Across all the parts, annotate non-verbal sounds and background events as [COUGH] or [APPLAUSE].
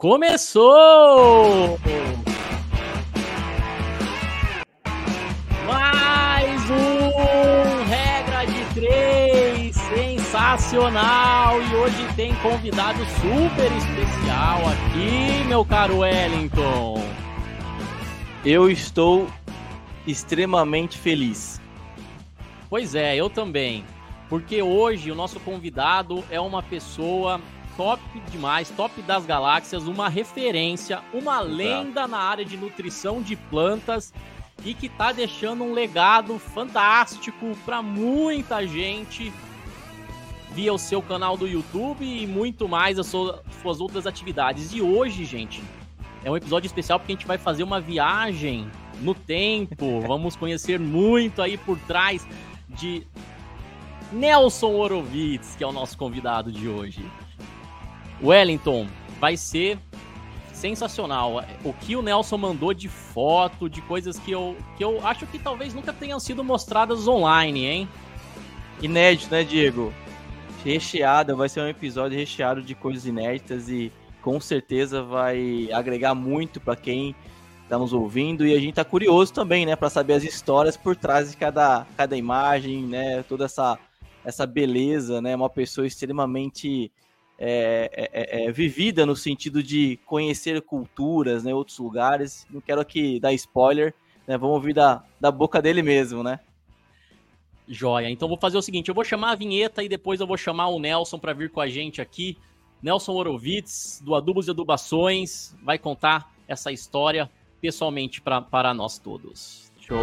Começou! Mais um Regra de Três sensacional! E hoje tem convidado super especial aqui, meu caro Wellington. Eu estou extremamente feliz. Pois é, eu também. Porque hoje o nosso convidado é uma pessoa top demais, top das galáxias, uma referência, uma lenda na área de nutrição de plantas e que tá deixando um legado fantástico para muita gente via o seu canal do YouTube e muito mais as suas outras atividades. E hoje, gente, é um episódio especial porque a gente vai fazer uma viagem no tempo. [LAUGHS] Vamos conhecer muito aí por trás de Nelson Horowitz, que é o nosso convidado de hoje. Wellington, vai ser sensacional. O que o Nelson mandou de foto, de coisas que eu, que eu acho que talvez nunca tenham sido mostradas online, hein? Inédito, né, Diego? Recheado, vai ser um episódio recheado de coisas inéditas e com certeza vai agregar muito para quem está nos ouvindo e a gente tá curioso também, né, para saber as histórias por trás de cada, cada imagem, né, toda essa essa beleza, né, uma pessoa extremamente é, é, é, é, vivida no sentido de conhecer culturas, né, outros lugares. Não quero aqui dar spoiler, né, vamos ouvir da, da boca dele mesmo, né? Joia. Então vou fazer o seguinte, eu vou chamar a vinheta e depois eu vou chamar o Nelson para vir com a gente aqui. Nelson Horowitz, do Adubos e Adubações, vai contar essa história pessoalmente pra, para nós todos. Show!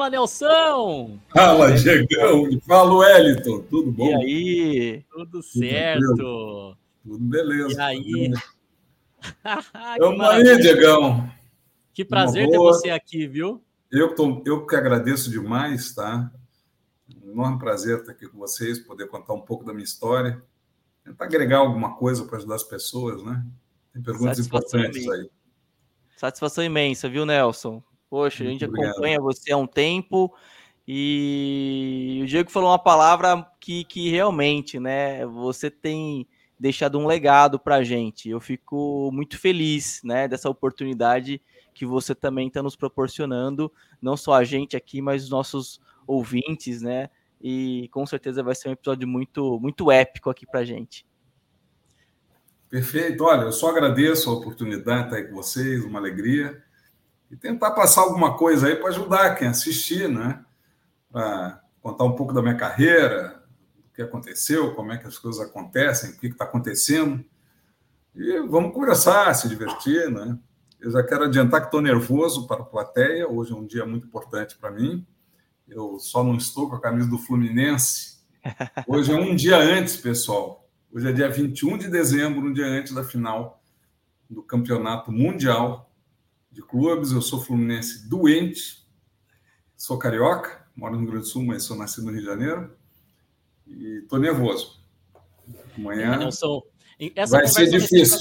Fala, Nelson! Fala, Diegão! Fala, Wellington! Tudo bom? E aí? Tudo certo? Tudo, Tudo beleza. E aí? Vamos [LAUGHS] aí, Diegão! Que prazer ter você aqui, viu? Eu, tô, eu que agradeço demais, tá? Um enorme prazer estar aqui com vocês, poder contar um pouco da minha história, tentar agregar alguma coisa para ajudar as pessoas, né? Tem perguntas Satisfação importantes imensa. aí. Satisfação imensa, viu, Nelson? Poxa, Muito a gente obrigado. acompanha você há um tempo e o Diego falou uma palavra que, que realmente, né, você tem deixado um legado para a gente. Eu fico muito feliz, né, dessa oportunidade que você também está nos proporcionando, não só a gente aqui, mas os nossos ouvintes, né? E com certeza vai ser um episódio muito, muito épico aqui para a gente. Perfeito. Olha, eu só agradeço a oportunidade de estar aí com vocês, uma alegria e tentar passar alguma coisa aí para ajudar quem assistir, né? Para contar um pouco da minha carreira, o que aconteceu, como é que as coisas acontecem, o que está acontecendo. E vamos conversar, se divertir, né? Eu já quero adiantar que estou nervoso para a plateia. Hoje é um dia muito importante para mim. Eu só não estou com a camisa do Fluminense. Hoje é um dia antes, pessoal. Hoje é dia 21 de dezembro, um dia antes da final do Campeonato Mundial de clubes. Eu sou fluminense doente, sou carioca, moro no Rio Grande do Sul, mas sou nascido no Rio de Janeiro. E estou nervoso. Amanhã essa vai ser difícil.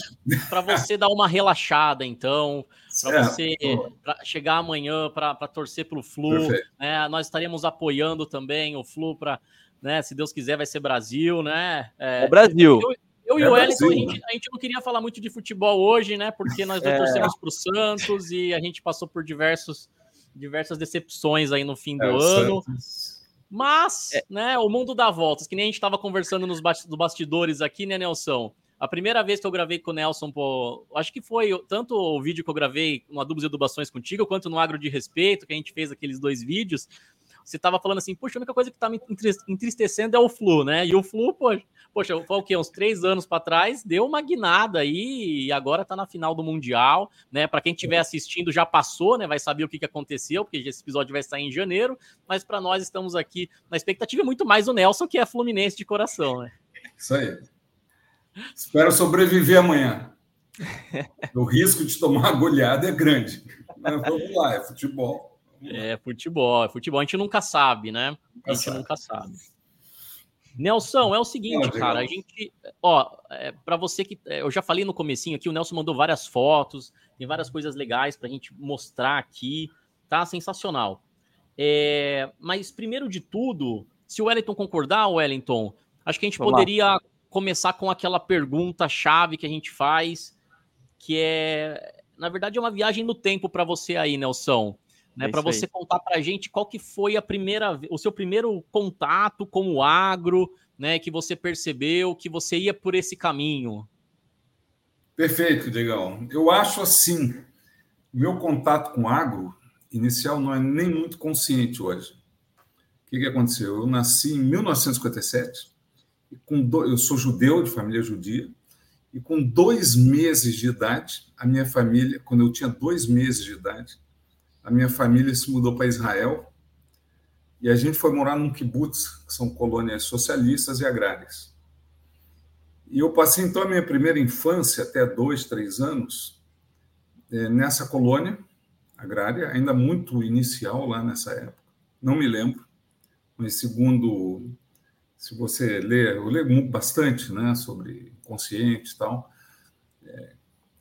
Para você dar uma relaxada, então, para você pra chegar amanhã para torcer para o Flu. Né? Nós estaremos apoiando também o Flu para, né? Se Deus quiser, vai ser Brasil, né? É, é Brasil. Eu, eu é e o Wellington, a gente, a gente, não queria falar muito de futebol hoje, né? Porque nós é. torcemos para o Santos e a gente passou por diversos, diversas decepções aí no fim do é, ano. Mas, é. né, o mundo dá voltas, que nem a gente estava conversando nos bastidores aqui, né, Nelson? A primeira vez que eu gravei com o Nelson, pô, acho que foi tanto o vídeo que eu gravei no Adubos e Adubações contigo, quanto no Agro de Respeito, que a gente fez aqueles dois vídeos você estava falando assim, puxa, a única coisa que está me entristecendo é o Flu, né? E o Flu, poxa, poxa foi o quê? Uns três anos para trás, deu uma guinada aí e agora está na final do Mundial, né? Para quem estiver assistindo, já passou, né? Vai saber o que, que aconteceu, porque esse episódio vai sair em janeiro, mas para nós estamos aqui na expectativa muito mais o Nelson, que é fluminense de coração, né? Isso aí. Espero sobreviver amanhã. [LAUGHS] o risco de tomar goleada é grande. Mas vamos lá, é futebol. É futebol, é futebol. A gente nunca sabe, né? A gente nunca sabe. Nelson, é o seguinte, cara, a gente, ó, é, para você que é, eu já falei no comecinho aqui, o Nelson mandou várias fotos, tem várias coisas legais para a gente mostrar aqui. tá? Sensacional. É, mas primeiro de tudo, se o Wellington concordar, Wellington, acho que a gente Vamos poderia lá. começar com aquela pergunta chave que a gente faz, que é, na verdade, é uma viagem no tempo para você aí, Nelson. Né, é para você aí. contar para a gente qual que foi a primeira, o seu primeiro contato com o agro, né, que você percebeu que você ia por esse caminho. Perfeito, Diegão. Eu acho assim, meu contato com agro inicial não é nem muito consciente hoje. O que, que aconteceu? Eu nasci em 1957, e com do... eu sou judeu, de família judia, e com dois meses de idade, a minha família, quando eu tinha dois meses de idade, a minha família se mudou para Israel e a gente foi morar num kibbutz, que são colônias socialistas e agrárias. E eu passei, então, a minha primeira infância, até dois, três anos, é, nessa colônia agrária, ainda muito inicial lá nessa época. Não me lembro, mas segundo, se você ler, eu leio bastante né, sobre consciente e tal,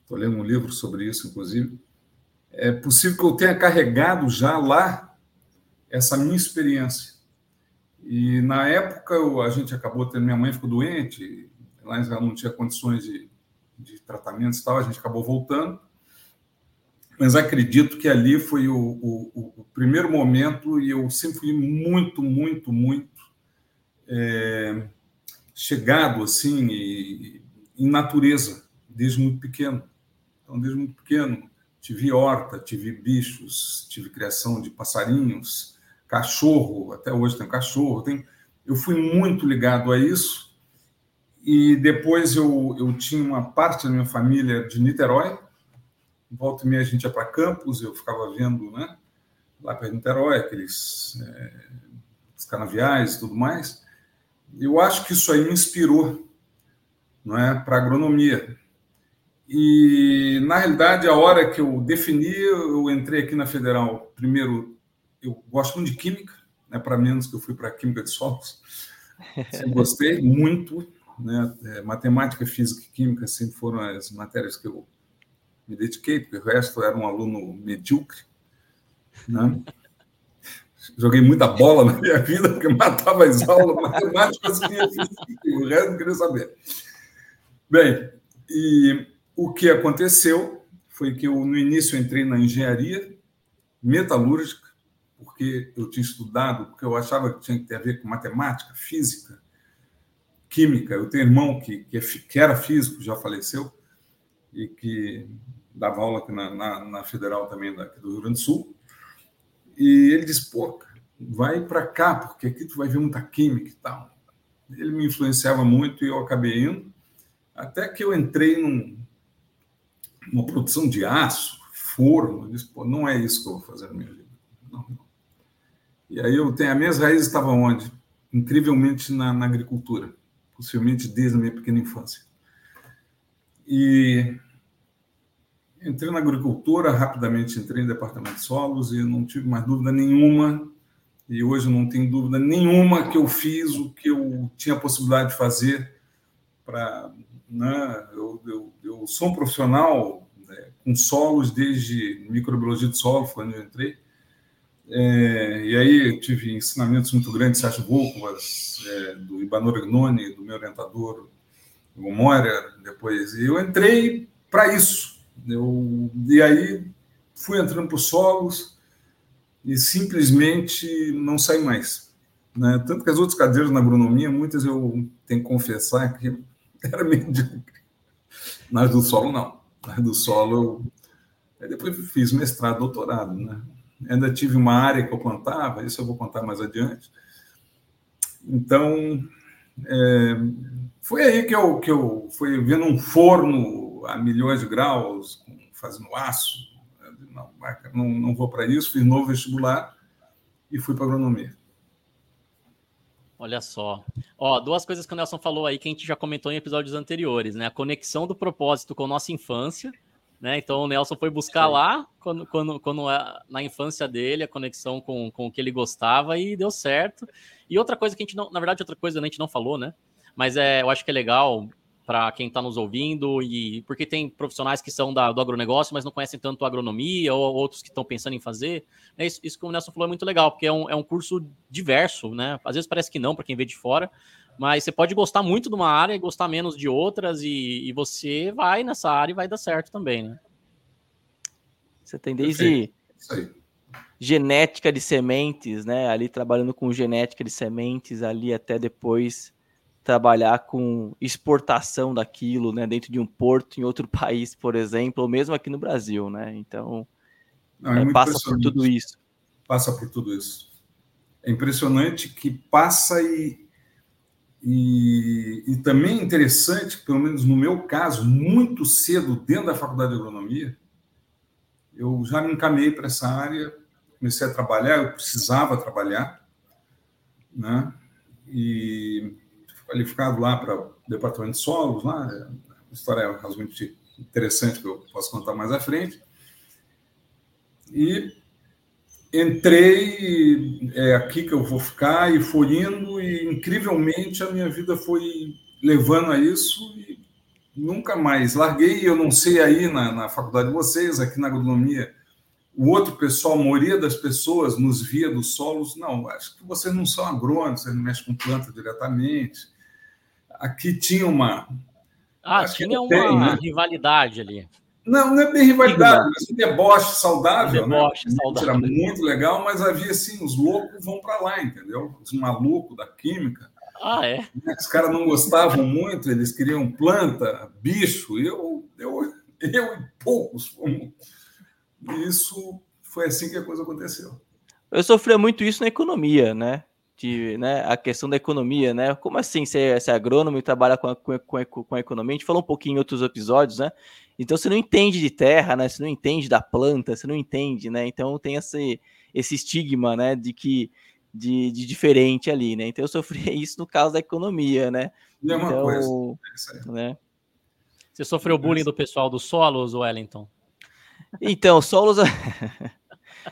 estou é, lendo um livro sobre isso, inclusive, é possível que eu tenha carregado já lá essa minha experiência. E na época eu, a gente acabou tendo, minha mãe ficou doente, lá ela não tinha condições de, de tratamentos e tal, a gente acabou voltando. Mas acredito que ali foi o, o, o primeiro momento e eu sempre fui muito, muito, muito é, chegado assim e, em natureza desde muito pequeno. Então, desde muito pequeno, tive horta, tive bichos, tive criação de passarinhos, cachorro, até hoje tem cachorro. Tem... Eu fui muito ligado a isso. E depois eu, eu tinha uma parte da minha família de Niterói. Volta e meia a gente ia para Campos, eu ficava vendo, né? Lá para Niterói, aqueles é, canaviais e tudo mais. Eu acho que isso aí me inspirou não é, para agronomia. E, na realidade, a hora que eu defini, eu entrei aqui na Federal. Primeiro, eu gosto muito de química, né, para menos que eu fui para química de solos. [LAUGHS] Sempre gostei muito. Né, é, matemática, física e química sempre foram as matérias que eu me dediquei, porque o resto era um aluno medíocre. Né? Joguei muita bola na minha vida, porque matava as aulas, [LAUGHS] matemática, física, o resto não queria saber. Bem, e o que aconteceu foi que eu, no início, entrei na engenharia metalúrgica, porque eu tinha estudado, porque eu achava que tinha que ter a ver com matemática, física, química. Eu tenho um irmão que, que, é, era físico, já faleceu, e que dava aula aqui na, na, na Federal também daqui do Rio Grande do Sul. E ele disse, pô, vai para cá, porque aqui tu vai ver muita química e tal. Ele me influenciava muito e eu acabei indo. Até que eu entrei num, numa produção de aço, forno, disse, pô, não é isso que eu vou fazer na minha vida. Não, não. E aí eu tenho, as minhas raízes estavam onde? Incrivelmente na, na agricultura, possivelmente desde a minha pequena infância. E entrei na agricultura, rapidamente entrei em departamento de solos e não tive mais dúvida nenhuma, e hoje não tenho dúvida nenhuma que eu fiz o que eu tinha a possibilidade de fazer para né? Eu, eu, eu sou um profissional com solos desde microbiologia de solo, foi onde eu entrei. É, e aí eu tive ensinamentos muito grandes, Sérgio Volkovas, é, do Ibanor Gnoni, do meu orientador, o Moira, depois. E eu entrei para isso. Eu, e aí fui entrando para os solos e simplesmente não saí mais. Né? Tanto que as outras cadeiras na agronomia, muitas eu tenho que confessar que [LAUGHS] era medíocre. [LAUGHS] Nas do solo, não. [LAUGHS] Do solo, eu... depois fiz mestrado, doutorado, né? Ainda tive uma área que eu plantava, isso eu vou contar mais adiante. Então, é... foi aí que eu, que eu fui vendo um forno a milhões de graus, fazendo aço. Não, não, não vou para isso, fiz novo vestibular e fui para agronomia. Olha só. Ó, duas coisas que o Nelson falou aí que a gente já comentou em episódios anteriores, né? A conexão do propósito com a nossa infância, né? Então o Nelson foi buscar lá, quando, quando, quando na infância dele, a conexão com, com o que ele gostava e deu certo. E outra coisa que a gente não, na verdade, outra coisa a gente não falou, né? Mas é, eu acho que é legal para quem está nos ouvindo e porque tem profissionais que são da, do agronegócio, mas não conhecem tanto agronomia ou outros que estão pensando em fazer. É isso, isso que o Nelson falou é muito legal, porque é um, é um curso diverso, né? Às vezes parece que não para quem vê de fora, mas você pode gostar muito de uma área e gostar menos de outras e, e você vai nessa área e vai dar certo também, né? Você tem desde genética de sementes, né? Ali trabalhando com genética de sementes, ali até depois trabalhar com exportação daquilo, né? Dentro de um porto em outro [LAUGHS] país, por exemplo, ou mesmo aqui no Brasil, né? Então Não, é, é passa por tudo isso. Passa por tudo isso. É impressionante que passa e, e, e também é interessante, pelo menos no meu caso, muito cedo dentro da faculdade de agronomia, eu já me encaminhei para essa área, comecei a trabalhar, eu precisava trabalhar, né? E qualificado lá para o departamento de solos, lá, é uma história razoavelmente interessante que eu posso contar mais à frente. E entrei, é aqui que eu vou ficar, e foi indo, e incrivelmente a minha vida foi levando a isso, e nunca mais. Larguei, eu não sei aí na, na faculdade de vocês, aqui na agronomia, o outro pessoal, a maioria das pessoas nos via dos solos, não, acho que vocês não são agrônomos, vocês não mexem com planta diretamente. Aqui tinha uma. Ah, tinha uma tem, né? rivalidade ali. Não, não é bem rivalidade, mas um deboche saudável. Um deboche né? saudável. Era muito legal, mas havia assim: os loucos vão para lá, entendeu? Os malucos da química ah, é? Os caras não gostavam muito, eles queriam planta, bicho, eu, eu, eu e poucos fomos. E isso foi assim que a coisa aconteceu. Eu sofria muito isso na economia, né? De, né, a questão da economia, né? Como assim ser, ser agrônomo e trabalha com a, com, a, com a economia? A gente falou um pouquinho em outros episódios, né? Então você não entende de terra, né? Você não entende da planta, você não entende, né? Então tem esse, esse estigma, né? De que de, de diferente ali, né? Então eu sofria [LAUGHS] isso no caso da economia, né? Mesma então, coisa. É né? Você sofreu bullying do pessoal do Solos, Wellington? Então, Solos. [LAUGHS]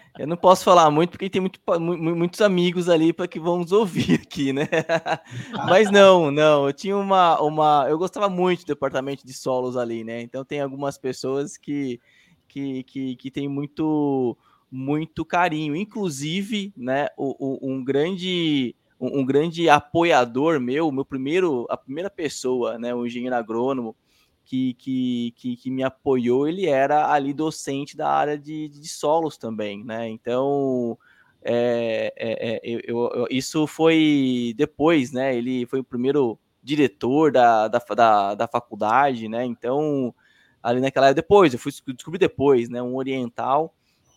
[LAUGHS] eu não posso falar muito porque tem muito, muitos amigos ali para que vamos ouvir aqui, né? [LAUGHS] Mas não, não. Eu tinha uma, uma. Eu gostava muito do departamento de solos ali, né? Então tem algumas pessoas que, que, que, que tem muito muito carinho. Inclusive, né, o, o, um grande um, um, grande apoiador meu, meu primeiro, a primeira pessoa, né, o engenheiro agrônomo que, que, que, que me apoiou, ele era ali docente da área de, de solos também, né? Então, é, é, é, eu, eu, isso foi depois, né? Ele foi o primeiro diretor da, da, da, da faculdade, né? Então, ali naquela depois, eu fui descobrir depois, né? Um oriental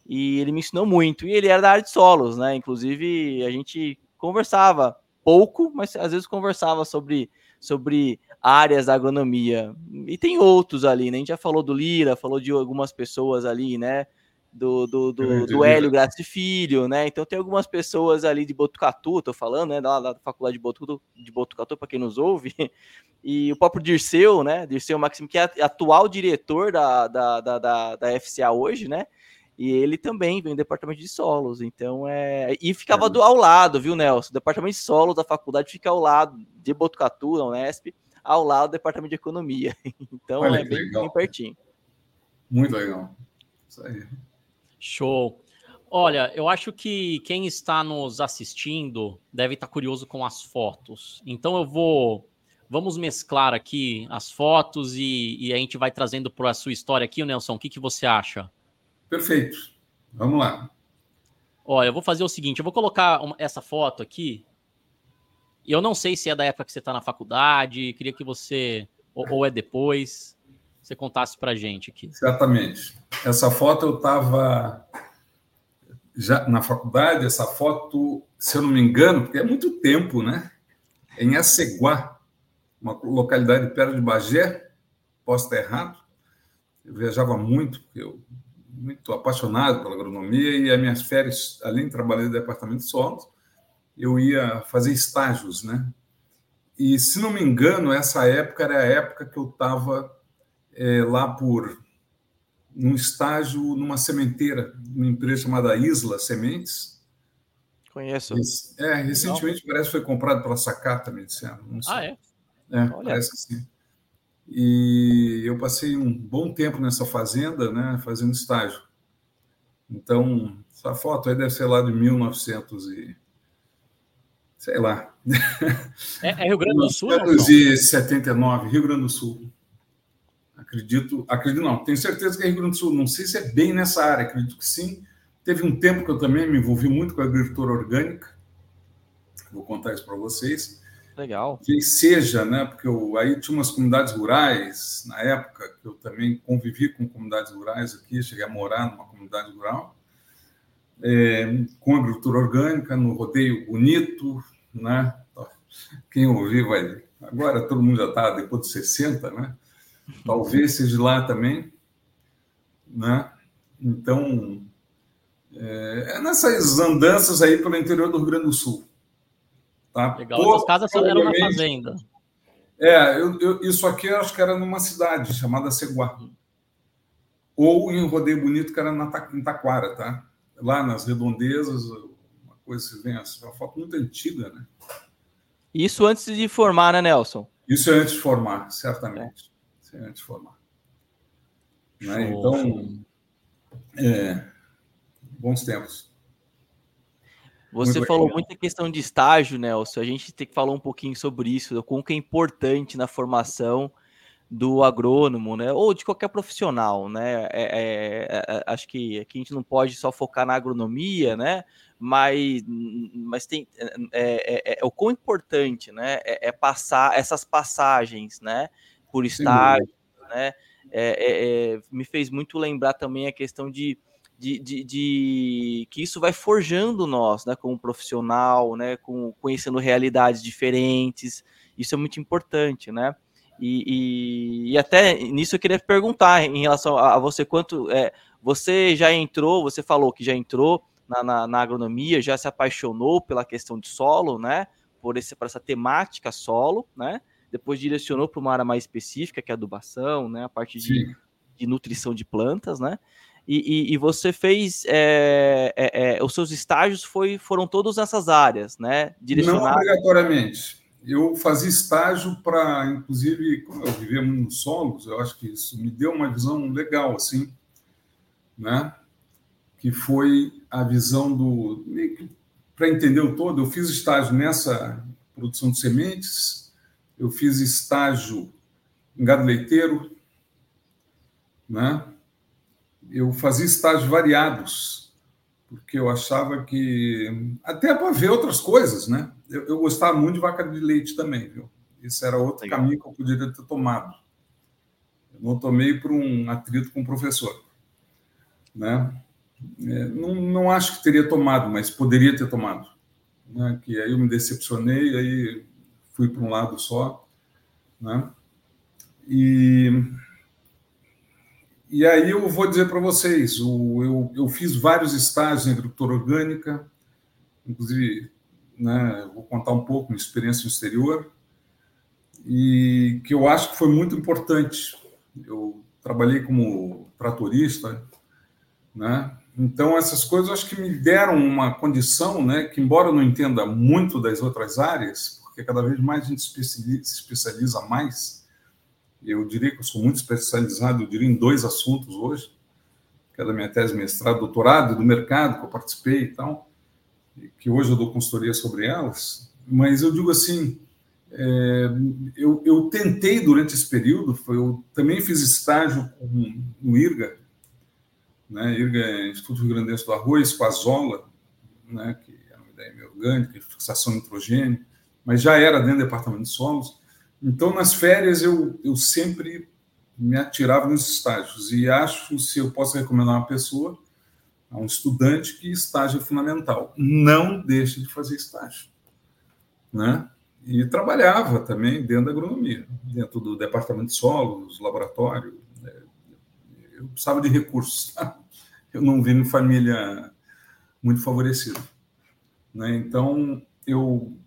e ele me ensinou muito. E ele era da área de solos, né? Inclusive, a gente conversava pouco, mas às vezes conversava sobre, sobre áreas da agronomia. E tem outros ali, né? A gente já falou do Lira, falou de algumas pessoas ali, né? Do, do, do, do Hélio Graça Filho, né? Então tem algumas pessoas ali de Botucatu, tô falando, né? Da, da faculdade de Botucatu, de Botucatu para quem nos ouve. [LAUGHS] E o próprio Dirceu, né? Dirceu Maximo, que é atual diretor da, da, da, da, da FCA hoje, né? E ele também vem do departamento de solos, então é. E ficava do, ao lado, viu, Nelson? O departamento de solos da faculdade fica ao lado de Botucatu, na Unesp, ao lado do departamento de economia. [LAUGHS] Então Olha, é bem, bem, pertinho. Muito legal. Isso aí. Show. Olha, eu acho que quem está nos assistindo deve estar curioso com as fotos. Então eu vou. Vamos mesclar aqui as fotos e, e a gente vai trazendo para a sua história aqui, Nelson. O que, que você acha? Perfeito. Vamos lá. Olha, eu vou fazer o seguinte: eu vou colocar uma, essa foto aqui. Eu não sei se é da época que você está na faculdade, queria que você, ou, ou é depois, você contasse para gente aqui. Exatamente. Essa foto eu estava já na faculdade, essa foto, se eu não me engano, porque é muito tempo, né? Em Aceguá, uma localidade perto de Bagé, posso estar errado. Eu viajava muito, porque eu muito apaixonado pela agronomia e as minhas férias, além de trabalhar no departamento de solos, eu ia fazer estágios, né? E, se não me engano, essa época era a época que eu estava é, lá por num estágio numa sementeira, numa empresa chamada Isla Sementes. Conheço. É, recentemente não. parece que foi comprado pela Sacata, me disseram. Ah, é? É, Olha. parece que sim. E eu passei um bom tempo nessa fazenda, né, fazendo estágio. Então, essa foto aí deve ser lá de 1900 e sei lá. É, é Rio Grande do Sul? 1979, Rio Grande do Sul. Acredito, acredito não, tenho certeza que é Rio Grande do Sul. Não sei se é bem nessa área, acredito que sim. Teve um tempo que eu também me envolvi muito com a agricultura orgânica. Vou contar isso para vocês. Legal. Que seja, né? Porque eu, aí tinha umas comunidades rurais, na época, que eu também convivi com comunidades rurais aqui, cheguei a morar numa comunidade rural, é, com agricultura orgânica, no rodeio bonito, né? Quem ouvir vai. Agora todo mundo já está depois de 60, né? Talvez seja lá também, né? Então, é, é nessas andanças aí pelo interior do Rio Grande do Sul. Tá? Legal, as casas eram uma fazenda. É, eu, eu, isso aqui eu acho que era numa cidade chamada Seguá. Ou em Rodeio Bonito, que era na, em Taquara, tá? Lá nas redondezas, uma coisa se vê, assim, uma foto muito antiga, né? Isso antes de formar, né, Nelson? Isso é antes de formar, certamente. É. Isso é antes de formar. Né? Então, é, bons tempos. Você muito falou legal. muita questão de estágio, Nelson. A gente tem que falar um pouquinho sobre isso, como que é importante na formação do agrônomo, né? Ou de qualquer profissional, né? É, é, é, acho que aqui a gente não pode só focar na agronomia, né? Mas, mas tem é, é, é o quão importante, né? É, passar essas passagens, né? Por estágio, né? me fez muito lembrar também a questão de de, de, de, que isso vai forjando nós, né, como profissional, né, com, conhecendo realidades diferentes. Isso é muito importante, né? E, e, e até nisso eu queria perguntar em relação a, a você quanto é, você já entrou, você falou que já entrou na, na, na, agronomia, já se apaixonou pela questão de solo, né? Por, esse, por essa temática solo, né? Depois direcionou para uma área mais específica, que é a adubação, né? A parte de, de nutrição de plantas, né? E, e, você fez é, é, é, os seus estágios foi, foram todos nessas áreas, né? Não obrigatoriamente. Eu fazia estágio para, inclusive, como eu vivia nos solos, eu acho que isso me deu uma visão legal, assim, né? Que foi a visão do. Para entender o todo, eu fiz estágio nessa produção de sementes, eu fiz estágio em gado leiteiro, né? eu fazia estágios variados, porque eu achava que. Até para ver outras coisas, né? Eu, eu, gostava muito de vaca de leite também, viu? Esse era outro Legal. caminho que eu poderia ter tomado. Eu não tomei por um atrito com o professor. Né? É, não, não acho que teria tomado, mas poderia ter tomado. Né? Que aí eu me decepcionei, aí fui para um lado só. Né? E e aí eu vou dizer para vocês, o, eu, eu fiz vários estágios em agricultura orgânica, inclusive, né, vou contar um pouco minha experiência no exterior, e que eu acho que foi muito importante. Eu trabalhei como tratorista, né? Então essas coisas acho que me deram uma condição, né, que embora eu não entenda muito das outras áreas, porque cada vez mais a gente se especializa mais, eu diria que eu sou muito especializado, eu diria, em dois assuntos hoje, que é da minha tese mestrado, doutorado, do mercado que eu participei e tal, que hoje eu dou consultoria sobre elas, mas eu digo assim, é, eu, eu, tentei durante esse período, eu também fiz estágio com, no IRGA, né, IRGA é Instituto Rio Grande do Arroz, com a Zola, né, que é uma ideia orgânica, fixação nitrogênio, mas já era dentro do departamento de solos, então, nas férias, eu, eu sempre me atirava nos estágios. E acho, se eu posso recomendar uma pessoa, a um estudante, que estágio é fundamental. Não deixe de fazer estágio. Né? E trabalhava também dentro da agronomia, dentro do departamento de solos, laboratório. Né? Eu precisava de recursos. Tá? Eu não vim de família muito favorecida. Né? Então, eu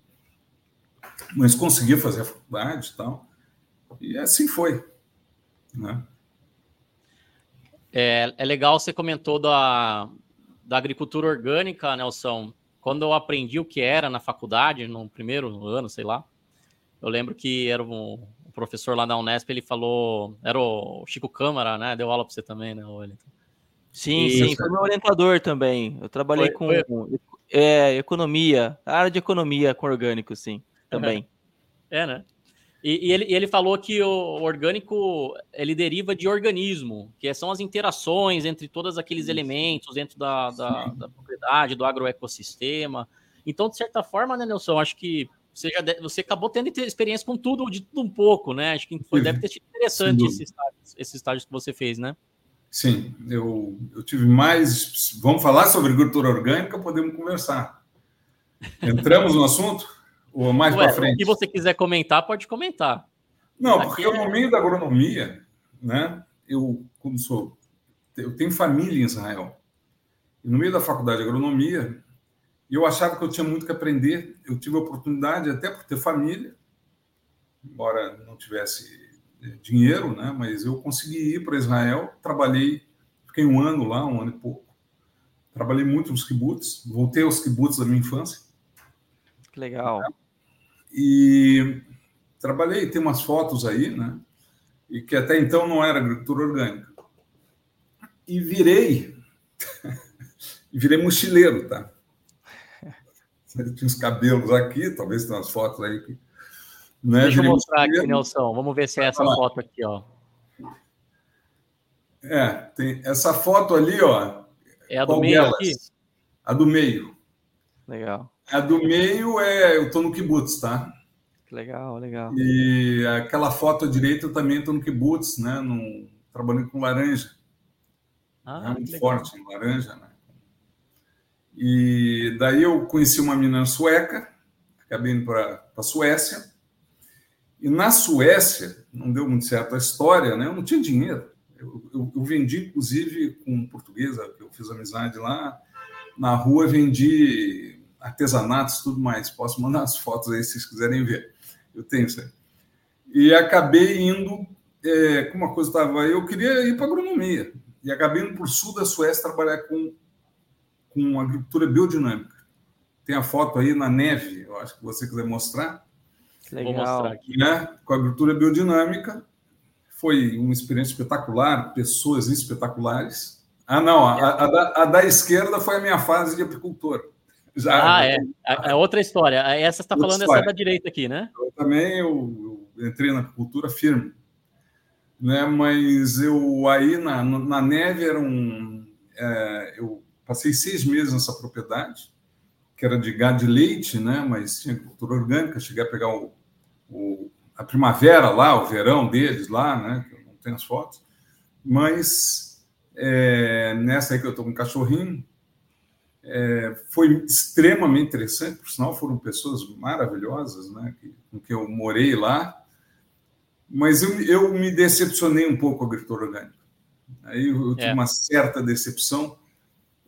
mas conseguia fazer a faculdade e tal. E assim foi. Né? É, é legal, você comentou da, da agricultura orgânica, Nelson. Quando eu aprendi o que era na faculdade, no primeiro ano, sei lá, eu lembro que era um, professor lá da Unesp, ele falou. Era o Chico Câmara, né? Deu aula para você também, né, Wellington? Sim, e... sim, foi meu orientador também. Eu trabalhei foi, com foi... É, economia, área de economia com orgânico, sim, [LAUGHS] também. É, né? E, e, ele, ele, falou que o orgânico ele deriva de organismo, que são as interações entre todos aqueles elementos dentro da, da, da propriedade, do agroecossistema. Então, de certa forma, né, Nelson, acho que você, já de, você acabou tendo experiência com tudo, de tudo um pouco, né? Acho que foi, deve ter sido interessante esse estágio, esse estágio que você fez, né? Sim, eu, eu tive mais. Vamos falar sobre agricultura orgânica, podemos conversar. Entramos no assunto? Ou mais para frente? Se você quiser comentar, pode comentar. Não, Aqui porque é... no meio da agronomia, né? Eu, como sou. Eu tenho família em Israel. E no meio da faculdade de agronomia, eu achava que eu tinha muito que aprender. Eu tive a oportunidade, até por ter família, embora não tivesse dinheiro, né? Mas eu consegui ir para Israel, trabalhei, fiquei um ano lá, um ano e pouco. Trabalhei muito nos kibbutz, voltei aos kibbutz da minha infância. Que legal. E trabalhei, tem umas fotos aí, né? E que até então não era agricultura orgânica. E virei, [LAUGHS] virei mochileiro, tá? Tinha uns cabelos aqui, talvez tenha umas fotos aí que né? Deixa eu mostrar aqui, Nelson. Vamos ver se é essa foto aqui, ó. É, tem essa foto ali, ó. É a do meio delas? aqui? A do meio. Legal. A do meio é eu tô no kibutz, tá? Legal, legal. E aquela foto à direita eu também tô no kibutz, né? No, trabalhando com laranja. Ah, é muito forte em laranja, né? E daí eu conheci uma menina sueca, acabei indo para a Suécia. E na Suécia, não deu muito certo a história, né? Eu não tinha dinheiro. Eu, eu, eu vendi, inclusive, com um portuguesa, eu fiz amizade lá, na rua vendi artesanatos tudo mais. Posso mandar as fotos aí se vocês quiserem ver. Eu tenho isso aí. E acabei indo, é, como uma coisa estava, eu queria ir para agronomia. E acabei indo para o sul da Suécia trabalhar com, com agricultura biodinâmica. Tem a foto aí na neve, eu acho que você quiser mostrar. Legal. Vou mostrar aqui. Né? Com a agricultura biodinâmica. Foi uma experiência espetacular, pessoas espetaculares. Ah, não, a, a, da, a da, esquerda foi a minha fase de apicultor. Ah, é. É outra história. Essa está falando história. essa da direita aqui, né? Eu também eu, eu entrei na apicultura firme. Né? Mas eu aí na, na neve era um. É, eu passei seis meses nessa propriedade, que era de gado de leite, né? mas tinha agricultura orgânica. Cheguei a pegar o, o, a primavera lá, o verão deles lá, né? Que eu não tenho as fotos. Mas é, nessa aí que eu estou com um cachorrinho, é, foi extremamente interessante, por sinal foram pessoas maravilhosas, né? Que, com que eu morei lá. Mas eu, eu me decepcionei um pouco com a agricultura orgânica. Aí eu, eu tive é. uma certa decepção.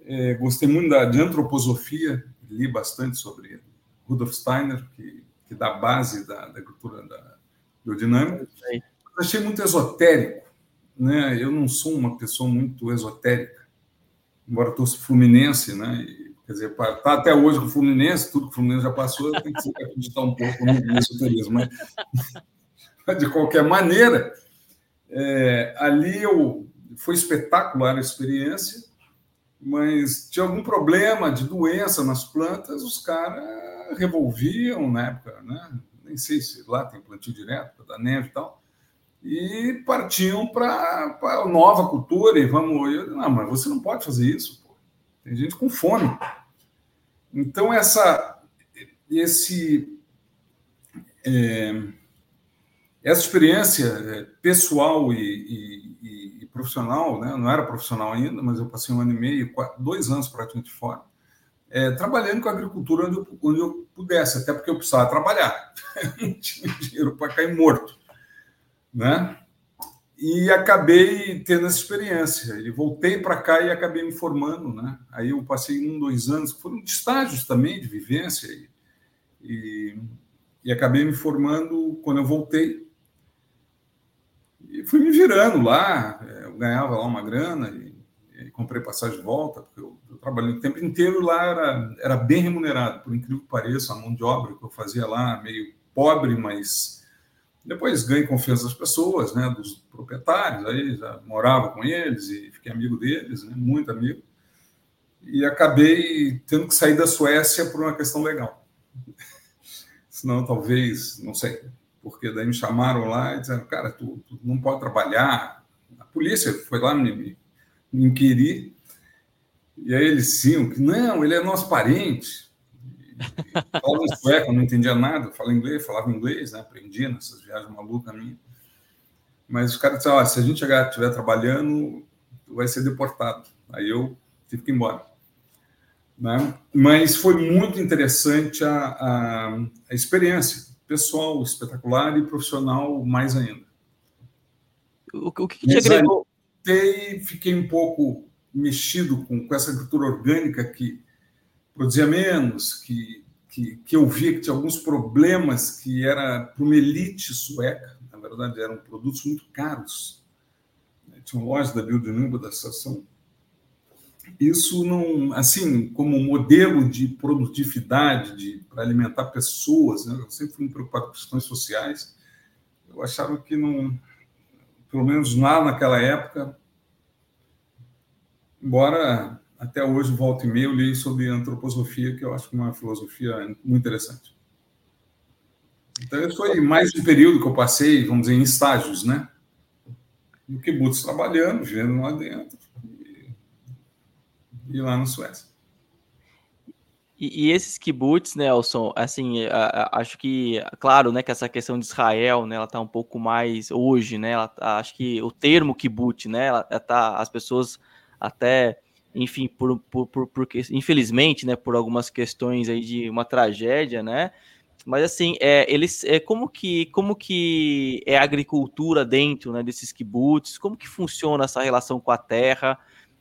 É, gostei muito da, de antroposofia, li bastante sobre Rudolf Steiner, que que dá base da, da agricultura da biodinâmica. Achei muito esotérico. Né? Eu não sou uma pessoa muito esotérica, embora eu fosse fluminense, né? E, quer dizer, tá até hoje com o Fluminense, tudo que o Fluminense já passou, tenho que [LAUGHS] acreditar um pouco no esoterismo. Mas, [LAUGHS] de qualquer maneira, é, ali eu foi espetacular a experiência, mas tinha algum problema de doença nas plantas, os caras revolviam na época, né? nem sei se lá tem plantio direto da neve e tal, e partiam para a nova cultura e vamos. Eu, não, mas você não pode fazer isso, pô. tem gente com fome. Então, essa, esse, é, essa experiência é, pessoal e, e, e, profissional, né? não era profissional ainda, mas eu passei um ano e meio, quatro, dois anos praticamente fora é, trabalhando com a agricultura onde eu, onde eu pudesse, até porque eu precisava trabalhar, [LAUGHS] não tinha dinheiro para cair morto, né? E acabei tendo essa experiência. E voltei para cá e acabei me formando, né? Aí eu passei um, dois anos, foram estágios também, de vivência, e, e, e acabei me formando quando eu voltei. E fui me virando lá, é, eu ganhava lá uma grana, e, e comprei passagem de volta, porque eu eu trabalhei o tempo inteiro lá, era, era bem remunerado, por incrível que pareça, a mão de obra que eu fazia lá, meio pobre, mas Depois ganhei confiança das pessoas, né, dos proprietários, aí já morava com eles e fiquei amigo deles, né, muito amigo. E acabei tendo que sair da Suécia por uma questão legal. [LAUGHS] Senão, talvez, não sei, porque daí me chamaram lá e disseram, cara, tu, tu não pode trabalhar. A polícia foi lá me, me, me inquirir. E aí eles sim, não, ele é nosso parente. Falava em sueco, não entendia nada, falava inglês, falava inglês, né? aprendi nessas viagens malucas minhas. Mas os caras disseram, se a gente chegar estiver trabalhando, vai ser deportado. Aí eu tive que ir embora. Né? Mas foi muito interessante a, a, a experiência pessoal, espetacular e profissional mais ainda. O, o que, que te agregou? Fiquei um pouco mexido com, com essa agricultura orgânica que produzia menos, que, que, que eu via que tinha alguns problemas que era para uma elite sueca, na verdade eram produtos muito caros. Tinha lojas da Bildnumba da associação. Isso não, assim, como modelo de produtividade para alimentar pessoas, né? eu sempre fui preocupado com questões sociais, eu achava que não, pelo menos lá naquela época, embora até hoje, volta e meia, eu li sobre antroposofia, que eu acho uma filosofia muito interessante. Então, esse foi mais um período que eu passei, vamos dizer, em estágios, né? No kibbutz trabalhando, vivendo lá dentro, e, e lá na Suécia. E, e, esses kibbutz, Nelson, assim, a, a, acho que, claro, né, que essa questão de Israel, né, ela tá um pouco mais hoje, né, ela, acho que o termo kibbutz, né, ela, ela tá, as pessoas até enfim, por, por, por, por, infelizmente, né, por algumas questões aí de uma tragédia, né? Mas assim, é, eles, é como que como que é a agricultura dentro, né, desses kibbutz? Como que funciona essa relação com a terra?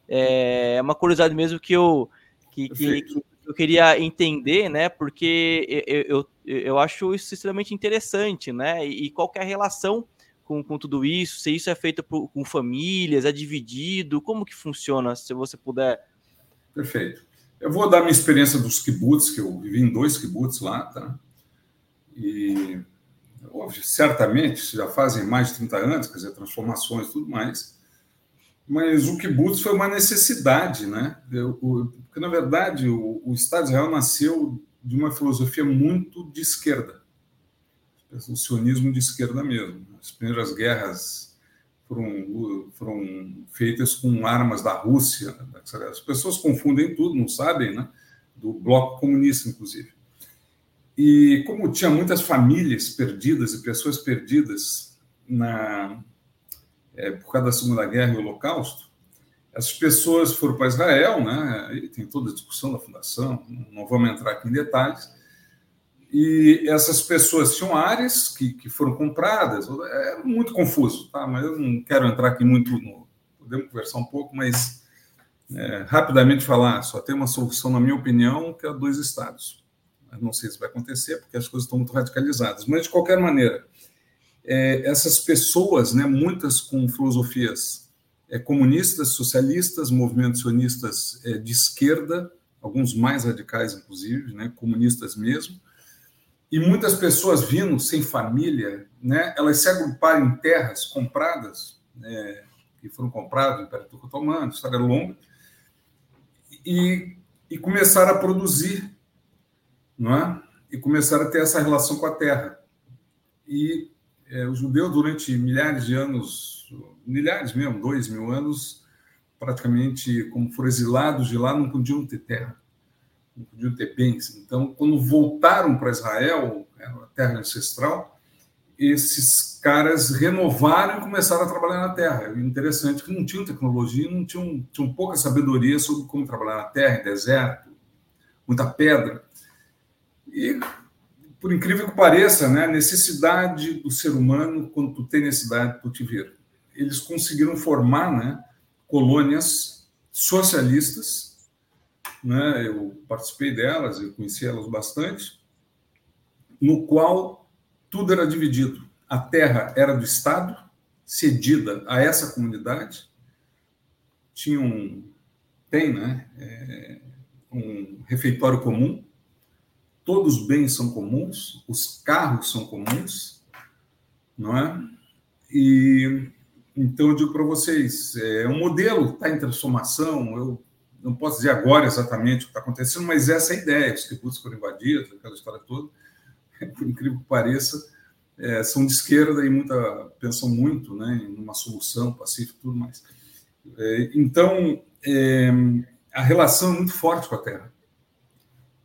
É, é uma curiosidade mesmo que eu que, que, que eu queria entender, né? Porque eu, eu, eu acho isso extremamente interessante, né? E, e qual é a relação com, com tudo isso? Se isso é feito por, com famílias, é dividido? Como que funciona, se você puder? Perfeito. Eu vou dar minha experiência dos kibbutz, que eu vivi em dois kibbutz lá, tá? E certamente já fazem mais de 30 anos, quer dizer, transformações e tudo mais. Mas o kibbutz foi uma necessidade, né? Eu, o, porque, na verdade, o, o Estado de Israel nasceu de uma filosofia muito de esquerda o sionismo de esquerda mesmo. As primeiras guerras foram, foram feitas com armas da Rússia. As pessoas confundem tudo, não sabem, né? Do bloco comunista, inclusive. E como tinha muitas famílias perdidas e pessoas perdidas na, é, por causa da Segunda Guerra e o Holocausto, essas pessoas foram para Israel, né? E tem toda a discussão da fundação, não vamos entrar aqui em detalhes e essas pessoas tinham áreas que, que foram compradas. É muito confuso, tá? Mas eu não quero entrar aqui muito no. Podemos conversar um pouco, mas é, rapidamente falar. Só tem uma solução, na minha opinião, que é dois estados. Mas não sei se vai acontecer, porque as coisas estão muito radicalizadas. Mas, de qualquer maneira, é, essas pessoas, né, muitas com filosofias é, comunistas, socialistas, movimentos sionistas é, de esquerda, alguns mais radicais, inclusive, né, comunistas mesmo, e muitas pessoas vindo sem família, né, elas se agruparam em terras compradas, né, que foram compradas no Império Turco Otomano, história longa, e, e começaram a produzir, não é? e começaram a ter essa relação com a terra. E é, os judeus, durante milhares de anos, milhares mesmo, dois mil anos, praticamente, como foram exilados de lá, não podiam ter terra não podiam ter bens. Então, quando voltaram para Israel, a terra ancestral, esses caras renovaram e começaram a trabalhar na terra. É interessante que não tinham tecnologia, não tinham, tinham pouca sabedoria sobre como trabalhar na terra, em deserto, muita pedra. E, por incrível que pareça, né, a necessidade do ser humano, quando tu tem necessidade, tu te vira. Eles conseguiram formar né, colônias socialistas né? eu participei delas, eu conheci elas bastante, no qual tudo era dividido. A terra era do Estado, cedida a essa comunidade, tinha um, tem né, é, um refeitório comum, todos os bens são comuns, os carros são comuns, não é? E então eu digo para vocês, é um modelo está em transformação. Eu não posso dizer agora exatamente o que está acontecendo, mas essa é a ideia. Os kibbutz foram invadidos, aquela história toda. [LAUGHS] Por incrível que pareça, é, são de esquerda e muita pensam muito, né, em uma solução pacífica, tudo mais. É, então é, a relação é muito forte com a terra,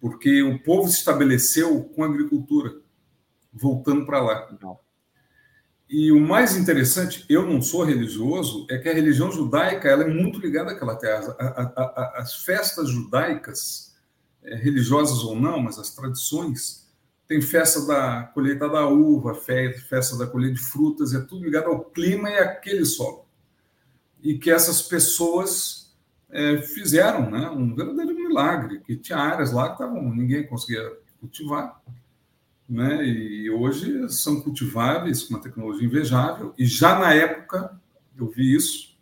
porque o povo se estabeleceu com a agricultura, voltando para lá. Não. E o mais interessante, eu não sou religioso, é que a religião judaica ela é muito ligada àquela terra. A, a, a, as festas judaicas, é, religiosas ou não, mas as tradições, tem festa da colheita da uva, festa da colheita de frutas, é tudo ligado ao clima e àquele solo. E que essas pessoas é, fizeram né, um verdadeiro milagre, que tinha áreas lá que tavam, ninguém conseguia cultivar né? E hoje são cultiváveis com uma tecnologia invejável. E já na época eu vi isso,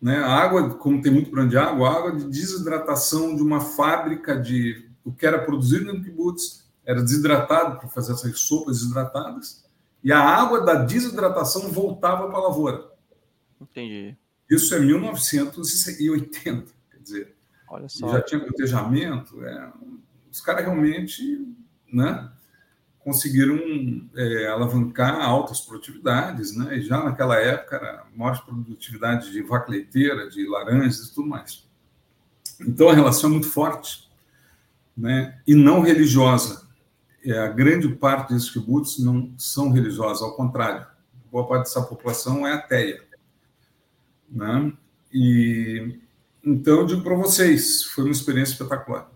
né? A água, como tem muito problema de água, a água de desidratação de uma fábrica de o que era produzido no kibbutz era desidratado para fazer essas sopas desidratadas e a água da desidratação voltava para a lavoura. Entendi. Isso é 1980, quer dizer, Olha só. já tinha cotejamento. É, os caras realmente, né? Conseguiram é, alavancar altas produtividades, né? E já naquela época era maior produtividade de vaca leiteira, de laranjas e tudo mais. Então a relação é muito forte, né? E não religiosa. É, a grande parte desses tributos não são religiosos, ao contrário. Boa parte dessa população é ateia, né? E então eu digo para vocês, foi uma experiência espetacular.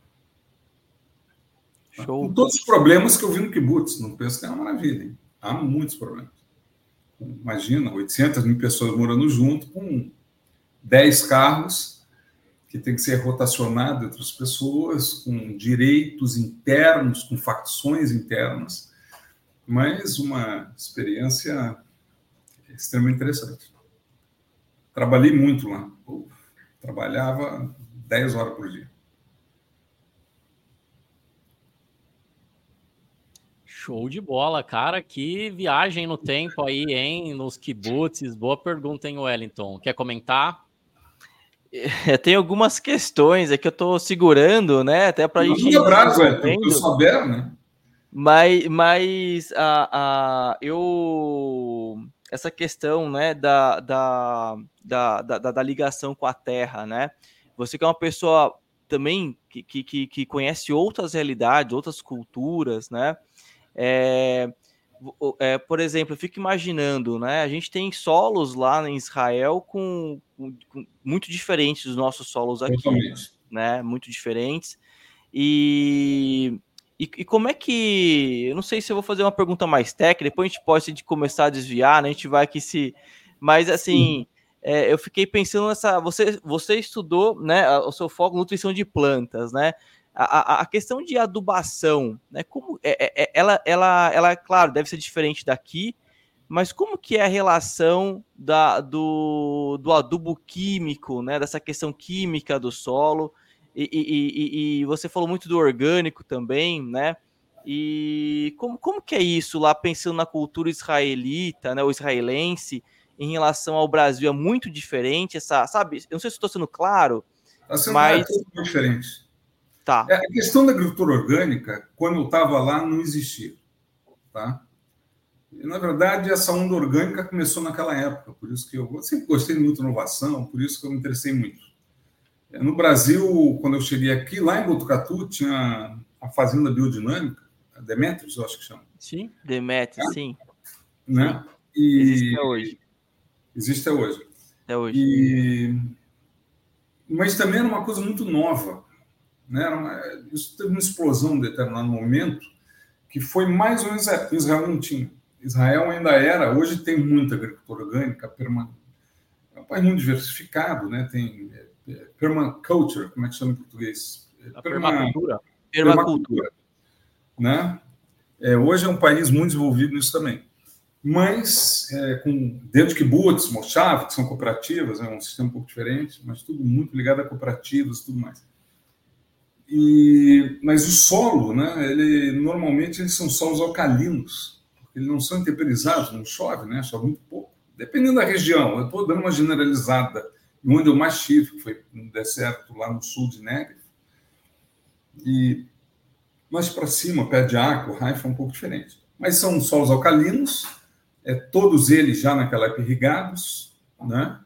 Show. Com todos os problemas que eu vi no Kibbutz, não penso que é uma maravilha. Hein? Há muitos problemas. Imagina, 800 mil pessoas morando junto, com 10 carros, que tem que ser rotacionado entre as pessoas, com direitos internos, com facções internas, mas uma experiência extremamente interessante. Trabalhei muito lá. trabalhava 10 horas por dia. Show de bola, cara. Que viagem no tempo aí, hein? Nos kibbutz. Boa pergunta, hein, Wellington? Quer comentar? É, tem algumas questões aqui que eu tô segurando, né? Até para a gente. Abraço, é, eu souber, né? Mas, mas a, a, eu essa questão, né, da, da, da, da, da ligação com a Terra, né? Você que é uma pessoa também que, que, que conhece outras realidades, outras culturas, né? É, é, por exemplo, eu fico imaginando, né? A gente tem solos lá em Israel com, com, com muito diferentes dos nossos solos aqui, Totalmente. né? Muito diferentes. E, e, e, como é que. Eu não sei se eu vou fazer uma pergunta mais técnica, depois a gente pode se começar a desviar, né? A gente vai aqui se. Mas assim. É, eu fiquei pensando nessa. Você, você estudou, né? O seu foco nutrição de plantas, né? A, a, questão de adubação, né? Como é, é, é, ela, ela, ela, claro, deve ser diferente daqui, mas como que é a relação da, do, do adubo químico, né? Dessa questão química do solo e, e, e, e você falou muito do orgânico também, né? E como, como que é isso lá, pensando na cultura israelita, né, o israelense, em relação ao Brasil? É muito diferente essa, sabe? Eu não sei se estou sendo claro, tá sendo mas... muito diferente. Tá. É, a questão da agricultura orgânica, quando eu estava lá, não existia. Tá? E, na verdade, essa onda orgânica começou naquela época, por isso que eu sempre gostei muito de inovação, por isso que eu me interessei muito. É, no Brasil, quando eu cheguei aqui, lá em Botucatu, tinha a Fazenda Biodinâmica, a Demetrius, eu acho que chama. Sim, Demetrius, é? sim. Né? E... Existe até hoje. Existe até hoje. Até hoje. E... Mas também era uma coisa muito nova. Né? Uma, isso teve uma explosão em determinado momento que foi mais ou menos é, Israel não tinha. Israel ainda era, hoje tem muita agricultura orgânica, perma, é um país muito diversificado, né? tem é, é permaculture, como é que chama em português? É, perma, permacultura. Permacultura. Né? É, hoje é um país muito desenvolvido nisso também. Mas, é, com, dentro de kibbutz, moshav, que são cooperativas, é um sistema um pouco diferente, mas tudo muito ligado a cooperativas e tudo mais. E, mas o solo, né, ele, normalmente eles são solos alcalinos, eles não são intemperizados, não chove, né? Chove muito pouco. Dependendo da região, eu estou dando uma generalizada. Onde eu mais tive, que foi no deserto lá no sul de Negev, e mais para cima, perto de Arco, Haifa, é um pouco diferente. Mas são solos alcalinos, é, todos eles já naquela época irrigados, né?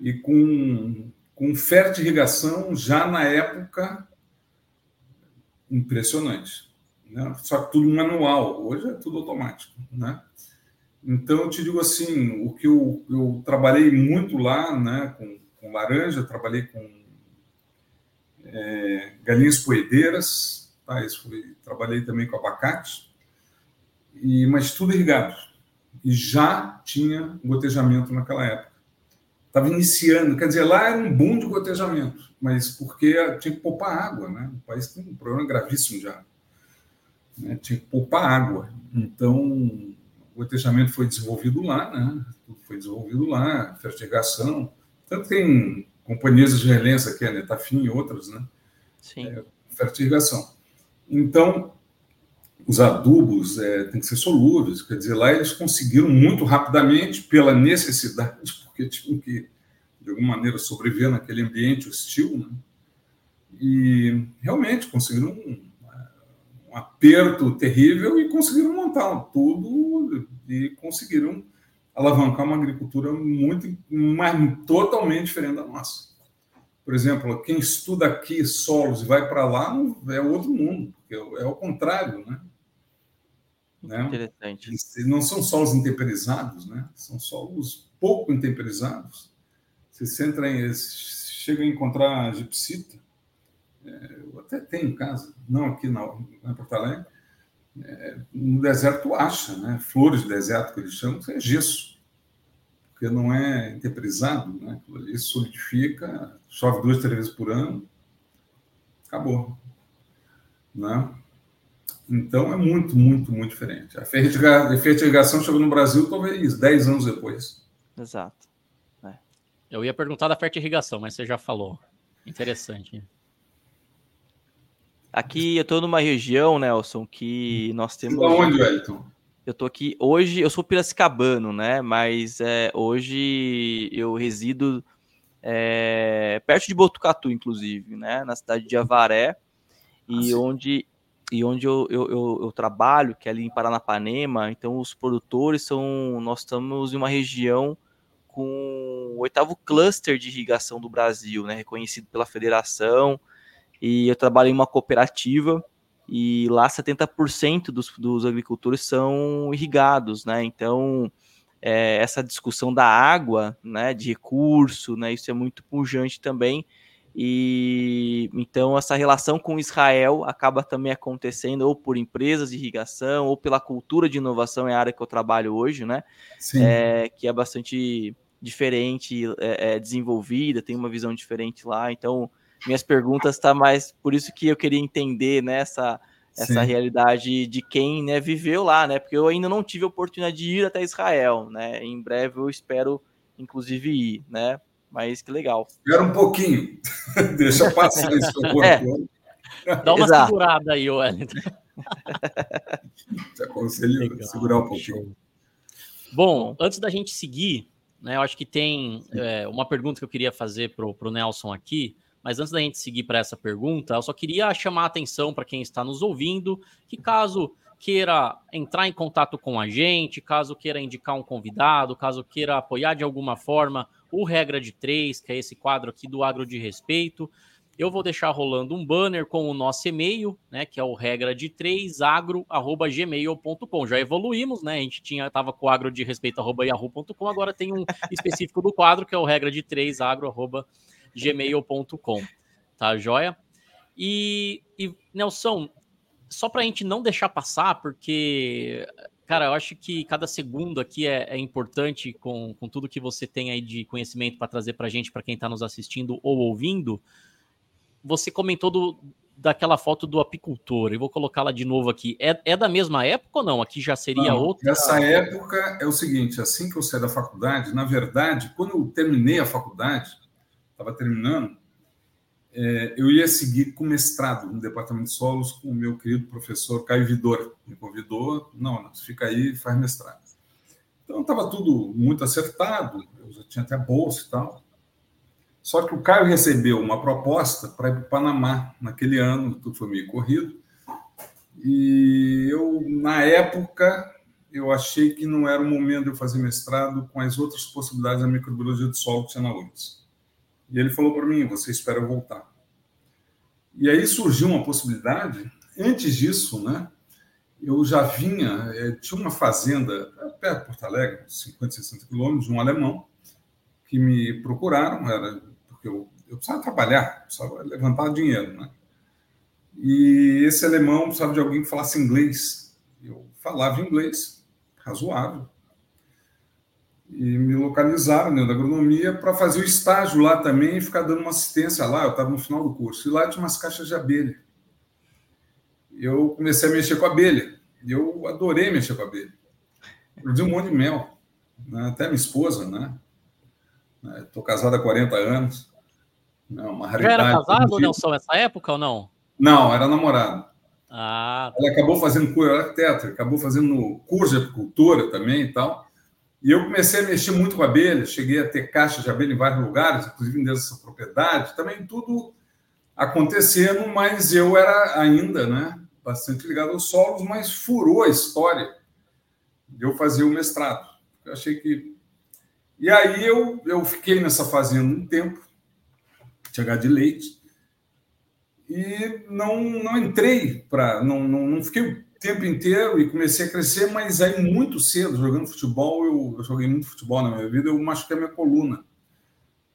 e com, com fértil irrigação já na época impressionante. Né? Só que tudo manual, hoje é tudo automático. Né? Então, eu te digo assim, o que eu, eu trabalhei muito lá, né, com, com laranja, trabalhei com é, galinhas poedeiras, tá? Isso foi, trabalhei também com abacate, e, mas tudo irrigado. E já tinha gotejamento naquela época. Estava iniciando, quer dizer, lá era um boom de gotejamento, mas porque tinha que poupar água, né? O país tem um problema gravíssimo já. Né? Tinha que poupar água. Então, o gotejamento foi desenvolvido lá, né? Tudo foi desenvolvido lá, fertigação. Tanto tem companhias israelenses aqui, a Netafim e outras, né? Sim. É, fertigação. Então, os adubos é, têm que ser solúveis, quer dizer, lá eles conseguiram muito rapidamente, pela necessidade, [LAUGHS] porque tinham que, de alguma maneira, sobreviver naquele ambiente hostil, né? e realmente conseguiram um, um aperto terrível e conseguiram montar tudo e conseguiram alavancar uma agricultura muito, mas totalmente diferente da nossa. Por exemplo, quem estuda aqui solos e vai para lá é outro mundo, é o contrário, né? Né? Interessante. não são solos intemperizados, né? São solos pouco intemperizados. Você entra em, chega a encontrar gipsita, é, eu até tenho em casa, não aqui na, na Porto Alegre, é, no deserto acha, né? Flores de deserto que eles chamam, é gesso, porque não é intemperizado, né? Isso solidifica, chove duas, três vezes por ano, acabou, né? Então é muito, muito, muito diferente. A fertigação chegou no Brasil talvez 10 anos depois. Exato. É. Eu ia perguntar da fertirrigação, mas você já falou. Interessante. Aqui eu estou numa região, Nelson, que nós temos. Onde, Wellington? Eu estou aqui hoje, eu sou piracicabano, né? Mas é, hoje eu resido é, perto de Botucatu, inclusive, né? Na cidade de Avaré, e ah, onde e onde eu, eu, eu, eu, trabalho, que é ali em Paranapanema, então os produtores são. Nós estamos em uma região com o oitavo cluster de irrigação do Brasil, né, reconhecido pela federação, e eu trabalho em uma cooperativa, e lá 70% dos, dos agricultores são irrigados, né, então é, essa discussão da água, né, de recurso, né, isso é muito pujante também, e então essa relação com Israel acaba também acontecendo ou por empresas de irrigação ou pela cultura de inovação é a área que eu trabalho hoje, né? É, que é bastante diferente, é, é, desenvolvida, tem uma visão diferente lá. Então minhas perguntas tá mais por isso que eu queria entender nessa né, essa Sim. realidade de quem né, viveu lá, né? Porque eu ainda não tive a oportunidade de ir até Israel, né? Em breve eu espero inclusive ir, né? Mas que legal. Espera um pouquinho. [LAUGHS] Deixa passar isso. [LAUGHS] É. Dá uma Exato. segurada aí, Wellington. Te aconselho legal. segurar um pouquinho. Bom, antes da gente seguir, né, eu acho que tem é, uma pergunta que eu queria fazer para o Nelson aqui, mas antes da gente seguir para essa pergunta, eu só queria chamar a atenção para quem está nos ouvindo, que caso queira entrar em contato com a gente, caso queira indicar um convidado, caso queira apoiar de alguma forma o Regra de Três, que é esse quadro aqui do Agro de Respeito. Eu vou deixar rolando um banner com o nosso e-mail, né, que é o regra de 3 agro@gmail.com. Já evoluímos, né? A gente tinha tava com o agro de respeito yahoo.com, agora tem um [LAUGHS] específico do quadro que é o regra de 3 agro@gmail.com. Tá joia? E, e Nelson, só para a gente não deixar passar, porque Cara, eu acho que cada segundo aqui é, é importante com, com tudo que você tem aí de conhecimento para trazer para a gente, para quem está nos assistindo ou ouvindo. Você comentou do, daquela foto do apicultor, eu vou colocá-la de novo aqui. É, é da mesma época ou não? Aqui já seria não, outra. Nessa época é o seguinte: assim que eu saí da faculdade, na verdade, quando eu terminei a faculdade, estava terminando, eu ia seguir com mestrado no departamento de solos com o meu querido professor Caio Vidor. Me convidou, não, fica aí e faz mestrado. Então estava tudo muito acertado, eu já tinha até bolsa e tal. Só que o Caio recebeu uma proposta para ir para o Panamá naquele ano, tudo foi meio corrido. E eu, na época, eu achei que não era o momento de eu fazer mestrado com as outras possibilidades da microbiologia do solo que tinha na URGS. E ele falou para mim: você espera eu voltar. E aí surgiu uma possibilidade. Antes disso, né, eu já vinha, é, tinha uma fazenda perto de Porto Alegre, 50, 60 quilômetros, de um alemão, que me procuraram, era porque eu, eu precisava trabalhar, precisava levantar dinheiro, né? E esse alemão precisava de alguém que falasse inglês. Eu falava inglês, razoável e me localizaram dentro da agronomia para fazer o estágio lá também e ficar dando uma assistência lá. Eu estava no final do curso. E lá tinha umas caixas de abelha. Eu comecei a mexer com abelha. Eu adorei mexer com abelha. Produzi um monte de mel. Né? Até minha esposa, né? Estou casado há 40 anos. É uma raridade. Já era casado, Nelson, nessa época ou não? Não, era namorado. Ah, Ela acabou fazendo curso, ela arquiteta, acabou fazendo curso de apicultura também e tal. E eu comecei a mexer muito com abelha, cheguei a ter caixas de abelha em vários lugares, inclusive dessa propriedade, também tudo acontecendo, mas eu era ainda né, bastante ligado aos solos, mas furou a história de eu fazer o mestrado. Eu achei que. E aí eu, eu fiquei nessa fazenda um tempo, chegar de leite, e não, não entrei para. Não, não, não fiquei tempo inteiro e comecei a crescer, mas aí muito cedo, jogando futebol, eu, eu joguei muito futebol na minha vida, eu machuquei a minha coluna,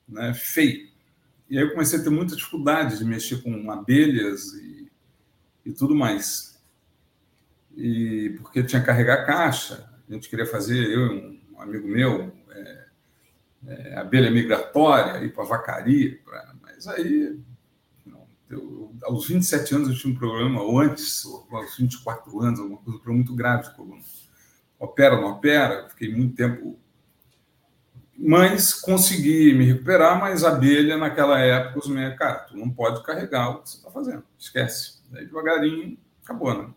né, feio. E aí eu comecei a ter muita dificuldade de mexer com abelhas e, e tudo mais. E porque tinha que carregar caixa, a gente queria fazer, eu e um amigo meu, é, é, abelha migratória, ir para vacaria, pra, mas aí eu, aos 27 anos eu tinha um problema, ou antes, ou aos 24 anos, alguma coisa, um problema muito grave de coluna. Opera, não opera, fiquei muito tempo. Mas consegui me recuperar, mas abelha, naquela época, os meus, cara, tu não pode carregar o que você está fazendo, esquece. Daí devagarinho, acabou, né?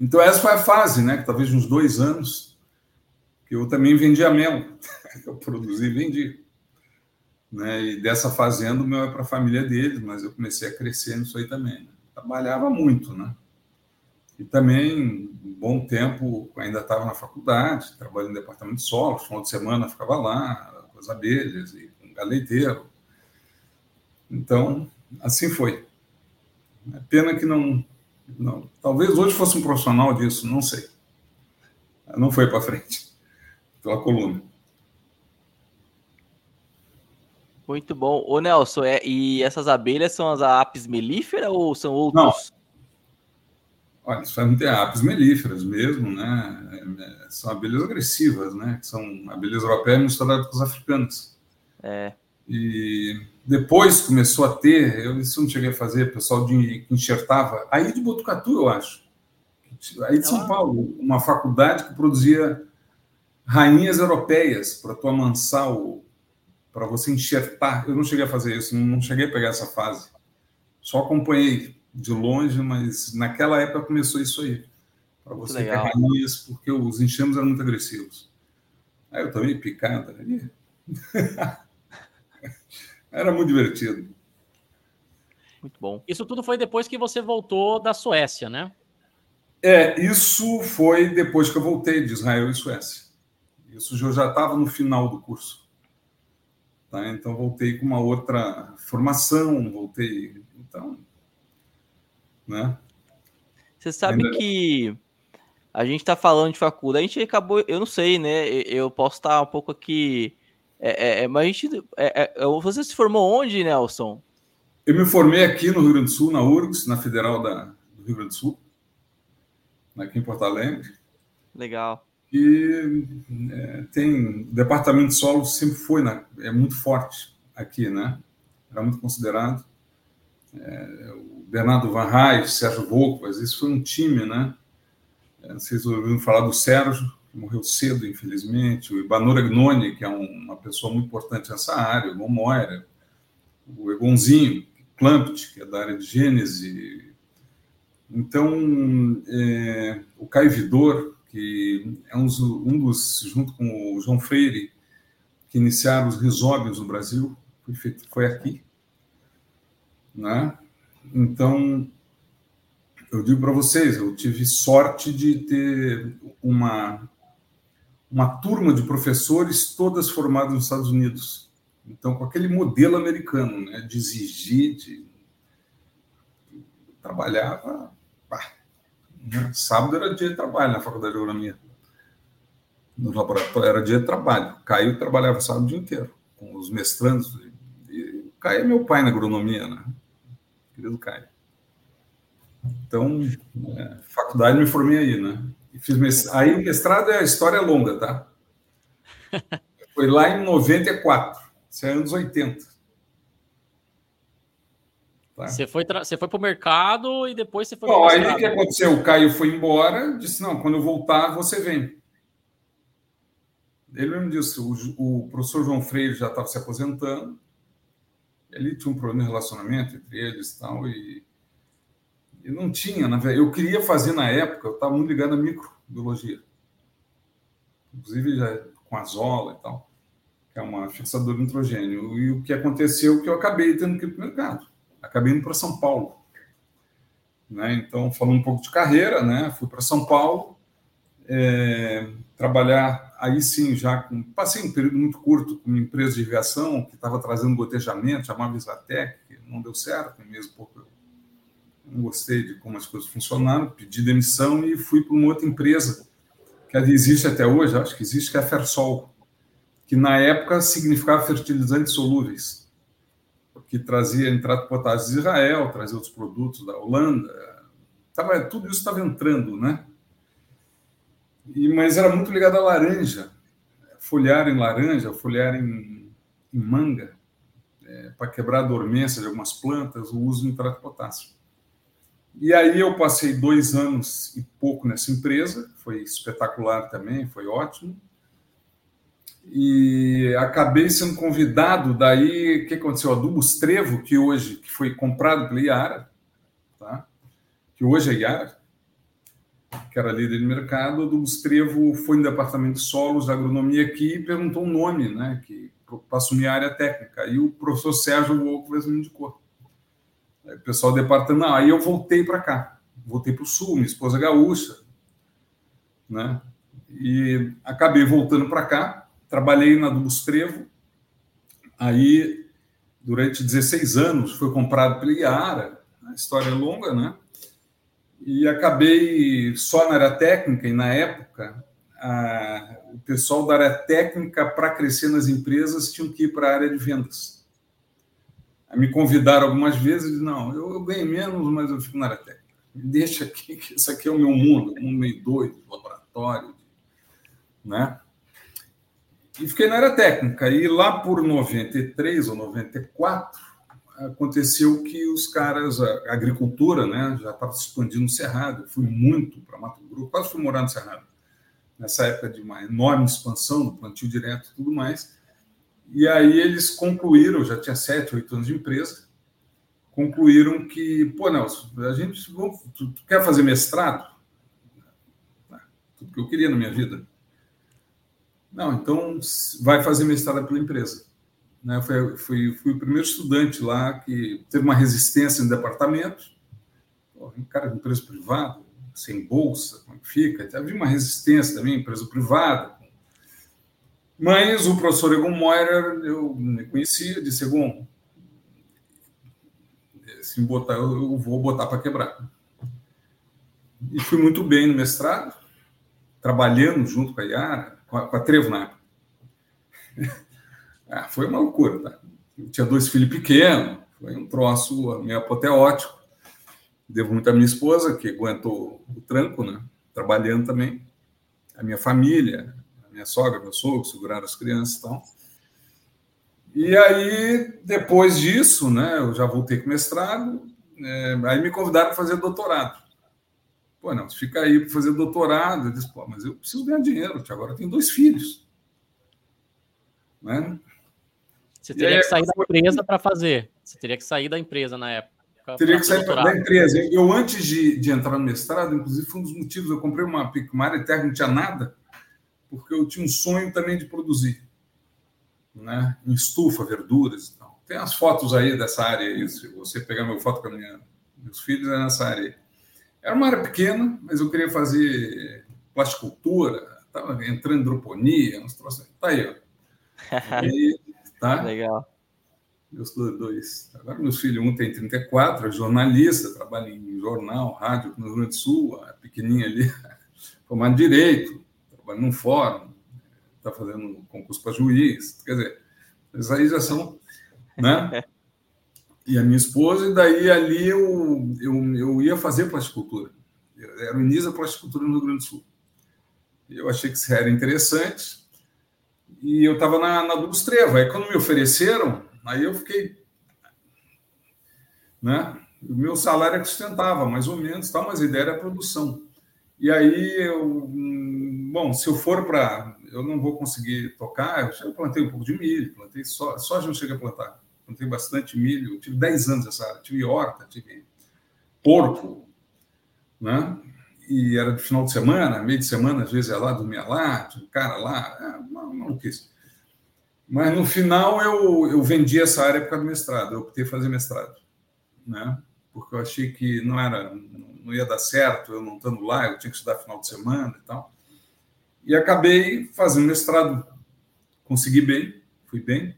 Então, essa foi a fase, né? Que talvez uns dois anos, que eu também vendia mel. [LAUGHS] eu produzi e vendi. Né? E dessa fazenda, o meu é para a família deles, mas eu comecei a crescer nisso aí também. Né? Trabalhava muito, né? E também, um bom tempo, ainda estava na faculdade, trabalhando no departamento de solo, final de semana ficava lá, com as abelhas e com o galeteiro. Então, assim foi. É pena que não, não. Talvez hoje fosse um profissional disso, não sei. Não foi para frente, pela coluna. Muito bom. Ô, Nelson, é, e essas abelhas são as apis melíferas ou são outros? Não. Olha, isso não tem apis melíferas mesmo, né? É, são abelhas agressivas, né? São abelhas europeias misturadas com as africanas. É. E depois começou a ter, eu isso não cheguei a fazer, pessoal de, que enxertava, aí de Botucatu, eu acho. Aí de São ah. Paulo, uma faculdade que produzia rainhas europeias para tu amansar o, para você enxertar. Eu não cheguei a fazer isso, não cheguei a pegar essa fase. Só acompanhei de longe, mas naquela época começou isso aí. Para você ter rainhas, porque os enxames eram muito agressivos. Aí eu também picada. Aí... [LAUGHS] Era muito divertido. Muito bom. Isso tudo foi depois que você voltou da Suécia, né? É, isso foi depois que eu voltei de Israel e Suécia. Isso eu já estava no final do curso. Tá? Então, voltei com uma outra formação, voltei. Então, né? Você sabe Ainda... que a gente está falando de faculdade, a gente acabou, eu não sei, né? Eu posso estar um pouco aqui. É, é, é mas a gente. É, é, você se formou onde, Nelson? Eu me formei aqui no Rio Grande do Sul, na URGS, na Federal da, do Rio Grande do Sul, aqui em Porto Alegre. Legal e é, tem o departamento de solo sempre foi na, é muito forte aqui, né? Era muito considerado. É, o Bernardo Van Reis, Sérgio Volkvas, isso foi um time, né? É, vocês ouviram falar do Sérgio, que morreu cedo, infelizmente, o Ibanor Agnoni, que é um, uma pessoa muito importante nessa área, o Moira. o Egonzinho, Clampt, que é da área de gênese. Então, é, o Caio Vidor, que é um, um, dos, junto com o João Freire, que iniciaram os risóbios no Brasil, foi, feito, foi aqui. Né? Então, eu digo para vocês, eu tive sorte de ter uma, uma turma de professores todas formadas nos Estados Unidos. Então, com aquele modelo americano, né, de exigir, de trabalhava. Né? Sábado era dia de trabalho na faculdade de agronomia. No laboratório era dia de trabalho. Caio trabalhava sábado o dia inteiro, com os mestrandos. E, Caio é meu pai na agronomia, né? Querido Caio. Então, é, faculdade me formei aí, né? E fiz mestrado. Aí o mestrado é a história longa, tá? [LAUGHS] Foi lá em 94. Isso é anos 80. Tá? Você foi, você foi para o mercado e depois você foi Bom, aí o que aconteceu? O Caio foi embora, disse: não, quando eu voltar, você vem. Ele mesmo disse: o, o professor João Freire já estava se aposentando, ele tinha um problema de relacionamento entre eles e tal, e, e não tinha, na verdade. Eu queria fazer na época, eu estava muito ligado à microbiologia, inclusive já com azola e tal que é uma fixadora de nitrogênio. E o que aconteceu é que eu acabei tendo que ir para o mercado. Acabei indo para São Paulo. Né? Então, falando um pouco de carreira, né? fui para São Paulo, é, trabalhar aí sim, já com, passei um período muito curto com uma empresa de aviação que estava trazendo gotejamento, chamava Isatec, não deu certo, mesmo porque eu não gostei de como as coisas funcionaram, pedi demissão e fui para uma outra empresa que existe até hoje, acho que existe, que é a Fersol, que na época significava fertilizantes solúveis, que trazia entrada de potássio de Israel, trazia outros produtos da Holanda, tava, tudo isso estava entrando, né? E, mas era muito ligado à laranja, folhar em laranja, folhar em, em manga, é, para quebrar a dormência de algumas plantas, o uso de nitrato potássio. E aí eu passei dois anos e pouco nessa empresa, foi espetacular também, foi ótimo e acabei sendo convidado. Daí, o que aconteceu? Adubos Trevo, que hoje que foi comprado pela Iara, tá? que hoje é Iara, que era líder de mercado. Adubos Trevo foi no departamento de solos da agronomia aqui e perguntou o um nome, né? que para assumir a área técnica. E o professor Sérgio Wolfes me indicou. Aí, o pessoal do departamento, não, aí eu voltei para cá, voltei para o sul, minha esposa gaúcha, né? E acabei voltando para cá trabalhei na Dubos Trevo, aí durante 16 anos foi comprado pela Iara, a história é longa, né? E acabei só na área técnica, e na época a, o pessoal da área técnica, para crescer nas empresas, tinham que ir para a área de vendas. Me convidaram algumas vezes, não, eu, eu ganho menos, mas eu fico na área técnica. Deixa aqui, que isso aqui é o meu mundo, um mundo meio doido, laboratório, né? E fiquei na área técnica. E lá por 93 ou 94, aconteceu que os caras, a agricultura, né, já estava se expandindo no Cerrado. Eu fui muito para Mato Grosso, quase fui morar no Cerrado. Nessa época de uma enorme expansão do plantio direto e tudo mais. E aí eles concluíram, já tinha sete, oito anos de empresa, concluíram que, pô, Nelson, a gente, tu, tu quer fazer mestrado? Tudo que eu queria na minha vida não, então vai fazer mestrado pela empresa. Né? Fui, fui, fui o primeiro estudante lá que teve uma resistência no departamento. Cara empresa privada, sem bolsa, como é fica? Havia uma resistência também, empresa privada. Mas o professor Egon Moira, eu me conhecia, disse: Egon, se botar, eu vou botar para quebrar. E fui muito bem no mestrado, trabalhando junto com a Yara, com a, com a Trevo na época. [LAUGHS] ah, foi uma loucura, tá? Eu tinha dois filhos pequenos, foi um troço meio apoteótico. Devo muito à minha esposa, que aguentou o tranco, né? Trabalhando também. A minha família, a minha sogra, meu sogro, seguraram as crianças e tal. E aí, depois disso, né, eu já voltei com mestrado, é, aí me convidaram para fazer doutorado. Pô, não, fica aí para fazer doutorado. Disse, pô, mas eu preciso ganhar dinheiro, agora eu tenho dois filhos. Né? Você teria que sair da empresa para fazer. Você teria que sair da empresa na época. Teria que sair da empresa. Eu, antes de, de entrar no mestrado, inclusive, foi um dos motivos. Eu comprei uma, uma área terra, não tinha nada, porque eu tinha um sonho também de produzir. Né? Em estufa, verduras e tal. Tem as fotos aí dessa área aí. Se você pegar meu foto com minha, meus filhos, é nessa área aí. Era uma área pequena, mas eu queria fazer plasticultura, estava entrando em hidroponia, uns troços. Tá aí, ó. [LAUGHS] E, tá? Legal. Meus dois. Agora, meus filhos, um tem 34, é jornalista, trabalha em jornal, rádio no Rio Grande do Sul, a pequenininha ali, [LAUGHS] formado Direito, trabalha num fórum, está fazendo concurso para juiz. Quer dizer, eles aí já são. Né? [LAUGHS] E a minha esposa, e daí ali eu, eu, eu ia fazer plasticultura. era o início da plasticultura no Rio Grande do Sul. Eu achei que isso era interessante. E eu estava na, na Dubos. Aí, quando me ofereceram, aí eu fiquei. Né? O meu salário é que sustentava, mais ou menos, tá? mas a ideia era a produção. E aí, eu, bom, se eu for para. Eu não vou conseguir tocar. Eu plantei um pouco de milho, plantei só, soja não cheguei a plantar. Plantei bastante milho. Tive 10 anos essa área. Tive horta, tive porco, né? e era de final de semana, meio de semana, às vezes ia lá, dormia lá, tinha um cara lá, é uma maluquice. Mas no final eu, eu vendi essa área por causa do mestrado, eu optei fazer mestrado, né? Porque eu achei que não era, não ia dar certo, eu não estando lá, eu tinha que estudar final de semana e tal. E acabei fazendo mestrado, consegui bem, fui bem.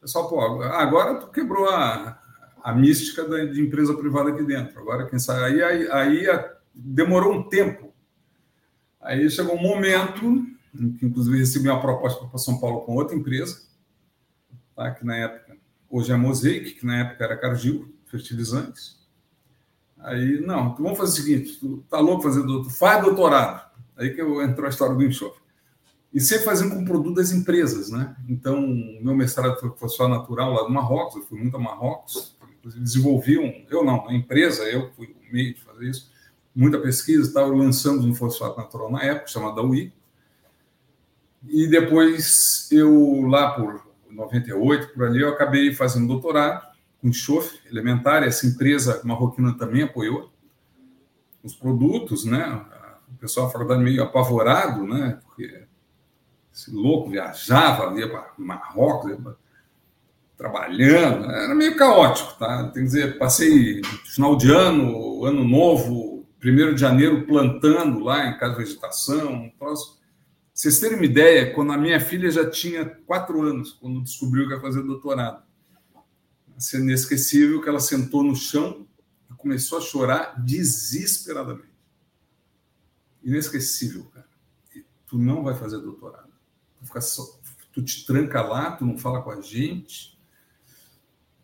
Pessoal, pô, agora tu quebrou a, a mística da, de empresa privada aqui dentro. Agora, quem sabe, aí, aí, aí a, demorou um tempo. Aí chegou um momento que, inclusive, recebi uma proposta para São Paulo com outra empresa, tá? que na época, hoje é Mosaic, que na época era Cargill, fertilizantes. Aí, não, então vamos fazer o seguinte: tu tá louco fazer doutorado? Faz doutorado. Aí que entrou a história do enxofre. E sempre fazendo com produto das empresas, né? Então, meu mestrado foi, só natural lá do Marrocos, eu fui muito a Marrocos, desenvolvi um, eu não, a empresa, eu fui o meio de fazer isso, muita pesquisa, tal, lançamos um fosfato natural na época, chamado UI. E depois eu, lá por 98, por ali, eu acabei fazendo doutorado com enxofre elementar, essa empresa marroquina também apoiou os produtos, né? O pessoal falava meio apavorado, né? Esse louco viajava, ia para Marrocos, ia trabalhando, era meio caótico, tá? Tem que dizer, passei final de ano, ano novo, 1 de janeiro plantando lá em casa de vegetação, um troço. Vocês terem uma ideia, quando a minha filha já tinha quatro anos, quando descobriu que ia fazer doutorado, sendo inesquecível que ela sentou no chão e começou a chorar desesperadamente. Inesquecível, cara. E tu não vai fazer doutorado. Tu, fica só, tu te tranca lá, tu não fala com a gente,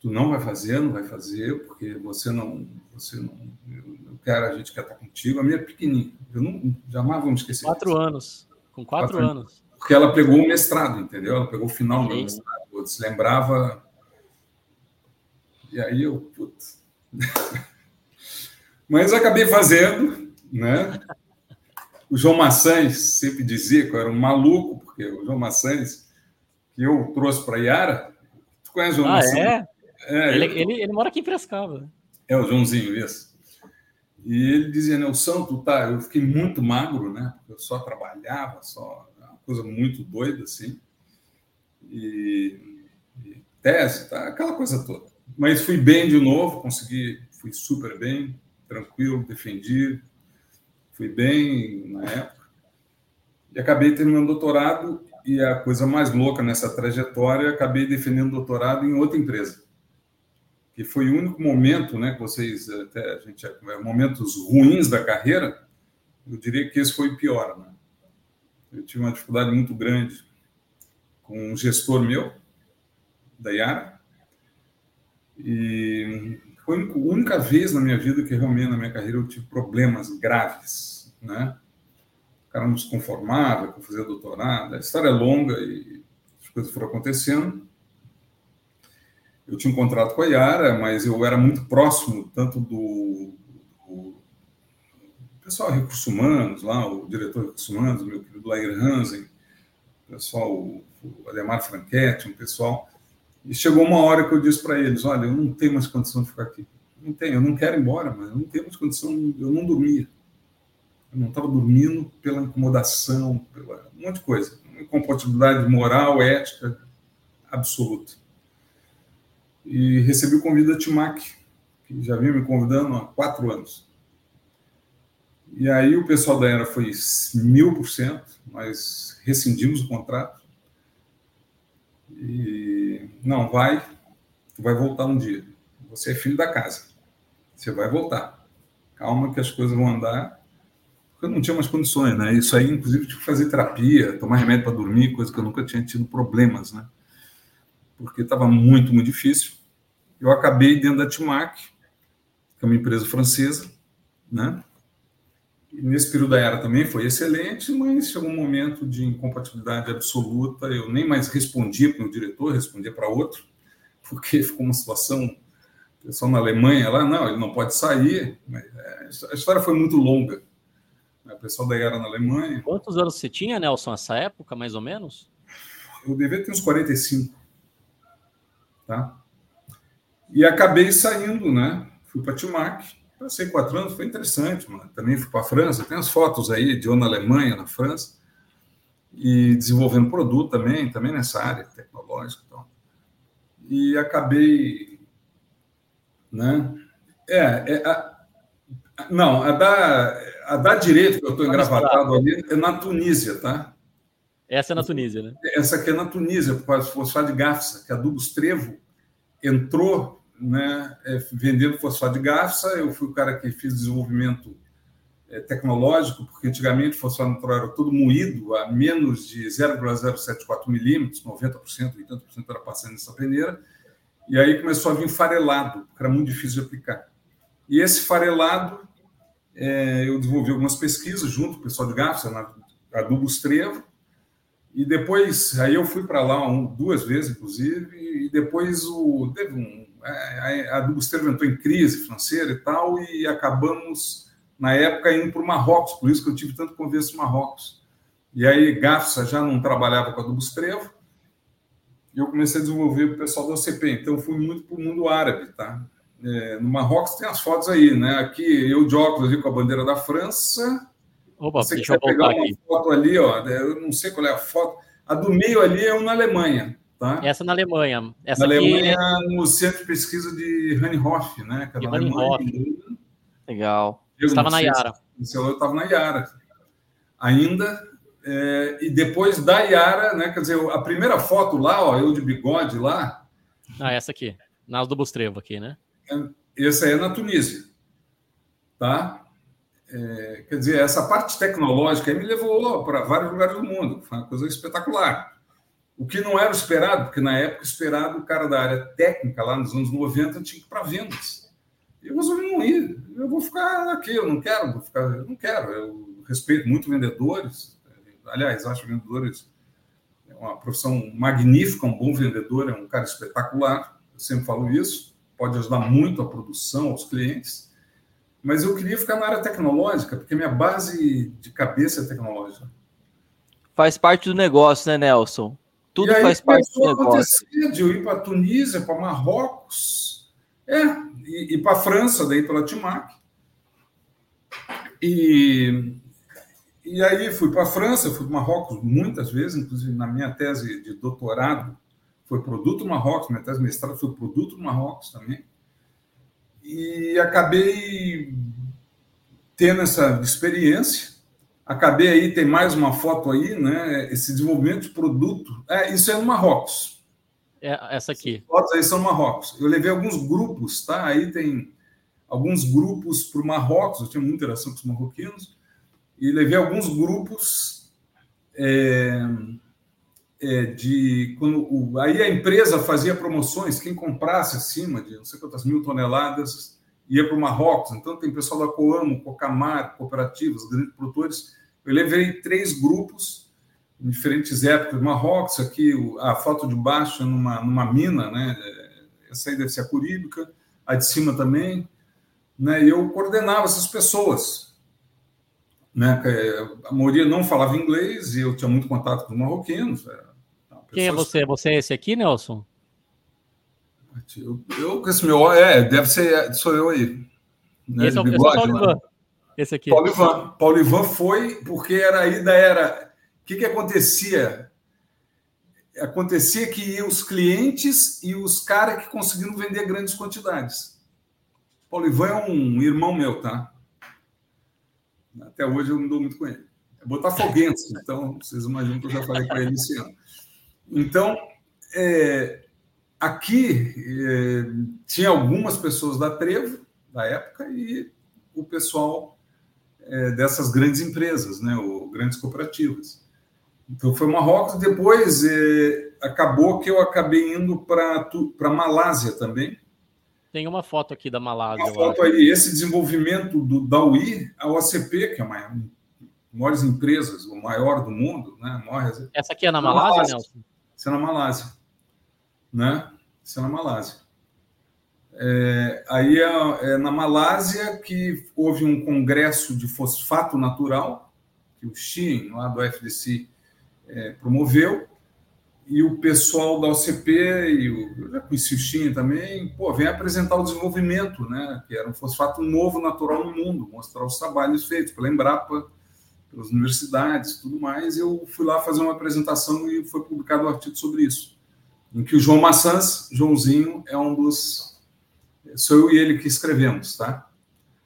tu não vai fazer, não vai fazer, porque você não, você não, eu quero, a gente quer estar contigo. A minha é pequenininha, eu não, jamais vou me esquecer. Quatro disso. anos, com quatro, quatro anos. anos. Porque ela pegou o mestrado, entendeu? Ela pegou o final do mestrado. Eu se lembrava. E aí eu, putz. [LAUGHS] Mas acabei fazendo, né? O João Maçães sempre dizia que eu era um maluco, porque o João Maçães, que eu trouxe para a Iara, tu conhece o João ah, Maçães? É? É, ele, eu... ele, ele, mora aqui em Prescaba. É, o Joãozinho, isso. E ele dizia, né, o santo, tá, eu fiquei muito magro, né, eu só trabalhava, só, uma coisa muito doida, assim, e, e tese, tá, aquela coisa toda. Mas fui bem de novo, consegui, fui super bem, tranquilo, defendi, fui bem na época, e acabei terminando doutorado, e a coisa mais louca nessa trajetória, acabei defendendo doutorado em outra empresa que foi o único momento, né, que vocês até a gente é, momentos ruins da carreira, eu diria que esse foi o pior, né? Eu tive uma dificuldade muito grande com um gestor meu da Yara e foi a única vez na minha vida que realmente na minha carreira eu tive problemas graves, né? O cara não se conformava com fazer doutorado, a história é longa e as coisas foram acontecendo eu tinha um contrato com a Yara, mas eu era muito próximo tanto do, do pessoal recursos humanos, lá, o diretor de recursos humanos, o meu querido Lair Hansen, o pessoal, o Ademar Franchetti, um pessoal, E chegou uma hora que eu disse para eles: Olha, eu não tenho mais condição de ficar aqui. Não tenho, eu não quero ir embora, mas eu não tenho mais condição, eu não dormia. Eu não estava dormindo pela incomodação, pela um monte de coisa. Incompatibilidade moral, ética absoluta. E recebi o convite da Timac, que já vinha me convidando há quatro anos. E aí o pessoal da Era foi mil por cento, nós rescindimos o contrato. E não, vai, tu vai voltar um dia. Você é filho da casa. Você vai voltar. Calma que as coisas vão andar. Eu não tinha mais condições, né? Isso aí, inclusive, tive que fazer terapia, tomar remédio para dormir, coisa que eu nunca tinha tido problemas, né? Porque estava muito, muito difícil. Eu acabei dentro da Timac, que é uma empresa francesa, né? E nesse período da era também foi excelente, mas chegou um momento de incompatibilidade absoluta. Eu nem mais respondia para o diretor, respondia para outro, [LAUGHS] porque ficou uma situação. Pessoal na Alemanha lá, não, ele não pode sair. É, a história foi muito longa. O pessoal da era na Alemanha. Quantos anos você tinha, Nelson, nessa época, mais ou menos? Eu devia ter uns 45. Tá? E acabei saindo, né? Fui para Timac Passei quatro anos, foi interessante, mano. Também fui para a França, tem as fotos aí de eu na Alemanha, na França, e desenvolvendo produto também, também nessa área tecnológica e tal. E acabei, né? É, é a, não, a da, a da direita que eu estou engravatado ali é na Tunísia, tá? Essa é na Tunísia, né? Essa aqui é na Tunísia, por causa do fosfato de Gafsa, que a Dubos Trevo entrou né, é, vendendo fosfato de garça. Eu fui o cara que fiz desenvolvimento é, tecnológico, porque antigamente o fosfato natural era todo moído a menos de 0,074 milímetros, 90%, 80% era passando nessa peneira. E aí começou a vir farelado, que era muito difícil de aplicar. E esse farelado, é, eu desenvolvi algumas pesquisas junto com o pessoal de Garça, na Adubos Trevo, e depois, aí eu fui para lá um, duas vezes, inclusive, e depois o, teve um, a, a Busteiro entrou em crise financeira e tal, e acabamos, na época, indo para o Marrocos, por isso que eu tive tanto convívio com Marrocos. E aí, Gafsa já não trabalhava com a do Bustrevo, e eu comecei a desenvolver o pessoal da OCP. Então, fui muito para o mundo árabe, tá? É, no Marrocos tem as fotos aí, né? Aqui, eu de óculos ali com a bandeira da França. Opa, Você deixa eu pegar uma aqui. foto ali, ó, eu não sei qual é a foto. A do meio ali é uma na Alemanha. Tá? Essa na Alemanha. Essa na Alemanha, é... no Centro de Pesquisa de Hohenhoff, né? Que é Hohenhoff. Legal. Eu estava na Yara. eu estava na Yara. Ainda. É, e depois da Yara, né? Quer dizer, a primeira foto lá, ó, eu de bigode lá. Ah, essa aqui. Na do Bustrevo aqui, né? Essa é na Tunísia. Tá? É, quer dizer, essa parte tecnológica me levou para vários lugares do mundo. Foi uma coisa espetacular. O que não era esperado, porque na época esperado o cara da área técnica, lá nos anos 90, tinha que ir para vendas. Eu resolvi não ir. Eu vou ficar aqui, eu não quero, vou ficar, eu não quero. Eu respeito muito vendedores. Aliás, acho vendedores é uma profissão magnífica, um bom vendedor, é um cara espetacular. Eu sempre falo isso. Pode ajudar muito a produção, aos clientes. Mas eu queria ficar na área tecnológica, porque minha base de cabeça é tecnológica. Faz parte do negócio, né, Nelson? Tudo e faz parte do negócio. De eu ir para Tunísia, para Marrocos, é, e, e para a França, daí pela Timac. E, e aí fui para a França, fui para Marrocos muitas vezes, inclusive na minha tese de doutorado foi produto Marrocos, minha tese mestrado foi produto Marrocos também. E acabei tendo essa experiência Acabei aí, tem mais uma foto aí, né? Esse desenvolvimento de produto. É, isso é no Marrocos. É essa aqui. As fotos aí são no Marrocos. Eu levei alguns grupos, tá? Aí tem alguns grupos para o Marrocos, eu tinha muita interação com os marroquinos, e levei alguns grupos é, é, de. Quando o, aí a empresa fazia promoções, quem comprasse acima de não sei quantas mil toneladas ia para o Marrocos. Então, tem pessoal da Coamo, Cocamar, cooperativas, grandes produtores. Eu levei três grupos em diferentes épocas. Marrocos, aqui a foto de baixo é numa, numa mina, né? Essa aí deve ser a Curíbica, a de cima também. Né? E eu coordenava essas pessoas. Né? A maioria não falava inglês e eu tinha muito contato com os marroquinos. Quem é você? Você é esse aqui, Nelson? Eu, eu com esse meu. É, deve ser. Sou eu aí. Né, esse é o bigode, Paulo Ivan. Esse aqui. Paulo Ivan. Paulo Ivan foi porque era aí da era. O que, que acontecia? Acontecia que os clientes e os caras que conseguiram vender grandes quantidades. Paulo Ivan é um irmão meu, tá? Até hoje eu não dou muito com ele. É botafoguense, então vocês imaginam que eu já falei com ele esse ano. Então, é, aqui é, tinha algumas pessoas da Trevo, da época, e o pessoal é, dessas grandes empresas, né, ou grandes cooperativas. Então foi Marrocos. Depois é, acabou que eu acabei indo para a Malásia também. Tem uma foto aqui da Malásia. Uma foto aí, esse desenvolvimento do, da UI, a OCP, que é uma maiores empresas, o maior do mundo, né? Maior... Essa aqui é na, na Malásia, Malásia, Nelson? Isso é na Malásia, né? Isso é na Malásia. É, aí é, é, na Malásia que houve um congresso de fosfato natural que o Xin, lá do FDC, é, promoveu, e o pessoal da OCP, e o, eu já conheci o Xin também, pô, vem apresentar o desenvolvimento, né, que era um fosfato novo natural no mundo, mostrar os trabalhos feitos pela Embrapa, pelas universidades tudo mais. Eu fui lá fazer uma apresentação e foi publicado um artigo sobre isso, em que o João Maçãs, Joãozinho, é um dos. Sou eu e ele que escrevemos, tá?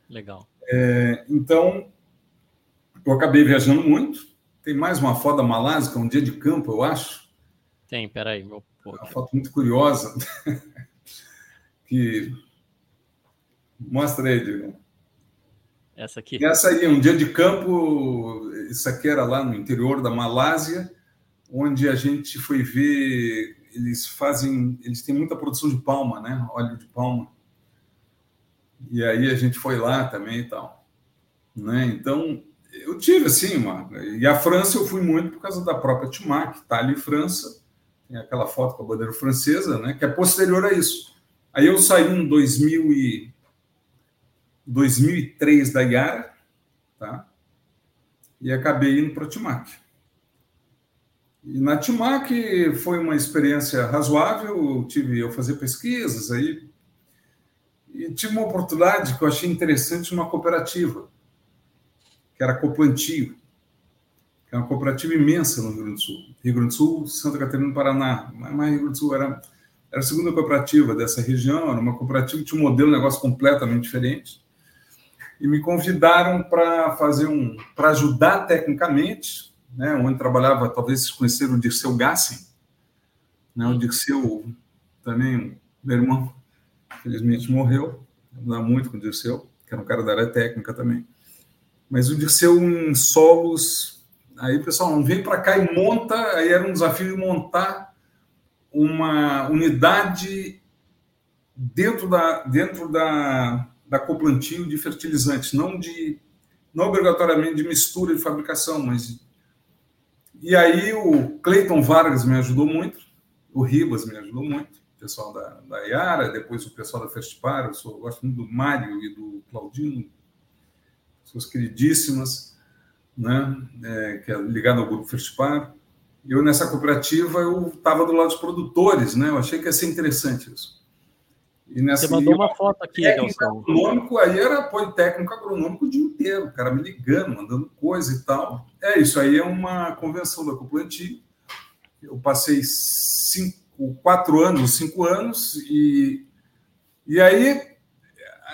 Legal. É, então, eu acabei viajando muito. Tem mais uma foto da Malásia, que é um dia de campo, eu acho. Tem, peraí. Meu... Uma foto muito curiosa. [LAUGHS] que. Mostra aí, Diego. Essa aqui. Essa aí, um dia de campo, isso aqui era lá no interior da Malásia, onde a gente foi ver, eles fazem, eles têm muita produção de palma, né? Óleo de palma. E aí a gente foi lá também e tal. Né? Então, eu tive assim, uma... e a França eu fui muito por causa da própria Timac, Itália e França, tem aquela foto com a bandeira francesa, né? Que é posterior a isso. Aí eu saí em 2000 e 2003 da Iara, tá? E acabei indo para a Timac. E na Timac foi uma experiência razoável, eu tive eu fazer pesquisas aí e tive uma oportunidade que eu achei interessante uma cooperativa, que era Coplantio, que é uma cooperativa imensa no Rio Grande do Sul. Rio Grande do Sul, Santa Catarina e Paraná. Mas Rio Grande do Sul era, era a segunda cooperativa dessa região, era uma cooperativa que tinha um modelo de negócio completamente diferente e me convidaram para fazer um para ajudar tecnicamente, né, onde trabalhava talvez conheceram o Dirceu Gassin, né, o Dirceu também meu irmão, felizmente morreu, não muito com o Dirceu, que era um cara da área técnica também. Mas o Dirceu em solos, aí pessoal vem para cá e monta, aí era um desafio de montar uma unidade dentro da dentro da da coplantio de fertilizantes, não de não obrigatoriamente de mistura de fabricação, mas e aí o Cleiton Vargas me ajudou muito, o Ribas me ajudou muito, o pessoal da, da Iara, depois o pessoal da Festipar, eu, sou, eu gosto muito do Mário e do Claudino, pessoas queridíssimas, né, é, que é ligado ao grupo Festipar. Eu nessa cooperativa eu estava do lado dos produtores, né? Eu achei que ia ser interessante isso. E nessa Você mandou uma foto aqui, técnico agronômico, aí era apoio técnico agronômico o dia inteiro, o cara me ligando, mandando coisa e tal. É, isso aí é uma convenção da Coplanti. Eu passei cinco, quatro anos, cinco anos, e, e aí,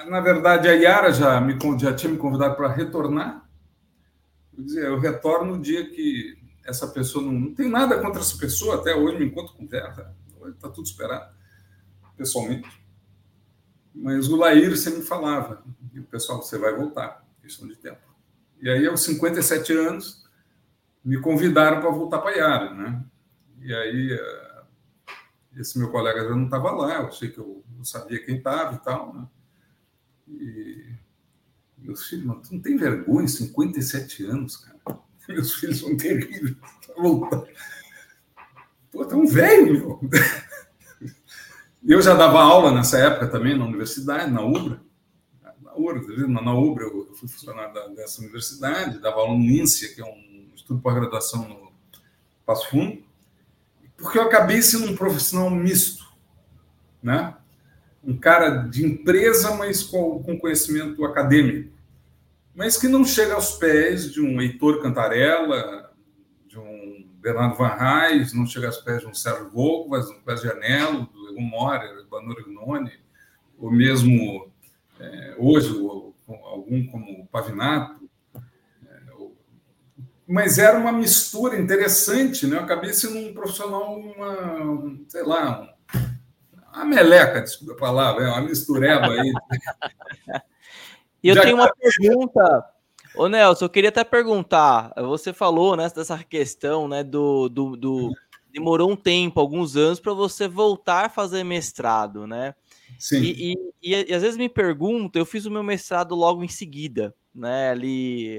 na verdade, a Yara já, me, já tinha me convidado para retornar. Eu dizia, eu retorno no dia que essa pessoa não, não tem nada contra essa pessoa, até hoje me encontro com ela, está tudo esperado, pessoalmente mas o Laíro sempre falava, e o pessoal, você vai voltar, questão de tempo. E aí, aos 57 anos, me convidaram para voltar para Yara, né? E aí, eh, esse meu colega já não estava lá, eu achei que eu, sabia quem estava e tal, né? E meus filhos, mano, tu não tem vergonha, 57 anos, cara. [LAUGHS] Meus filhos são terríveis. [LAUGHS] Voltar. Pô, tá um velho, meu. Eu já dava aula nessa época também na universidade, na UBRA. Na UBRA, na UBRA eu fui funcionário dessa universidade, dava aula no INSEA, que é um estudo para graduação no Passo Fundo, porque eu acabei sendo um profissional misto, né? um cara de empresa, mas com, conhecimento acadêmico, mas que não chega aos pés de um Heitor Cantarella, de um Bernardo Van Reis, não chega aos pés de um Sérgio Volkvas, um Pé Janelo, Egon Morer, do Banor Gnoni, ou mesmo é, hoje algum como Pavinato, mas era uma mistura interessante, né? Eu acabei sendo um profissional, uma, sei lá, uma meleca, desculpa a palavra, é uma mistureba aí. e eu Já tenho uma pergunta, ô Nelson, eu queria até perguntar, você falou né, dessa questão né, do, do, do demorou um tempo, alguns anos, para você voltar a fazer mestrado, né? Sim. E, e, e, e às vezes me pergunto, eu fiz o meu mestrado logo em seguida, né? Ali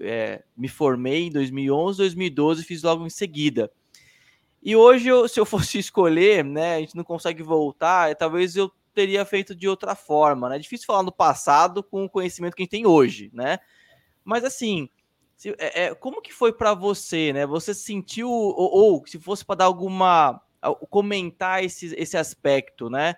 é, me formei em 2011, 2012, fiz logo em seguida. E hoje, eu, [LAUGHS] se eu fosse escolher, né? A gente não consegue voltar, talvez eu teria feito de outra forma, né? É difícil falar no passado com o conhecimento que a gente tem hoje, né? Mas assim, se, é, é como que foi para você, né? Você sentiu ou, ou se fosse para dar alguma comentar esse, esse aspecto, né?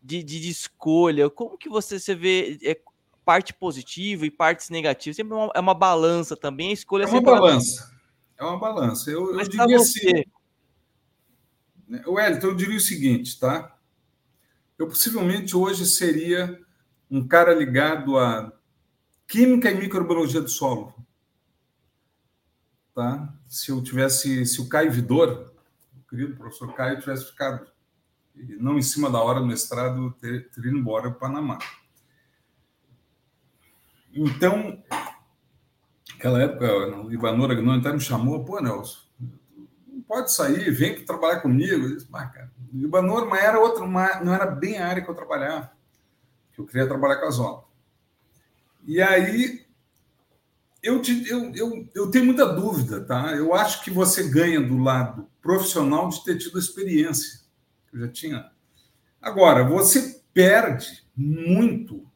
De, de, de, escolha, como que você, você vê é, parte positiva e partes negativas. Sempre é uma, é uma balança também. A escolha é uma balança. É uma balança. Eu, eu diria você... assim. Né, Wellington, eu diria o seguinte, tá? Eu possivelmente hoje seria um cara ligado a química e microbiologia do solo. Tá? Se eu tivesse, se o Caio Vidor, o querido professor Caio, tivesse ficado não em cima da hora do mestrado, teria ido embora para o Panamá. Então, naquela época, o Ivanor Agnoni até me chamou, pô, Nelson, não pode sair, vem que trabalhar comigo. Eu disse, ah, cara, o Ivanor mas era outra, não era bem a área que eu trabalhava, que eu queria trabalhar com a zona. E aí, eu, te, eu, eu, eu tenho muita dúvida, tá? Eu acho que você ganha do lado profissional de ter tido experiência. Eu já tinha. Agora, você perde muito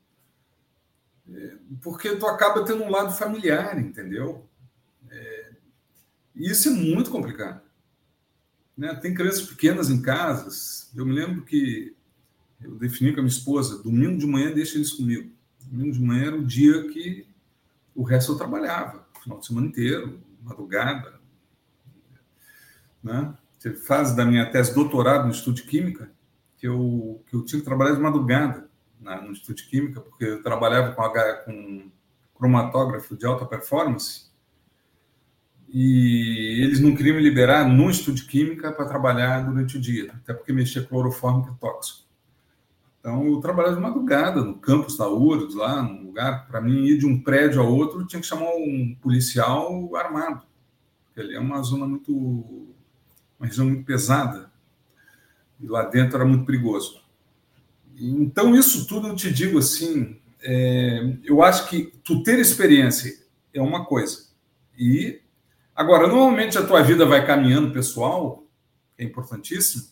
porque tu acaba tendo um lado familiar, entendeu? É, isso é muito complicado. Né? Tem crianças pequenas em casas. Eu me lembro que eu defini com a minha esposa: domingo de manhã deixa eles comigo. Domingo de manhã era o dia que o resto eu trabalhava, final de semana inteiro, madrugada. Né? Fase da minha tese doutorado no Instituto de Química que eu, que eu tinha que trabalhar de madrugada no Instituto de Química, porque eu trabalhava com, H, com cromatógrafo de alta performance e eles não queriam me liberar no Instituto de Química para trabalhar durante o dia, até porque mexia clorofórmico é tóxico. Então, eu trabalhava de madrugada no campus da URGS, lá, num lugar, para mim ir de um prédio a outro, tinha que chamar um policial armado, porque ali é uma zona muito, uma região muito pesada, e lá dentro era muito perigoso. Então, isso tudo eu te digo assim, é, eu acho que tu ter experiência é uma coisa. E agora, normalmente a tua vida vai caminhando pessoal, é importantíssimo,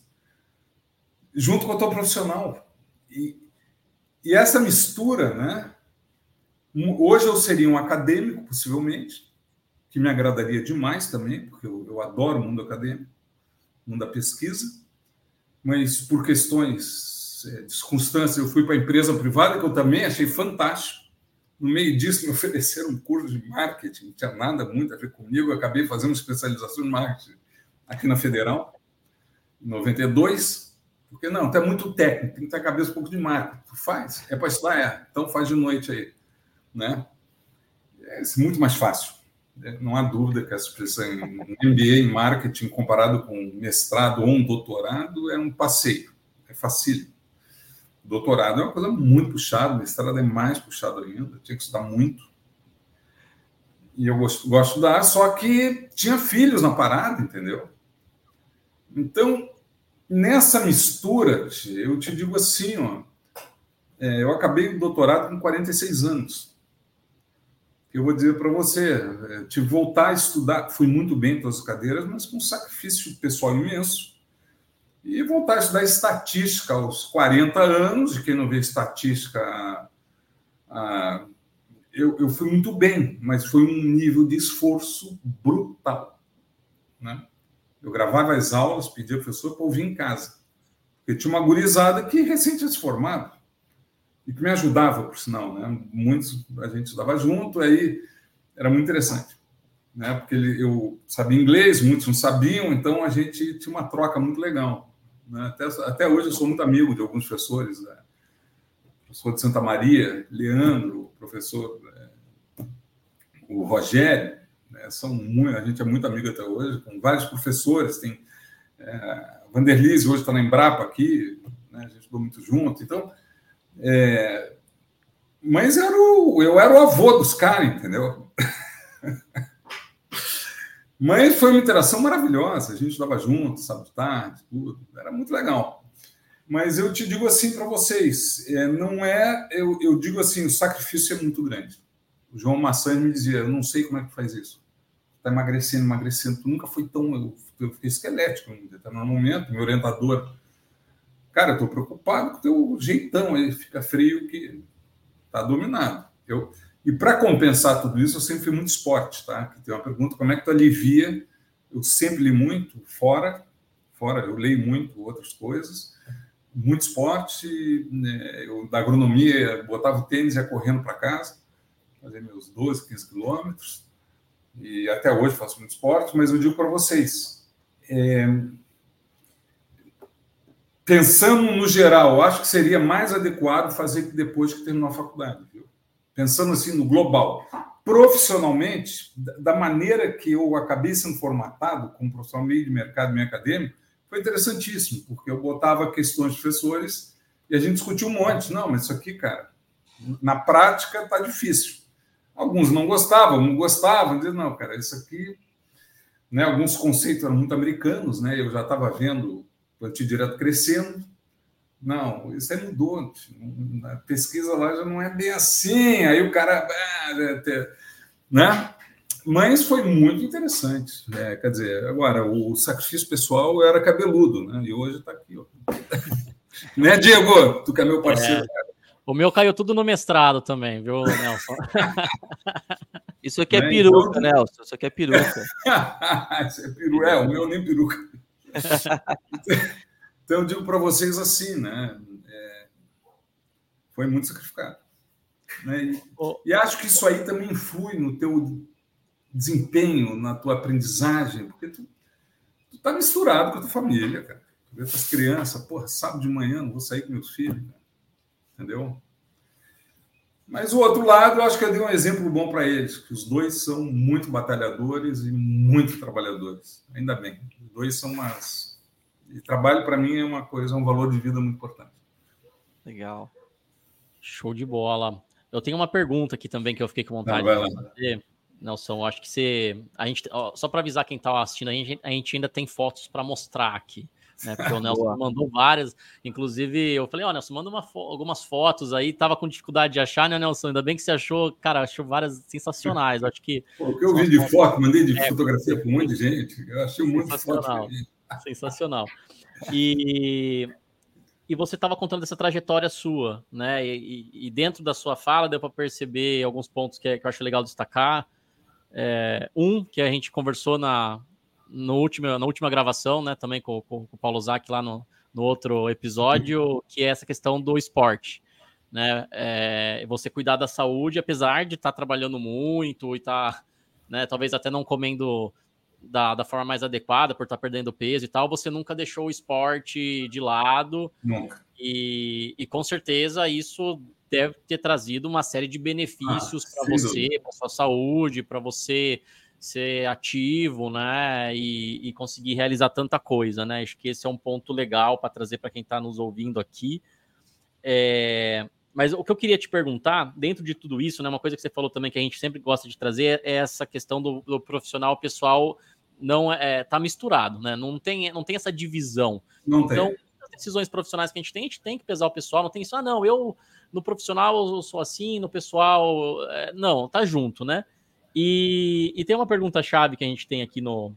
junto com a tua profissional. E, e essa mistura, né? Hoje eu seria um acadêmico, possivelmente, que me agradaria demais também, porque eu, eu adoro o mundo acadêmico, o mundo da pesquisa, mas por questões é, circunstâncias, eu fui para a empresa privada, que eu também achei fantástico. No meio disso, me [LAUGHS] ofereceram um curso de marketing, não tinha nada muito a ver comigo. Eu acabei fazendo especialização em marketing aqui na Federal, em 92. Porque não, tu é muito técnico, tem que ter a cabeça um pouco de marketing. Faz, é para estudar, é. Então faz de noite aí. Né? É muito mais fácil. É, não há dúvida que essa expressão em MBA em marketing comparado com mestrado ou um doutorado é um passeio, é facílimo. Doutorado é uma coisa muito puxada, mestrado é mais puxado ainda, tinha que estudar muito. E eu gosto, gosto dar, só que tinha filhos na parada, entendeu? Então, nessa mistura, eu te digo assim, ó, é, eu acabei o doutorado com 46 anos. Eu vou dizer para você, é, que voltar a estudar, fui muito bem em todas as cadeiras, mas com um sacrifício pessoal imenso e voltar a estudar estatística aos 40 anos, de quem não vê estatística, ah, eu, eu fui muito bem, mas foi um nível de esforço brutal. Né? Eu gravava as aulas, pedia ao professor para ouvir em casa. Porque tinha uma gurizada que recém tinha se formado e que me ajudava, por sinal, né? Muitos a gente estudava junto, aí era muito interessante, né? Porque eu sabia inglês, muitos não sabiam, então a gente tinha uma troca muito legal. Né? Até, até hoje eu sou muito amigo de alguns professores, né? professor de Santa Maria, Leandro, professor é, o Rogério, né? são muito, a gente é muito amigo até hoje, com vários professores, tem é, Vanderlise hoje está na Embrapa aqui, né? a gente estudou muito junto, então é, mas era o, eu era o avô dos caras, entendeu? [LAUGHS] mas foi uma interação maravilhosa, a gente estava junto, sábado tarde, tudo, era muito legal. Mas eu te digo assim para vocês, é, não é, eu, eu digo assim, o sacrifício é muito grande. O João Maçã me dizia, eu não sei como é que faz isso. Está emagrecendo, emagrecendo, tu nunca foi tão, eu, eu fiquei esquelético em determinado momento, meu orientador Cara, eu estou preocupado com o teu jeitão aí, fica frio que está dominado. Eu, e para compensar tudo isso, eu sempre fui muito esporte, tá? Tem uma pergunta, como é que tu alivia? Eu sempre li muito, fora, fora, eu leio muito outras coisas, muito esporte, né? eu da agronomia, botava o tênis e ia correndo para casa, fazer meus 12, 15 quilômetros, e até hoje faço muito esporte, mas eu digo para vocês, é, pensando no geral, acho que seria mais adequado fazer depois que terminar a faculdade, viu? Pensando assim no global. Profissionalmente, da maneira que eu acabei sendo formatado como profissional meio de mercado, meio acadêmico, foi interessantíssimo, porque eu botava questões de professores e a gente discutiu um monte. Não, mas isso aqui, cara, na prática tá difícil. Alguns não gostavam, não gostavam, diziam, não, cara, isso aqui, né, alguns conceitos eram muito americanos, né? Eu já estava vendo plantio direto crescendo. Não, isso aí mudou. A pesquisa lá já não é bem assim. Aí o cara. Né? Mas foi muito interessante. Né? Quer dizer, agora, o sacrifício pessoal era cabeludo, né? E hoje está aqui. Ó. [LAUGHS] né, Diego? Tu que é meu parceiro. É. O meu caiu tudo no mestrado também, viu, Nelson? [LAUGHS] Isso aqui é né? peruca, então... Nelson. Isso aqui é peruca. [LAUGHS] Isso é peruca. É, o meu nem peruca. [LAUGHS] então, eu digo para vocês assim, né? É, foi muito sacrificado. Né? E, oh. e, acho que isso aí também influi no teu desempenho, na tua aprendizagem, porque tu, tu tá misturado com a tua família, cara. Tu vê as crianças, porra, sábado de manhã não vou sair com meus filhos, cara. Entendeu? Mas o outro lado, eu acho que eu dei um exemplo bom para eles, que os dois são muito batalhadores e muito trabalhadores. Ainda bem. Os dois são umas. E trabalho, para mim, é uma coisa, é um valor de vida muito importante. Legal. Show de bola. Eu tenho uma pergunta aqui também que eu fiquei com vontade Não, de fazer. Nelson, acho que você. A gente, ó, só para avisar quem está assistindo, a gente, a gente ainda tem fotos para mostrar aqui né? Porque o [LAUGHS] Nelson mandou várias, inclusive eu falei, ó, oh, Nelson, manda fo algumas fotos aí, tava com dificuldade de achar, né, Nelson? Ainda bem que você achou, cara, achou várias sensacionais, acho que... [LAUGHS] O que eu vi de fotos... foto, mandei de é, fotografia para um monte de gente, eu achei muito sensacional, sensacional. E, e você estava contando dessa trajetória sua, né? E, e, dentro da sua fala deu para perceber alguns pontos que, que, eu acho legal destacar. É, um, que a gente conversou na, no último, na última gravação, né, também com, com, com o Paulo Zac lá no, no outro episódio, que é essa questão do esporte. Né, é, você cuidar da saúde, apesar de estar tá trabalhando muito e estar, tá, né, talvez até não comendo da, da forma mais adequada, por estar tá perdendo peso e tal, você nunca deixou o esporte de lado. Nunca. E, e com certeza isso deve ter trazido uma série de benefícios ah, para você, para sua saúde, para você ser ativo, né, e, e, conseguir realizar tanta coisa, né? Acho que esse é um ponto legal para trazer para quem está nos ouvindo aqui. É, mas o que eu queria te perguntar, dentro de tudo isso, né, uma coisa que você falou também que a gente sempre gosta de trazer é essa questão do, do profissional pessoal não é tá misturado, né? Não tem não tem essa divisão. Não então, tem. as decisões profissionais que a gente tem, a gente tem que pesar o pessoal, não tem isso, ah, não, eu no profissional eu sou assim, no pessoal, é, não, tá junto, né? E, e tem uma pergunta-chave que a gente tem aqui no,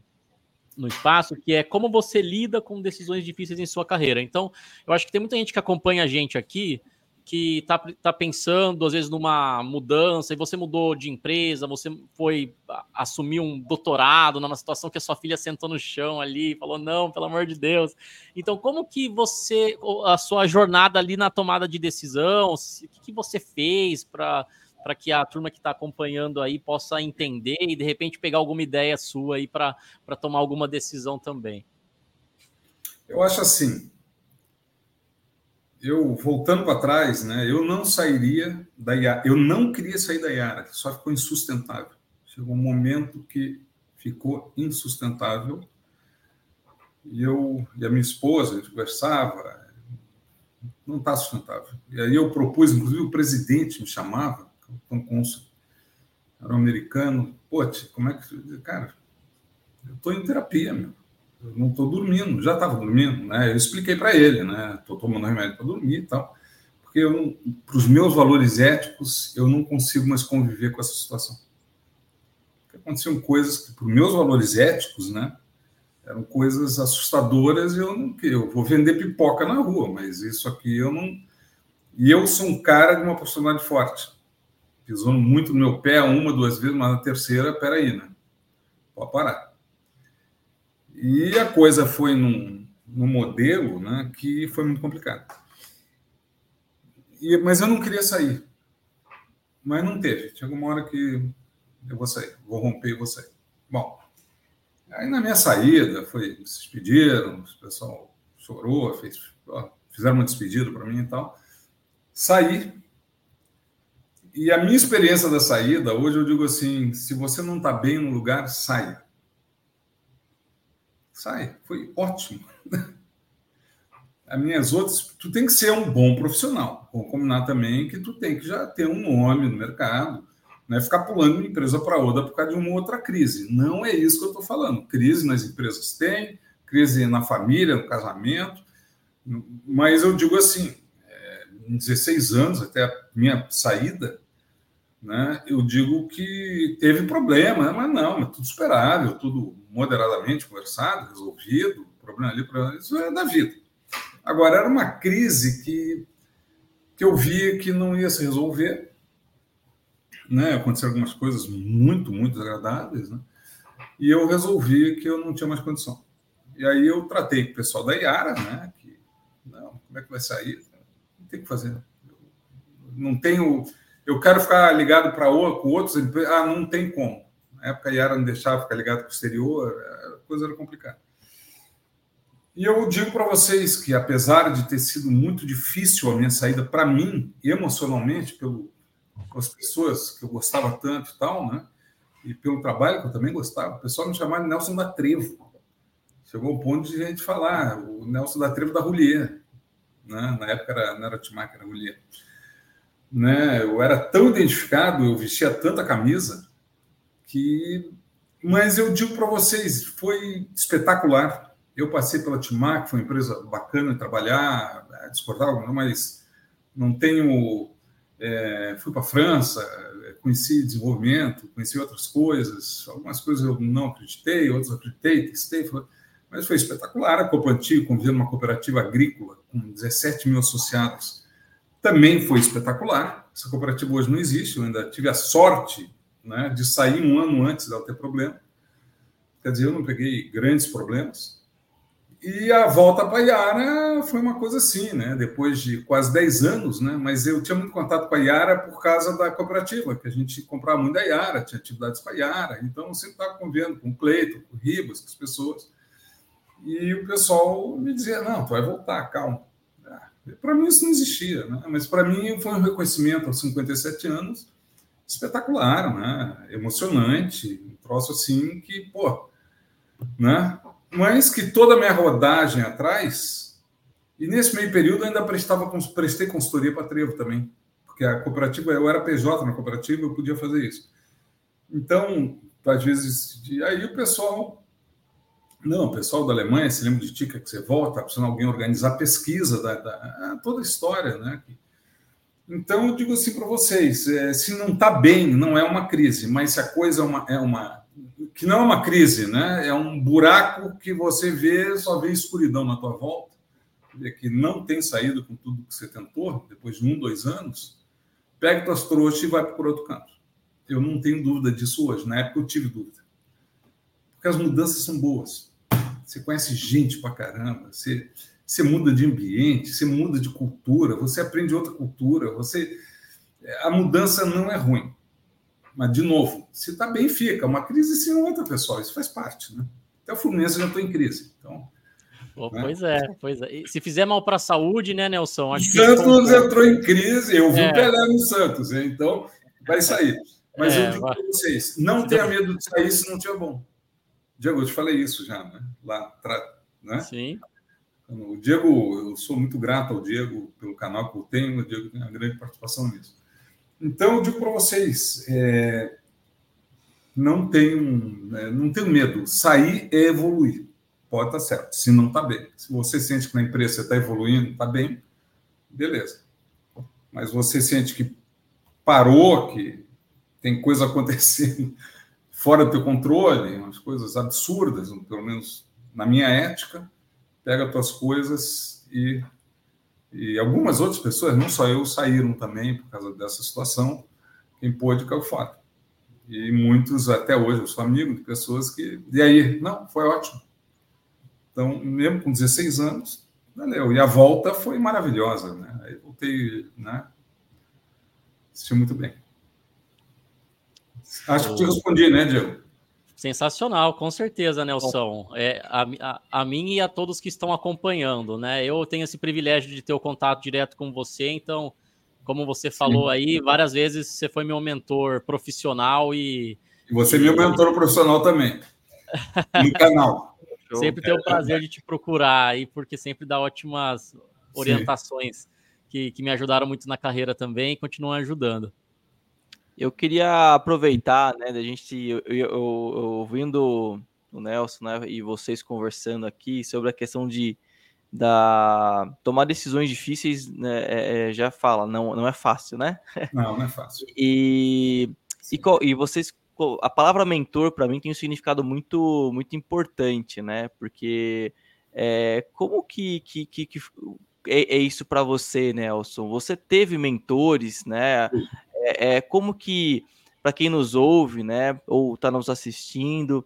no espaço, que é como você lida com decisões difíceis em sua carreira. Então, eu acho que tem muita gente que acompanha a gente aqui que está tá pensando, às vezes, numa mudança, e você mudou de empresa, você foi assumir um doutorado numa situação que a sua filha sentou no chão ali, falou, não, pelo amor de Deus. Então, como que você, a sua jornada ali na tomada de decisão, o que, que você fez para para que a turma que está acompanhando aí possa entender e de repente pegar alguma ideia sua aí para tomar alguma decisão também. Eu acho assim, eu voltando para trás, né, eu não sairia da eu não queria sair da Iara, só ficou insustentável. Chegou um momento que ficou insustentável. E eu e a minha esposa, a gente conversava, não está sustentável. E aí eu propus, inclusive o presidente me chamava, um cônsul, era um americano, pô, como é que. Cara, eu estou em terapia, meu. Eu não estou dormindo, já estava dormindo, né? Eu expliquei para ele, né? Estou tomando remédio para dormir e tal, porque para os meus valores éticos, eu não consigo mais conviver com essa situação. Porque aconteciam coisas que, para os meus valores éticos, né? Eram coisas assustadoras e eu não eu vou vender pipoca na rua, mas isso aqui eu não. E eu sou um cara de uma personalidade forte. Pisou muito no meu pé uma, duas vezes, mas na terceira, peraí, né? Pode parar. E a coisa foi num, num modelo né, que foi muito complicado. E, mas eu não queria sair. Mas não teve. Chegou uma hora que eu vou sair, vou romper e vou sair. Bom, aí na minha saída, foi, se despediram, o pessoal chorou, fez, ó, fizeram uma despedida para mim e tal. Saí. E a minha experiência da saída, hoje eu digo assim: se você não está bem no lugar, saia. Sai, foi ótimo. [LAUGHS] As minhas outras, tu tem que ser um bom profissional. Vou combinar também que tu tem que já ter um nome no mercado, não é ficar pulando de uma empresa para outra por causa de uma outra crise. Não é isso que eu estou falando. Crise nas empresas tem, crise na família, no casamento, mas eu digo assim, é, em 16 anos, até a minha saída, né, eu digo que teve problema, mas não, tudo superável, tudo moderadamente conversado, resolvido, problema ali, problema, isso é da vida. Agora, era uma crise que, que eu via que não ia se resolver, né, aconteceram algumas coisas muito, muito desagradáveis, né, e eu resolvi que eu não tinha mais condição. E aí eu tratei com o pessoal da Iara, né, que, não, como é que vai sair? Não tem o que fazer. Não tenho eu quero ficar ligado para com outros, ah, não tem como. Na época a Yara não deixava ficar ligado com o exterior, a coisa era complicada. E eu digo para vocês que, apesar de ter sido muito difícil a minha saída para mim, emocionalmente, pelo, pelas pessoas que eu gostava tanto e tal, né? E pelo trabalho que eu também gostava, o pessoal me chamava de Nelson da Trevo. Chegou o ponto de a gente falar, o Nelson da Trevo da Roulier. Né? Na época era, não era Timac, era Roulier né? Eu era tão identificado, eu vestia tanta camisa que, mas eu digo para vocês, foi espetacular. Eu passei pela Timac, foi uma empresa bacana de trabalhar, é, discordava, mas não tenho. É, fui para a França, conheci desenvolvimento, conheci outras coisas, algumas coisas eu não acreditei, outras acreditei, testei, mas foi espetacular. A Copa Antigo, convivendo uma cooperativa agrícola com 17 mil associados, também foi espetacular. Essa cooperativa hoje não existe, eu ainda tive a sorte né, de sair um ano antes dela ter problema. Quer dizer, eu não peguei grandes problemas. E a volta para a Iara foi uma coisa assim, né? Depois de quase 10 anos, né? Mas eu tinha muito contato com a por causa da cooperativa, que a gente comprava muito da Iara, tinha atividades com a. Então, eu sempre estava convivendo com o Cleito, com o Ribas, com as pessoas. E o pessoal me dizia: não, tu vai voltar, calma. Para mim isso não existia, né? mas para mim foi um reconhecimento aos 57 anos espetacular, né? emocionante, um troço assim que, pô, né? mas que toda a minha rodagem atrás, e nesse meio período ainda prestava, prestei consultoria para Trevo também, porque a cooperativa, eu era PJ na cooperativa, eu podia fazer isso. Então, às vezes, aí o pessoal não, o pessoal da Alemanha se lembra de Tica que você volta, precisando alguém organizar pesquisa da, da toda a história, né? Então eu digo assim para vocês: é, se não está bem, não é uma crise, mas se a coisa é uma, é uma que não é uma crise, né? É um buraco que você vê, só vê escuridão na tua volta. que não tem saído com tudo que você tentou, depois de um, dois anos, pega tuas trouxas e vai por outro canto. Eu não tenho dúvida disso hoje. Na época eu tive dúvida. Porque as mudanças são boas. Você conhece gente pra caramba, você, você muda de ambiente, você muda de cultura, você aprende outra cultura, você a mudança não é ruim. Mas, de novo, se está bem, fica. Uma crise sim é outra, pessoal. Isso faz parte. Né? Até o Fluminense já estou em crise. Então, né? Pois é, pois é. E se fizer mal para a saúde, né, Nelson? Acho Santos entrou em crise. Eu vi é. Pelé no Santos. Então, vai sair. Mas é, eu digo para vocês: não tenha medo de sair se não tiver bom. Diego, eu te falei isso já, né? Lá atrás. Né? Sim. O Diego, eu sou muito grato ao Diego pelo canal que eu tenho. O Diego tem uma grande participação nisso. Então, eu digo para vocês: é, não tenham, né, não tenham medo. Sair é evoluir. Pode estar tá certo, se não está bem. Se você sente que na empresa você está evoluindo, está bem, beleza. Mas você sente que parou, que tem coisa [LAUGHS] acontecendo fora do teu controle, umas coisas absurdas, pelo menos na minha ética, pega as tuas coisas e e algumas outras pessoas, não só eu, saíram também por causa dessa situação. Quem pôde caiu fora. E muitos, até hoje, eu sou amigo de pessoas que. E aí? Não, foi ótimo. Então, mesmo com 16 anos, valeu. E a volta foi maravilhosa. Né? Aí voltei, né? Assisti muito bem. Acho que te respondi, né, Diego? Sensacional, com certeza, Nelson. É, a, a, a, mim e a todos que estão acompanhando, né? Eu tenho esse privilégio de ter o contato direto com você, então, como você falou Sim. aí, várias vezes você foi meu mentor profissional e. E você é meu mentor profissional também. [LAUGHS] No canal. sempre tenho o prazer de te procurar aí, porque sempre dá ótimas orientações que, que me ajudaram muito na carreira também e continuam ajudando. Eu queria aproveitar, né, da gente eu, eu, eu, ouvindo o Nelson, né, e vocês conversando aqui sobre a questão de da tomar decisões difíceis, né, é, é já fala, não, não é fácil, né? Não, não é fácil. [LAUGHS] e, e, e vocês a palavra mentor para mim tem um significado muito muito importante, né? Porque é, como que, que, que, que é, é, isso para você, Nelson? Você teve mentores, né? É, é como que, para quem nos ouve, né, ou está nos assistindo,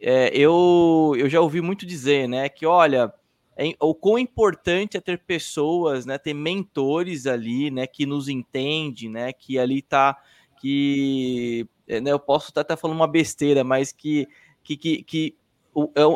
é, eu, eu já ouvi muito dizer, né, que olha, é, o quão importante é ter pessoas, né, ter mentores ali, né, que nos entende, né, que ali tá, que, é, né, eu posso estar até falando uma besteira, mas que, que, que, que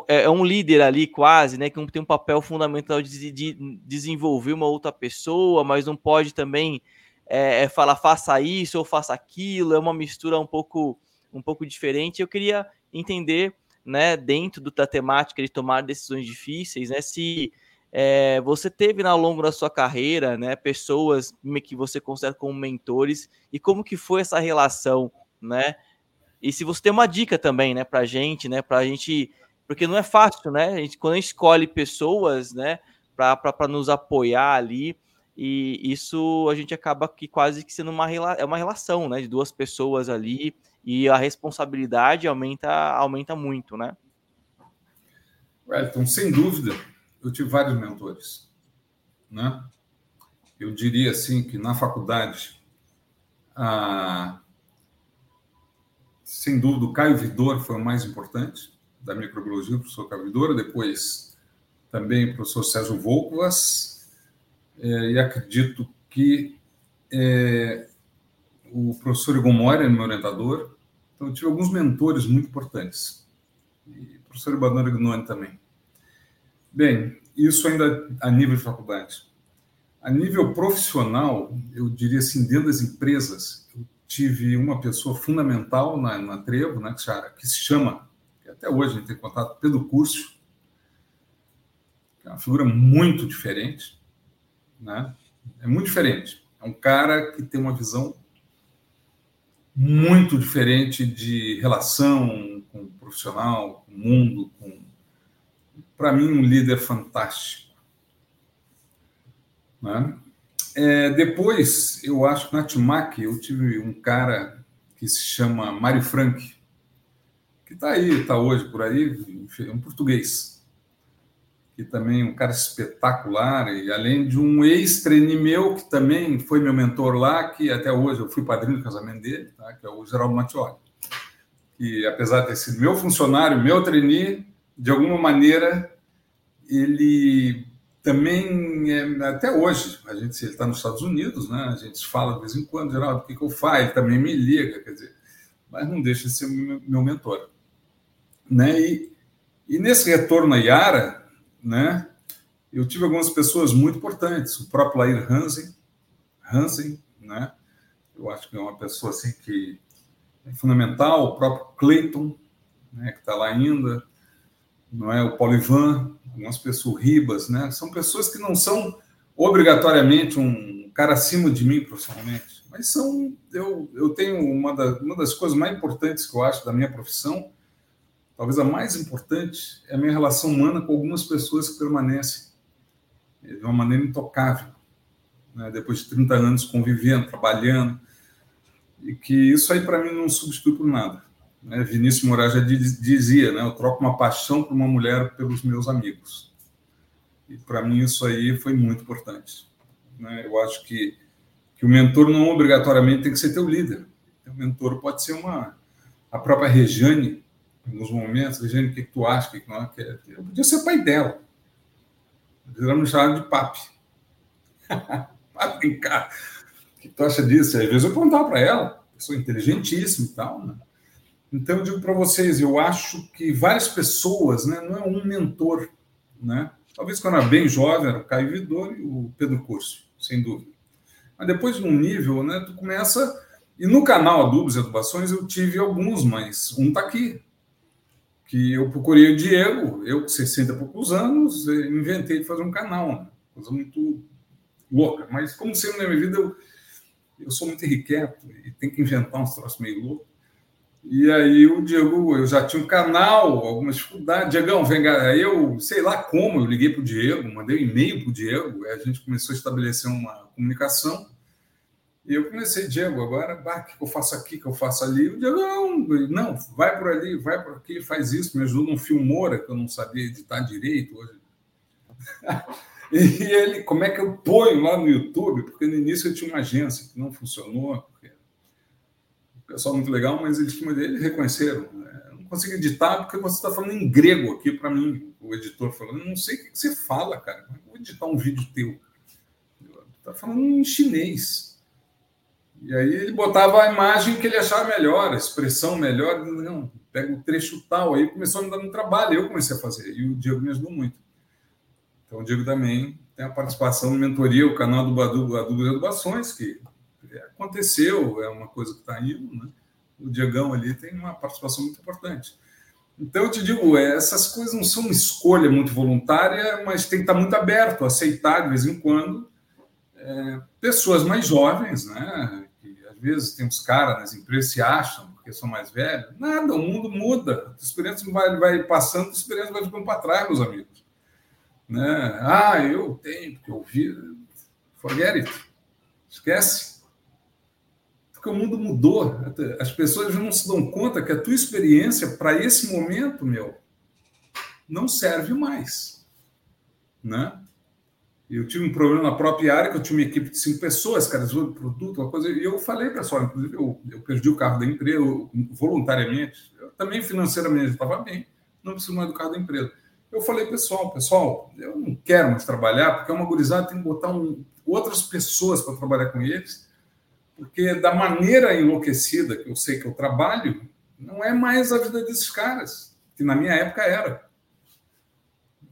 é, é, um líder ali quase, né, que tem um papel fundamental de, de desenvolver uma outra pessoa, mas não pode também é, é faça isso ou faça aquilo, é uma mistura um pouco um pouco diferente. Eu queria entender, né, dentro da temática de tomar decisões difíceis, né, se é, você teve ao longo da sua carreira, né, pessoas que você considera como mentores e como que foi essa relação, né? E se você tem uma dica também, né, para gente, né, para gente, porque não é fácil, né? A gente, quando a gente escolhe pessoas, né, para nos apoiar ali, e isso a gente acaba que quase que sendo uma, é uma relação, né, de duas pessoas ali, e a responsabilidade aumenta, aumenta muito, né? Wellington, sem dúvida, eu tive vários mentores, né? Eu diria assim que na faculdade, a... sem dúvida, o Caio Vidor foi o mais importante da microbiologia, o professor Caio Vidor, depois também o professor Sérgio Volkvas, é, e acredito que é, o professor Moura é meu orientador, então eu tive alguns mentores muito importantes, e o professor Ibanor Gnoni também. Bem, isso ainda a nível de faculdade. A nível profissional, eu diria assim, dentro das empresas, eu tive uma pessoa fundamental na, na Trevo, né, que se chama, que até hoje a gente tem contato, Pedro Curso, que é uma figura muito diferente, né? É muito diferente. É um cara que tem uma visão muito diferente de relação com o profissional, com o mundo, com para mim um líder fantástico. Né? É, depois, eu acho que na Timac eu tive um cara que se chama Mário Frank, que está aí, está hoje por aí, um português, que também é um cara espetacular, e além de um ex-treine meu, que também foi meu mentor lá, que até hoje eu fui padrinho do casamento dele, tá? que é o Geraldo Mattioli. E apesar de ter sido meu funcionário, meu trainee, de alguma maneira, ele também, é, até hoje, a gente, ele está nos Estados Unidos, né? a gente fala de vez em quando, Geraldo, o que, que eu faço? Ele também me liga, quer dizer, mas não deixa de ser meu mentor. Né? E, e nesse retorno à Yara, né? Eu tive algumas pessoas muito importantes, o próprio Lair Hansen, Hansen, né? Eu acho que é uma pessoa assim que é fundamental, o próprio Clayton, né, que está lá ainda, não é o Polivan, algumas pessoas Ribas, né? São pessoas que não são obrigatoriamente um cara acima de mim profissionalmente, mas são eu, eu tenho uma, da, uma das coisas mais importantes que eu acho da minha profissão talvez a mais importante, é a minha relação humana com algumas pessoas que permanecem de uma maneira intocável, né? depois de 30 anos convivendo, trabalhando, e que isso aí para mim não substitui por nada. Né? Vinícius Moraes já dizia, né? eu troco uma paixão por uma mulher pelos meus amigos. E para mim isso aí foi muito importante. Né? Eu acho que, que o mentor não obrigatoriamente tem que ser teu líder. O mentor pode ser uma a própria Rejane, nos momentos, Regiane, o que, que tu acha? que, que não quer? Eu podia ser pai dela. Eles me de papi. [LAUGHS] Para brincar. O que tu acha disso? Às vezes eu perguntava para ela, pessoa inteligentíssima e tal, né? Então, eu digo para vocês, eu acho que várias pessoas, né, não é um mentor, né? Talvez quando era bem jovem, era o Caio Vidor e o Pedro Curso, sem dúvida. Mas depois de um nível, né, tu começa... E no canal Adubos e Adubações eu tive alguns, mas um está aqui, que eu procurei o Diego, eu com 60 e poucos anos, inventei de fazer um canal, né? coisa muito louca. Mas como sempre na minha vida, eu, eu sou muito irrequieto e tem que inventar uns troços meio loucos. E aí o Diego, eu já tinha um canal, algumas dificuldades. Diegão, vem cá. Aí eu, sei lá como, eu liguei para o Diego, mandei um e-mail para o Diego, a gente começou a estabelecer uma comunicação. E eu comecei, Diego, agora, bah, o que eu faço aqui, que eu faço ali? O Diego, não, não, vai por ali, vai por aqui, faz isso. Me ajudou num Filmora, que eu não sabia editar direito hoje. [LAUGHS] e ele, como é que eu ponho lá no YouTube? Porque no início eu tinha uma agência que não funcionou. Porque... O pessoal muito legal, mas eles, eles reconheceram. Né? Não consigo editar porque você está falando em grego aqui para mim, o editor falando. Não sei o que você fala, cara. Como é que eu vou editar um vídeo teu? Está falando em chinês. E aí ele botava a imagem que ele achava melhor, a expressão melhor. Não, pega o trecho tal. Aí começou a me dar um trabalho, eu comecei a fazer. E o Diego me ajudou muito. Então o Diego também tem a participação no mentoria, o canal do Badu, Adubo e Adubações, que aconteceu, é uma coisa que está indo, né? O Diegão ali tem uma participação muito importante. Então, eu te digo, essas coisas não são uma escolha muito voluntária, mas tem que estar muito aberto, aceitar de vez em quando é, pessoas mais jovens, né? Vezes tem uns caras nas empresas se acham porque são mais velhos. Nada, o mundo muda. A experiência vai, vai passando, a experiência vai ficando para trás, meus amigos. Né? Ah, eu tenho, porque eu vi. Forget it. Esquece. Porque o mundo mudou. As pessoas não se dão conta que a tua experiência para esse momento, meu, não serve mais. Né? Eu tive um problema na própria área, que eu tinha uma equipe de cinco pessoas, cara, de produto, uma coisa. E eu falei, pessoal, inclusive, eu, eu perdi o carro da empresa voluntariamente. Eu, também financeiramente estava bem, não preciso mais do carro da empresa. Eu falei, pessoal, pessoal, eu não quero mais trabalhar, porque é uma gurizada, tem que botar um, outras pessoas para trabalhar com eles, porque da maneira enlouquecida que eu sei que eu trabalho, não é mais a vida desses caras, que na minha época era.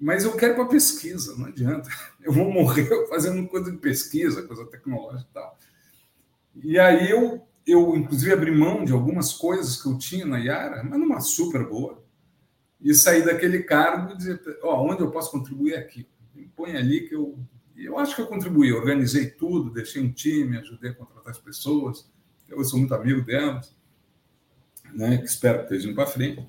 Mas eu quero para pesquisa, não adianta. [LAUGHS] Eu vou morrer [LAUGHS] fazendo coisa de pesquisa, coisa tecnológica e tal. E aí eu, eu inclusive, abri mão de algumas coisas que eu tinha na Yara, mas numa super boa, e sair daquele cargo e dizer, ó, oh, onde eu posso contribuir aqui? Põe ali que eu... Eu acho que eu contribuí, organizei tudo, deixei um time, ajudei a contratar as pessoas, eu sou muito amigo delas, né, que espero que estejam para frente.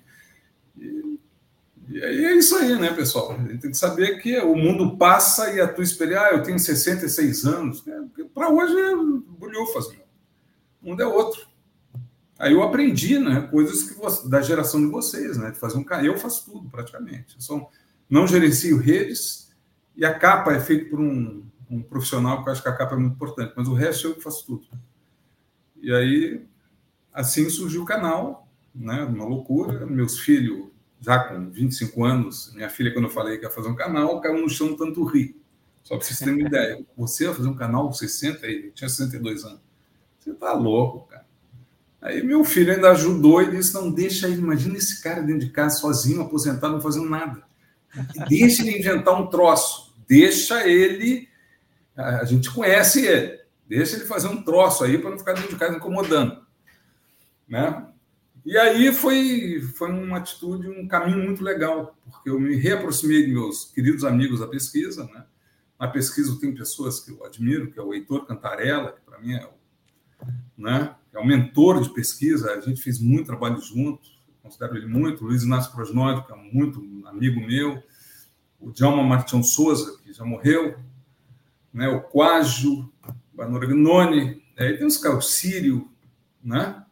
E é isso aí, né, pessoal? A gente tem que saber que o mundo passa e a tua experiência, ah, eu tenho 66 anos. Né? Para hoje é bulhufas, meu. O mundo é outro. Aí eu aprendi, né, coisas que você, da geração de vocês, né, de fazer um Eu faço tudo praticamente. Eu sou não gerencio redes, e a capa é feita por um, um profissional, que eu acho que a capa é muito importante, mas o resto eu que faço tudo. E aí, assim surgiu o canal, né? Uma loucura. Meus filhos, já com 25 anos, minha filha, quando eu falei que ia fazer um canal, caiu no chão tanto rir. Só para vocês terem uma ideia. Você vai fazer um canal com 60 e tinha 62 anos. Você tá louco, cara. Aí meu filho ainda ajudou e disse: não, deixa ele, imagina esse cara dentro de casa, sozinho, aposentado, não fazendo nada. Deixa ele inventar um troço. Deixa ele. A gente conhece ele. Deixa ele fazer um troço aí para não ficar dentro de casa incomodando. Né? E aí foi, foi uma atitude, um caminho muito legal, porque eu me reaproximei de meus queridos amigos da pesquisa. Né? Na pesquisa tenho pessoas que eu admiro, que é o Heitor Cantarella, que para mim é o, né? é o mentor de pesquisa, a gente fez muito trabalho junto, considero ele muito, o Luiz Inácio Prosnódio, que é muito amigo meu, o Djalma Martins Souza, que já morreu, né? o Quágio, Banora aí tem os caras, o Sírio, né?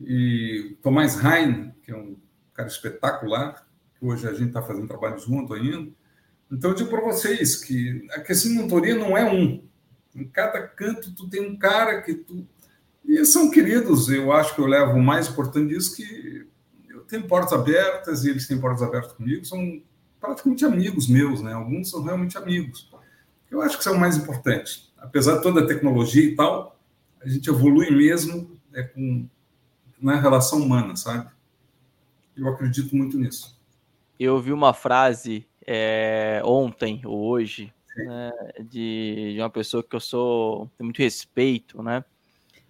E Tomás Rain, que é um cara espetacular, que hoje a gente está fazendo trabalho junto ainda. Então, eu digo para vocês que a questão de mentoria não é um. Em cada canto, tu tem um cara que tu. E são queridos, eu acho que eu levo o mais importante disso, que eu tenho portas abertas e eles têm portas abertas comigo, são praticamente amigos meus, né? Alguns são realmente amigos. Eu acho que isso é o mais importante. Apesar de toda a tecnologia e tal, a gente evolui mesmo é, com, na relação humana, sabe? Eu acredito muito nisso. Eu ouvi uma frase é, ontem ou hoje né, de, de uma pessoa que eu sou tenho muito respeito, né?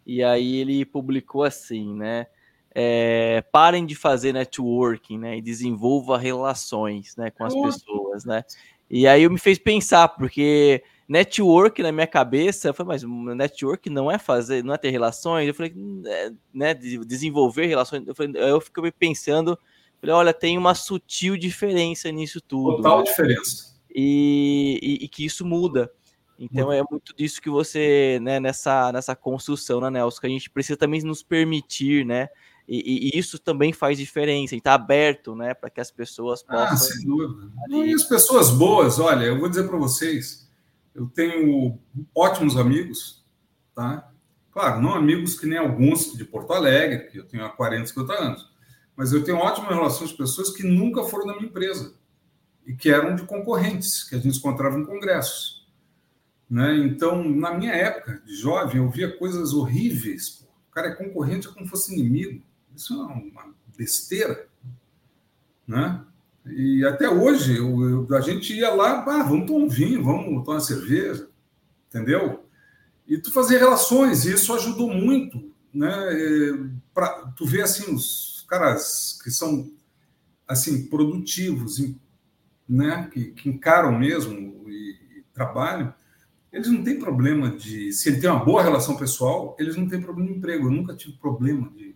E aí ele publicou assim, né? É, parem de fazer networking, né? E desenvolva relações, né, com as pessoas, né? E aí eu me fez pensar, porque network na minha cabeça, eu falei, mas network não é fazer, não é ter relações. Eu falei, é, né, desenvolver relações. Eu, falei, eu fiquei pensando, falei, olha, tem uma sutil diferença nisso tudo. Total né? diferença. E, e, e, que isso muda. Então é muito disso que você, né, nessa, nessa construção, né, Nelson, que a gente precisa também nos permitir, né, e, e, isso também faz diferença, e está aberto, né, para que as pessoas ah, possam. Ah, sem dúvida. Ali... E as pessoas boas, olha, eu vou dizer para vocês, eu tenho ótimos amigos, tá? Claro, não amigos que nem alguns de Porto Alegre, que eu tenho há 40, 50 anos, mas eu tenho ótimas relações com pessoas que nunca foram da minha empresa e que eram de concorrentes, que a gente encontrava em congressos. Né? Então, na minha época de jovem, eu via coisas horríveis. O cara é concorrente é como se fosse inimigo. Isso é uma besteira. Né? E até hoje, eu, eu, a gente ia lá, ah, vamos tomar um vinho, vamos tomar uma cerveja, entendeu? E tu fazer relações, e isso ajudou muito, né? Pra, tu vê, assim, os caras que são, assim, produtivos, né? Que, que encaram mesmo e, e trabalham, eles não têm problema de... Se ele tem uma boa relação pessoal, eles não têm problema de emprego. Eu nunca tive problema de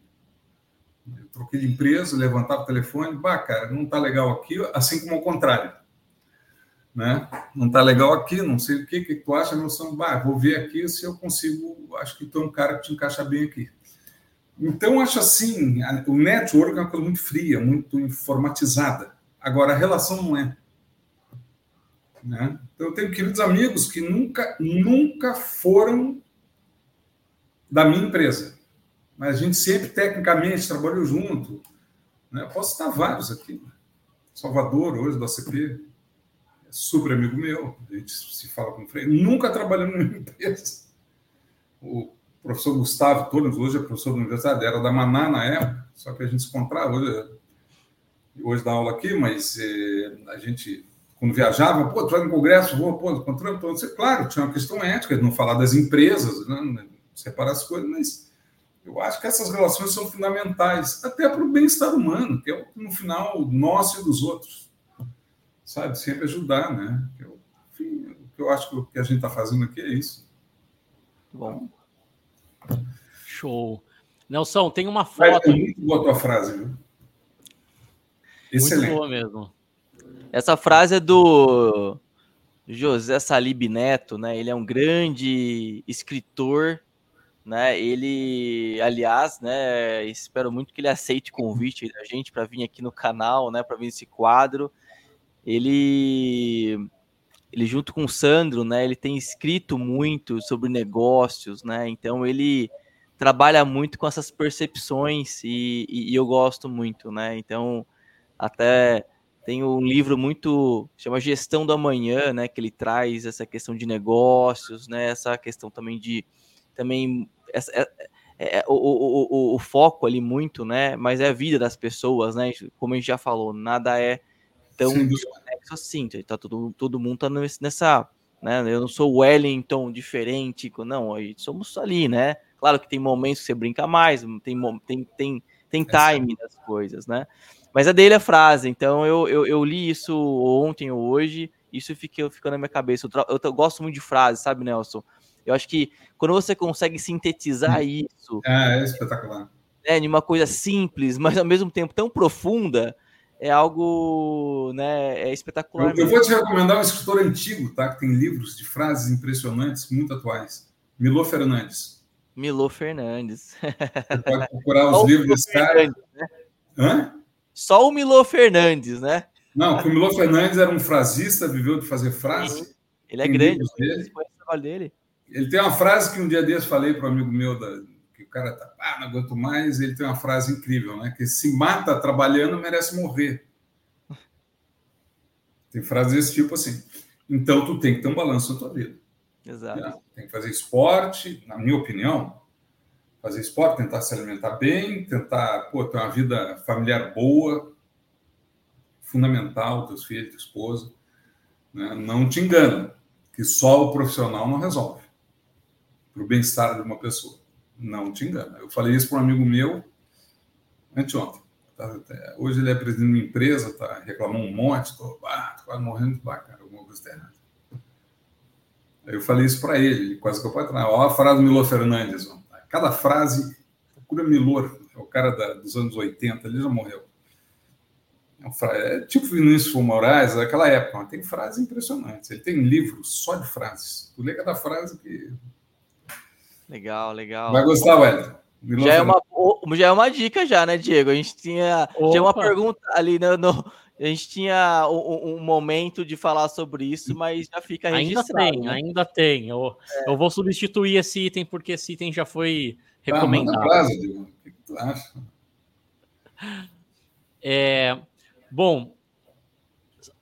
eu troquei de empresa, levantava o telefone, bah, cara, não está legal aqui, assim como ao contrário. Né? Não está legal aqui, não sei o que, que tu acha, noção, bah, vou ver aqui se eu consigo, acho que tu é um cara que te encaixa bem aqui. Então, acho assim, o network é uma coisa muito fria, muito informatizada. Agora, a relação não é. Né? Então, eu tenho queridos amigos que nunca, nunca foram da minha empresa mas a gente sempre tecnicamente trabalhou junto. Né? Posso citar vários aqui. Salvador, hoje, do ACP, é super amigo meu, a gente se fala com frente. Nunca trabalhamos numa [LAUGHS] empresa. O professor Gustavo Torres, hoje é professor da universidade, era da Maná na época, só que a gente se encontrava. Hoje, hoje dá aula aqui, mas eh, a gente, quando viajava, pô, tu vai no congresso, vou, pô, encontramos. Claro, tinha uma questão ética de não falar das empresas, né? separar as coisas, mas eu acho que essas relações são fundamentais, até para o bem-estar humano, que é, no final, nosso e dos outros. Sabe? Sempre ajudar, né? Eu, enfim, o que eu acho que o que a gente está fazendo aqui é isso. Bom. Show. Nelson, tem uma foto. É muito boa a tua frase, viu? Excelente. Muito boa mesmo. Essa frase é do José Salib Neto, né? Ele é um grande escritor né? Ele, aliás, né? Espero muito que ele aceite o convite da gente para vir aqui no canal, né? Para vir esse quadro. ele ele junto com o Sandro, né, ele tem escrito muito sobre negócios, né? Então ele trabalha muito com essas percepções e, e, e eu gosto muito, né? Então até tem um livro muito chama Gestão do Amanhã, né, que ele traz essa questão de negócios, né, essa questão também de também essa, é, é, é o, o, o, o, foco ali muito, né, mas é a vida das pessoas, né, como a gente já falou, nada é tão conexo assim, tá todo, todo mundo tá nessa, né, eu não sou Wellington diferente, não, somos ali, né, claro que tem momentos que você brinca mais, tem, tem, tem, tem time das coisas, né, mas é dele a frase, então eu, eu, eu li isso ontem ou hoje, isso ficou, ficou na minha cabeça. Eu, eu, eu, gosto muito de frases, sabe, Nelson? Eu acho que quando você consegue sintetizar hum. isso. É, é espetacular. Né, de uma coisa simples, mas ao mesmo tempo tão profunda, é algo né, é espetacular. Eu, eu, vou te recomendar um escritor antigo, tá? Que tem livros de frases impressionantes, muito atuais. Milo Fernandes. Milo Fernandes. Você pode procurar [LAUGHS] os livros desse cara. Né? Hã? Só o Milo Fernandes, né? Não, o Milo Fernandes era um frasista, viveu de fazer frase. Ele é grande, dele. dele. Ele tem uma frase que um dia desses falei para um amigo meu, da, que o cara tá, ah, não aguento mais, ele tem uma frase incrível, né? Que se mata trabalhando, merece morrer. Tem frases desse tipo assim. Então, tu tem que ter um balanço na tua vida. Exato. Né? Tem que fazer esporte, na minha opinião, fazer esporte, tentar se alimentar bem, tentar pô, ter uma vida familiar boa, fundamental, teus filhos, tua esposa. Né? Não te engana, que só o profissional não resolve para o bem-estar de uma pessoa. Não te engana. Eu falei isso para um amigo meu anteontem. Tá, hoje ele é presidente de uma empresa, tá, reclamou um monte, estou ah, quase morrendo de cara, alguma coisa errada. Eu falei isso para ele, quase que eu pode Olha a frase do Milo Fernandes. Ó. Cada frase, procura Milor, é o cara da, dos anos 80, ele já morreu. É, é tipo Vinícius Moraes, daquela época, mas tem frases impressionantes. Ele tem livros só de frases. Tu lê cada frase que. Legal, legal. Vai gostar, Wellington. Já é, uma, já é uma dica, já, né, Diego? A gente tinha, tinha uma pergunta ali no, no, a gente tinha um, um, momento de falar sobre isso, mas já fica registrado. Ainda tem, né? ainda tem. Eu, é. eu vou substituir esse item porque esse item já foi tá, recomendado. Ah, o que tu acha? É, bom,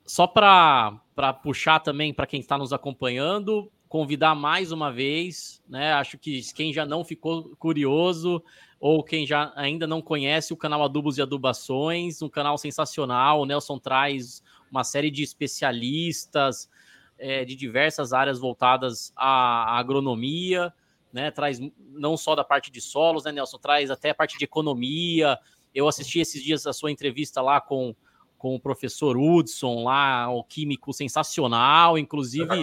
só para puxar também para quem está nos acompanhando, convidar mais uma vez, né? Acho que quem já não ficou curioso, ou quem já ainda não conhece o canal Adubos e Adubações, um canal sensacional. O Nelson traz uma série de especialistas é, de diversas áreas voltadas à agronomia, né? Traz não só da parte de solos, né, Nelson? Traz até a parte de economia. Eu assisti esses dias a sua entrevista lá com, com o professor Hudson, lá, o químico sensacional, inclusive.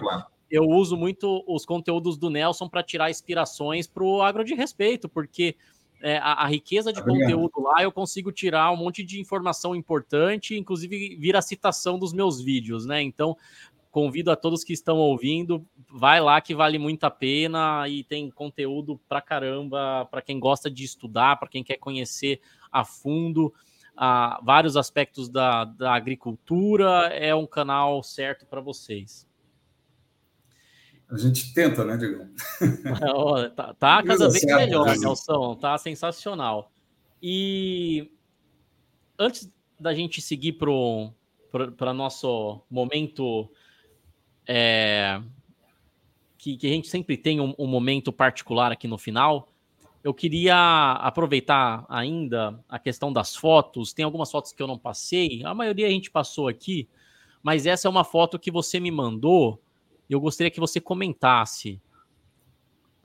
Eu uso muito os conteúdos do Nelson para tirar inspirações para o agro de respeito, porque é, a, a, riqueza de conteúdo lá, eu consigo tirar um monte de informação importante, inclusive vira citação dos meus vídeos, né? Então, convido a todos que estão ouvindo, vai lá que vale muito a pena e tem conteúdo pra caramba para quem gosta de estudar, para quem quer conhecer a fundo a, vários aspectos da, da agricultura, é um canal certo para vocês. A gente tenta, né, Diego? [LAUGHS] tá, tá cada vez certo, melhor, né? Nelson. Tá sensacional. E antes da gente seguir para nosso momento é, que, que, a gente sempre tem um, um, momento particular aqui no final. Eu queria aproveitar ainda a questão das fotos. Tem algumas fotos que eu não passei, a maioria a gente passou aqui, mas essa é uma foto que você me mandou e eu gostaria que você comentasse.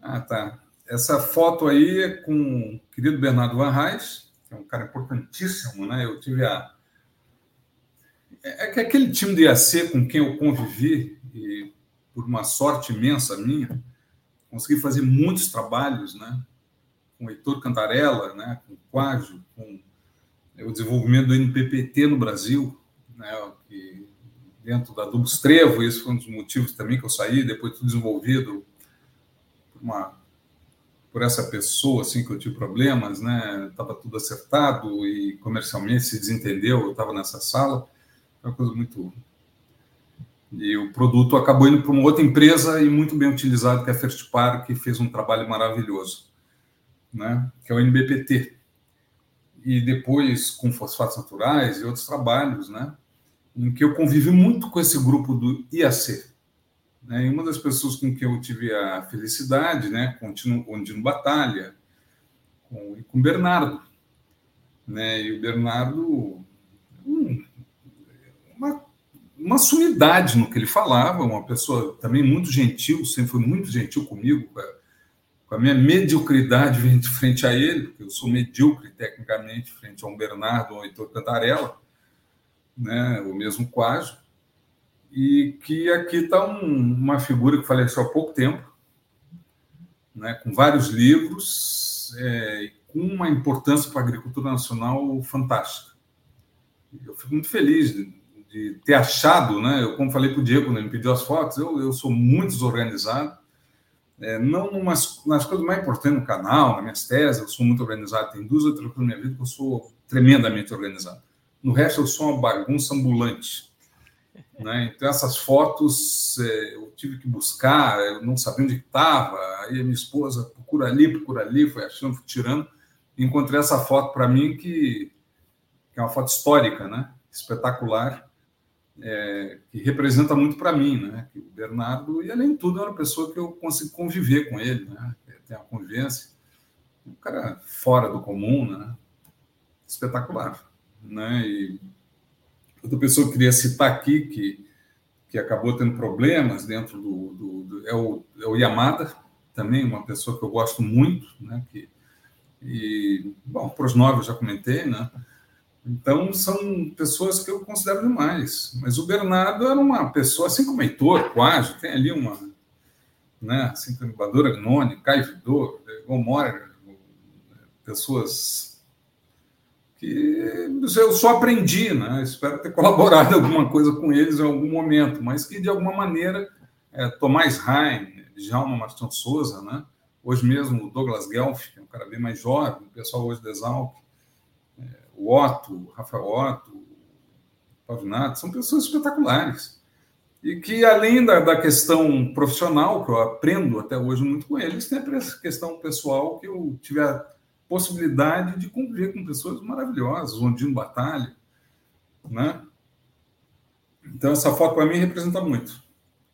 Ah, tá. Essa foto aí é com o querido Bernardo Van Reis, que é um cara importantíssimo, né? Eu tive a. É, é que aquele time de IAC com quem eu convivi, e por uma sorte imensa minha, consegui fazer muitos trabalhos, né? Com o Heitor Cantarella, né? com o Quágio, com o desenvolvimento do NPPT no Brasil, né? Dentro da Dubos Trevo, esse foi um dos motivos também que eu saí, depois tudo desenvolvido por, uma, por essa pessoa, assim, que eu tive problemas, né, estava tudo acertado e comercialmente se desentendeu, eu estava nessa sala, foi uma coisa muito, E o produto acabou indo para uma outra empresa e muito bem utilizado, que é a First Par, que fez um trabalho maravilhoso, né? que é o NBPT. E depois com fosfatos naturais e outros trabalhos, né? Em que eu convivi muito com esse grupo do IAC. Né? E uma das pessoas com quem eu tive a felicidade, né? com o Dino Batalha, com, com o Bernardo. Né? E o Bernardo, hum, uma uma sumidade no que ele falava, uma pessoa também muito gentil, sempre foi muito gentil comigo, com a, com a minha mediocridade [LAUGHS] frente a ele, porque eu sou medíocre tecnicamente frente a um Bernardo ou um Heitor Cantarella, né, o mesmo quase, e que aqui está um, uma figura que faleceu há pouco tempo, né, com vários livros, é, com uma importância para a agricultura nacional fantástica. Eu fico muito feliz de ter achado, né? Eu, como falei para o Diego ele me pediu as fotos, eu, eu sou muito desorganizado. É, não numas, nas coisas mais importantes no canal, nas minhas teses, eu sou muito organizado. Tem duas ou três coisas na minha vida que eu sou tremendamente organizado. No resto, eu sou uma bagunça ambulante. Né? Então, essas fotos é, eu tive que buscar, eu não sabia onde estava. Aí a minha esposa procura ali, procura ali, foi achando, foi tirando. Encontrei essa foto para mim que, que é uma foto histórica, né? espetacular é, que representa muito para mim, né? Que o Bernardo, e além de tudo, é uma pessoa que eu consigo conviver com ele, né? Tem a convivência. Um cara fora do comum, né? Espetacular, né? E outra pessoa que queria citar aqui, que, que acabou tendo problemas dentro do, do, do é, o, é o Yamada, também uma pessoa que eu gosto muito, né? Que, e, bom, para os nove eu já comentei, né? Então, são pessoas que eu considero demais. Mas o Bernardo era uma pessoa, assim como Heitor, quase, tem ali uma. Né, assim Agnoni, Caio Vidor, Gomora, pessoas que eu só aprendi, né? Espero ter colaborado alguma coisa com eles em algum momento, mas que de alguma maneira, é, Tomás Rain, Djalma Martins Souza, né? hoje mesmo o Douglas Guelph, que é um cara bem mais jovem, o pessoal hoje da Exalc, o Otto, o Rafael Otto, o Pavinato, são pessoas espetaculares. E que, além da, da questão profissional, que eu aprendo até hoje muito com eles, tem a questão pessoal que eu tive a possibilidade de conviver com pessoas maravilhosas, o Ondino Batalha, né? Então, essa foto para mim representa muito.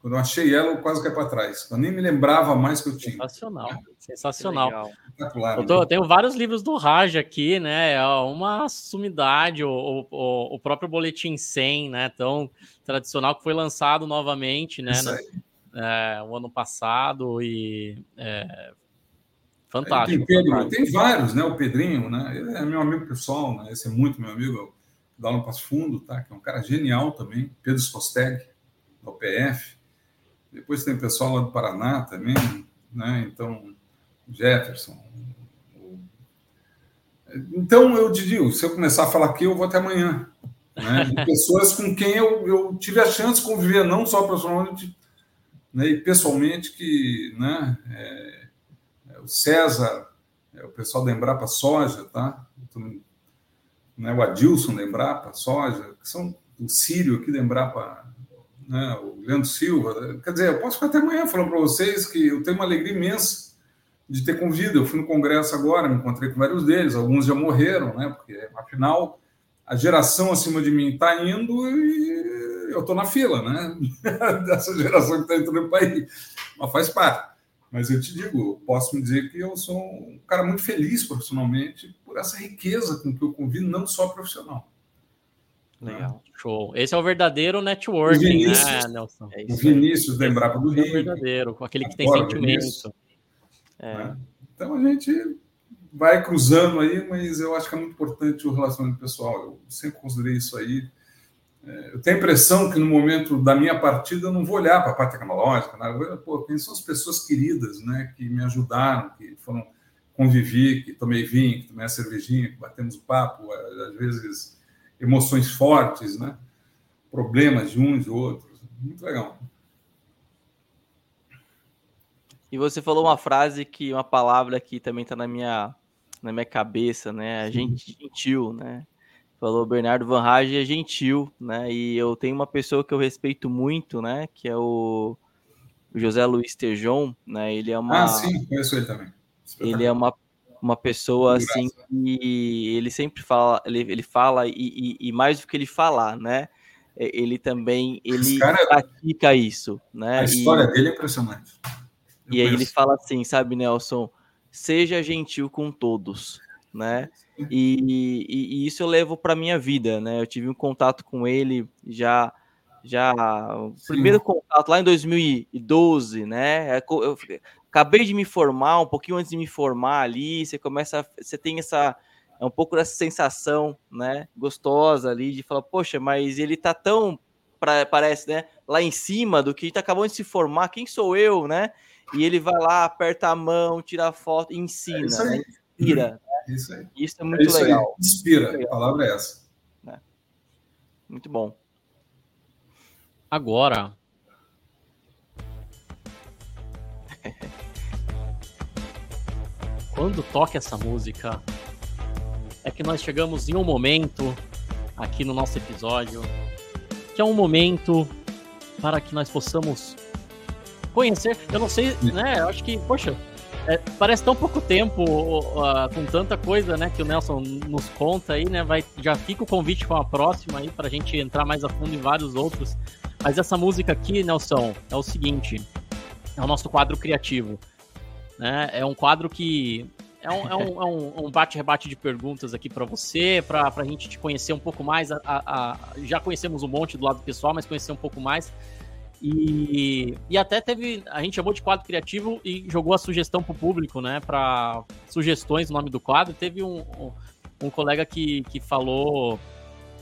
Quando eu achei ela, eu quase caí para trás. Eu nem me lembrava mais que eu tinha. Sensacional, sensacional. Eu, tô, eu, tenho vários livros do Raj aqui, né? É uma sumidade, o, o, o próprio Boletim 100, né? Tão tradicional, que foi lançado novamente, né? No, é, o ano passado e é, fantástico. Tem, Pedro, tem, vários, né? O Pedrinho, né? Ele é meu amigo pessoal, né? Esse é muito meu amigo, da aula Passo Fundo, tá? Que é um cara genial também. Pedro Skosteg, da UPF. Depois tem pessoal lá do Paraná também, né? Então, Jefferson. Então, eu digo, se eu começar a falar aqui, eu vou até amanhã. Né? [LAUGHS] Pessoas com quem eu, eu tive a chance de conviver, não só profissionalmente, né? e pessoalmente, que né? É, o César, é, o pessoal da Embrapa Soja, tá? Né? o Adilson da Embrapa Soja, que são o Sírio aqui da Embrapa né, o Leandro Silva. Quer dizer, eu posso ficar até amanhã falando para vocês que eu tenho uma alegria imensa de ter convido. Eu fui no congresso agora, me encontrei com vários deles, alguns já morreram, né? Porque afinal a geração acima de mim está indo e eu estou na fila, né? [LAUGHS] Dessa geração que está entrando no país. Mas faz parte. Mas eu te digo, posso me dizer que eu sou um cara muito feliz profissionalmente por essa riqueza com que eu convido, não só profissional. Legal. Show. Esse é o verdadeiro networking, né, Vinícius, né, Nelson? É o Vinícius da Embrapa do Rio. É o verdadeiro, com aquele que tem sentimento. É. Né? Então a gente vai cruzando aí, mas eu acho que é muito importante o relacionamento pessoal. Eu sempre considerei isso aí. É, eu tenho a impressão que no momento da minha partida eu não vou olhar para a parte tecnológica, né? eu vou, pô, quem são as pessoas queridas, né, que me ajudaram, que foram convivi, que tomei vinho, que tomei a cervejinha, que batemos o papo, às vezes emoções fortes, né? problemas de uns e outros. Muito legal. E você falou uma frase que, uma palavra que também está na minha, na minha cabeça, né? A gente gentil, né? Falou Bernardo Van Rage é gentil, né? E eu tenho uma pessoa que eu respeito muito, né? Que é o José Luiz Tejon, né? Ele é uma. Ah, sim, conheço ele também. Ele é uma, uma pessoa assim que ele sempre fala, ele, ele fala e, e, e, mais do que ele falar, né? Ele também ele cara, pratica isso, né? A história e, dele é impressionante. Eu e aí ele fala assim, sabe, Nelson? Seja gentil com todos, né? E, e, e isso eu levo para minha vida, né? Eu tive um contato com ele já já o primeiro contato lá em 2012, né? É eu acabei de me formar, um pouquinho antes de me formar ali, você começa, você tem essa é um pouco dessa sensação, né, gostosa ali de falar, poxa, mas ele tá tão pra, parece, né, lá em cima do que tá acabando de se formar, quem sou eu, né? E ele vai lá, aperta a mão, tira a foto, ensina, é né? Inspira. Isso aí. Isso é muito é isso legal. Aí. Inspira, a palavra é essa. É. Muito bom. Agora. [LAUGHS] Quando toca essa música, é que nós chegamos em um momento aqui no nosso episódio que é um momento para que nós possamos conhecer. Eu não sei, né? Eu acho que, poxa, é, parece tão pouco tempo uh, com tanta coisa, né, que o Nelson nos conta aí, né? Vai, já fica o convite para a próxima aí para a gente entrar mais a fundo em vários outros. Mas essa música aqui, Nelson, é o seguinte: é o nosso quadro criativo. Né? É um quadro que é um, é um, é um, um bate-rebate de perguntas aqui para você, para a gente te conhecer um pouco mais. A, a, a, já conhecemos um monte do lado pessoal, mas conhecer um pouco mais. E, e até teve. A gente chamou de quadro criativo e jogou a sugestão pro público, né? Para sugestões, o nome do quadro. Teve um, um, um colega que, que falou.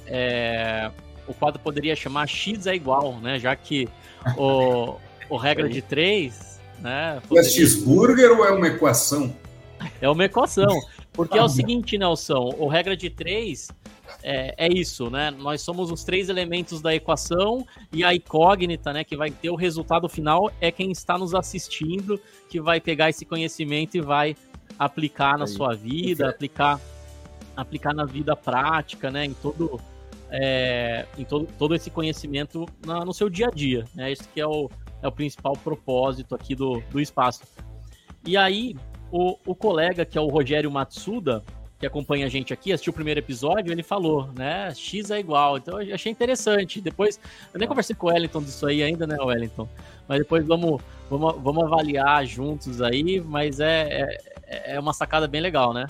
É, o quadro poderia chamar X é igual, né? Já que o, o regra de três. Né, poderia... É cheeseburger ou é uma equação? É uma equação. Porque é o seguinte, Nelson, o regra de três é, é, isso, né? Nós somos os três elementos da equação e a incógnita, né, que vai ter o resultado final é quem está nos assistindo, que vai pegar esse conhecimento e vai aplicar na Aí. sua vida, aplicar aplicar na vida prática, né, em todo é, em todo, todo esse conhecimento na, no seu dia a dia, né? Esse que é o, é o principal propósito aqui do, do espaço. E aí, o, o colega, que é o Rogério Matsuda, que acompanha a gente aqui, assistiu o primeiro episódio, ele falou, né? X é igual. Então eu achei interessante. Depois, eu nem conversei com o Wellington disso aí ainda, né, Wellington? Mas depois vamos, vamos, vamos avaliar juntos aí, mas é, é, é uma sacada bem legal, né?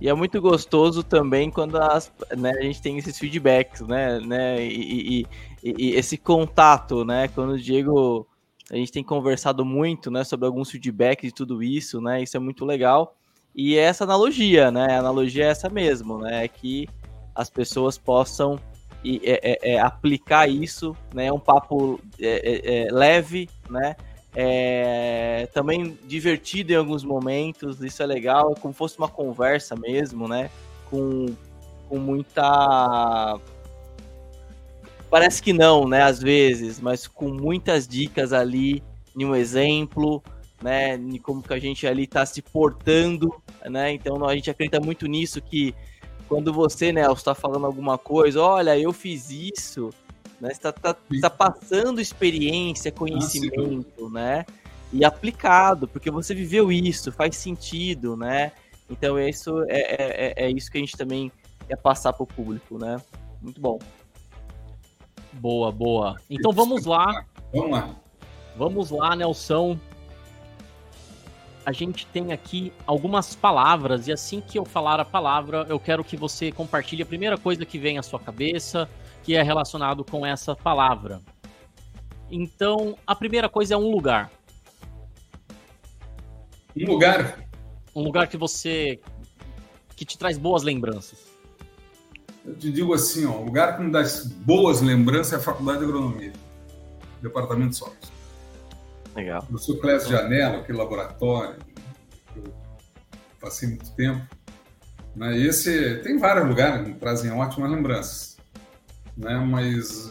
E é muito gostoso também quando as, né, a gente tem esses feedbacks, né? né e, e, e, e esse contato, né? Quando o Diego. A gente tem conversado muito né, sobre alguns feedbacks e tudo isso, né? Isso é muito legal. E essa analogia, né? A analogia é essa mesmo, né? É que as pessoas possam e, é, é, é aplicar isso, né? É um papo é, é, é, leve, né? também divertido em alguns momentos, isso é legal, como fosse uma conversa mesmo, né? Com, com muita. Parece que não, né? Às vezes, mas com muitas dicas ali, em um exemplo, né? Como que a gente ali está se portando, né? Então a gente acredita muito nisso que quando você, né, está falando alguma coisa, olha, eu fiz isso, né? Está tá, tá passando experiência, conhecimento, né? E aplicado, porque você viveu isso, faz sentido, né? Então isso é, é, é, é isso que a gente também quer passar para o público, né? Muito bom. Boa, boa. Então vamos lá. Vamos lá. Vamos lá, Nelson a gente tem aqui algumas palavras, e assim que eu falar a palavra, eu quero que você compartilhe a primeira coisa que vem à sua cabeça, que é relacionado com essa palavra. Então, a primeira coisa é um lugar. Um lugar? Um lugar que você. que te traz boas lembranças. Eu te digo assim, ó, o lugar que me dá boas lembranças é a Faculdade de Agronomia, Departamento de Solos. Legal. Eu sou Clésio Janela, aquele laboratório que eu passei muito tempo. Né? Esse tem vários lugares que trazem ótimas lembranças, né? Mas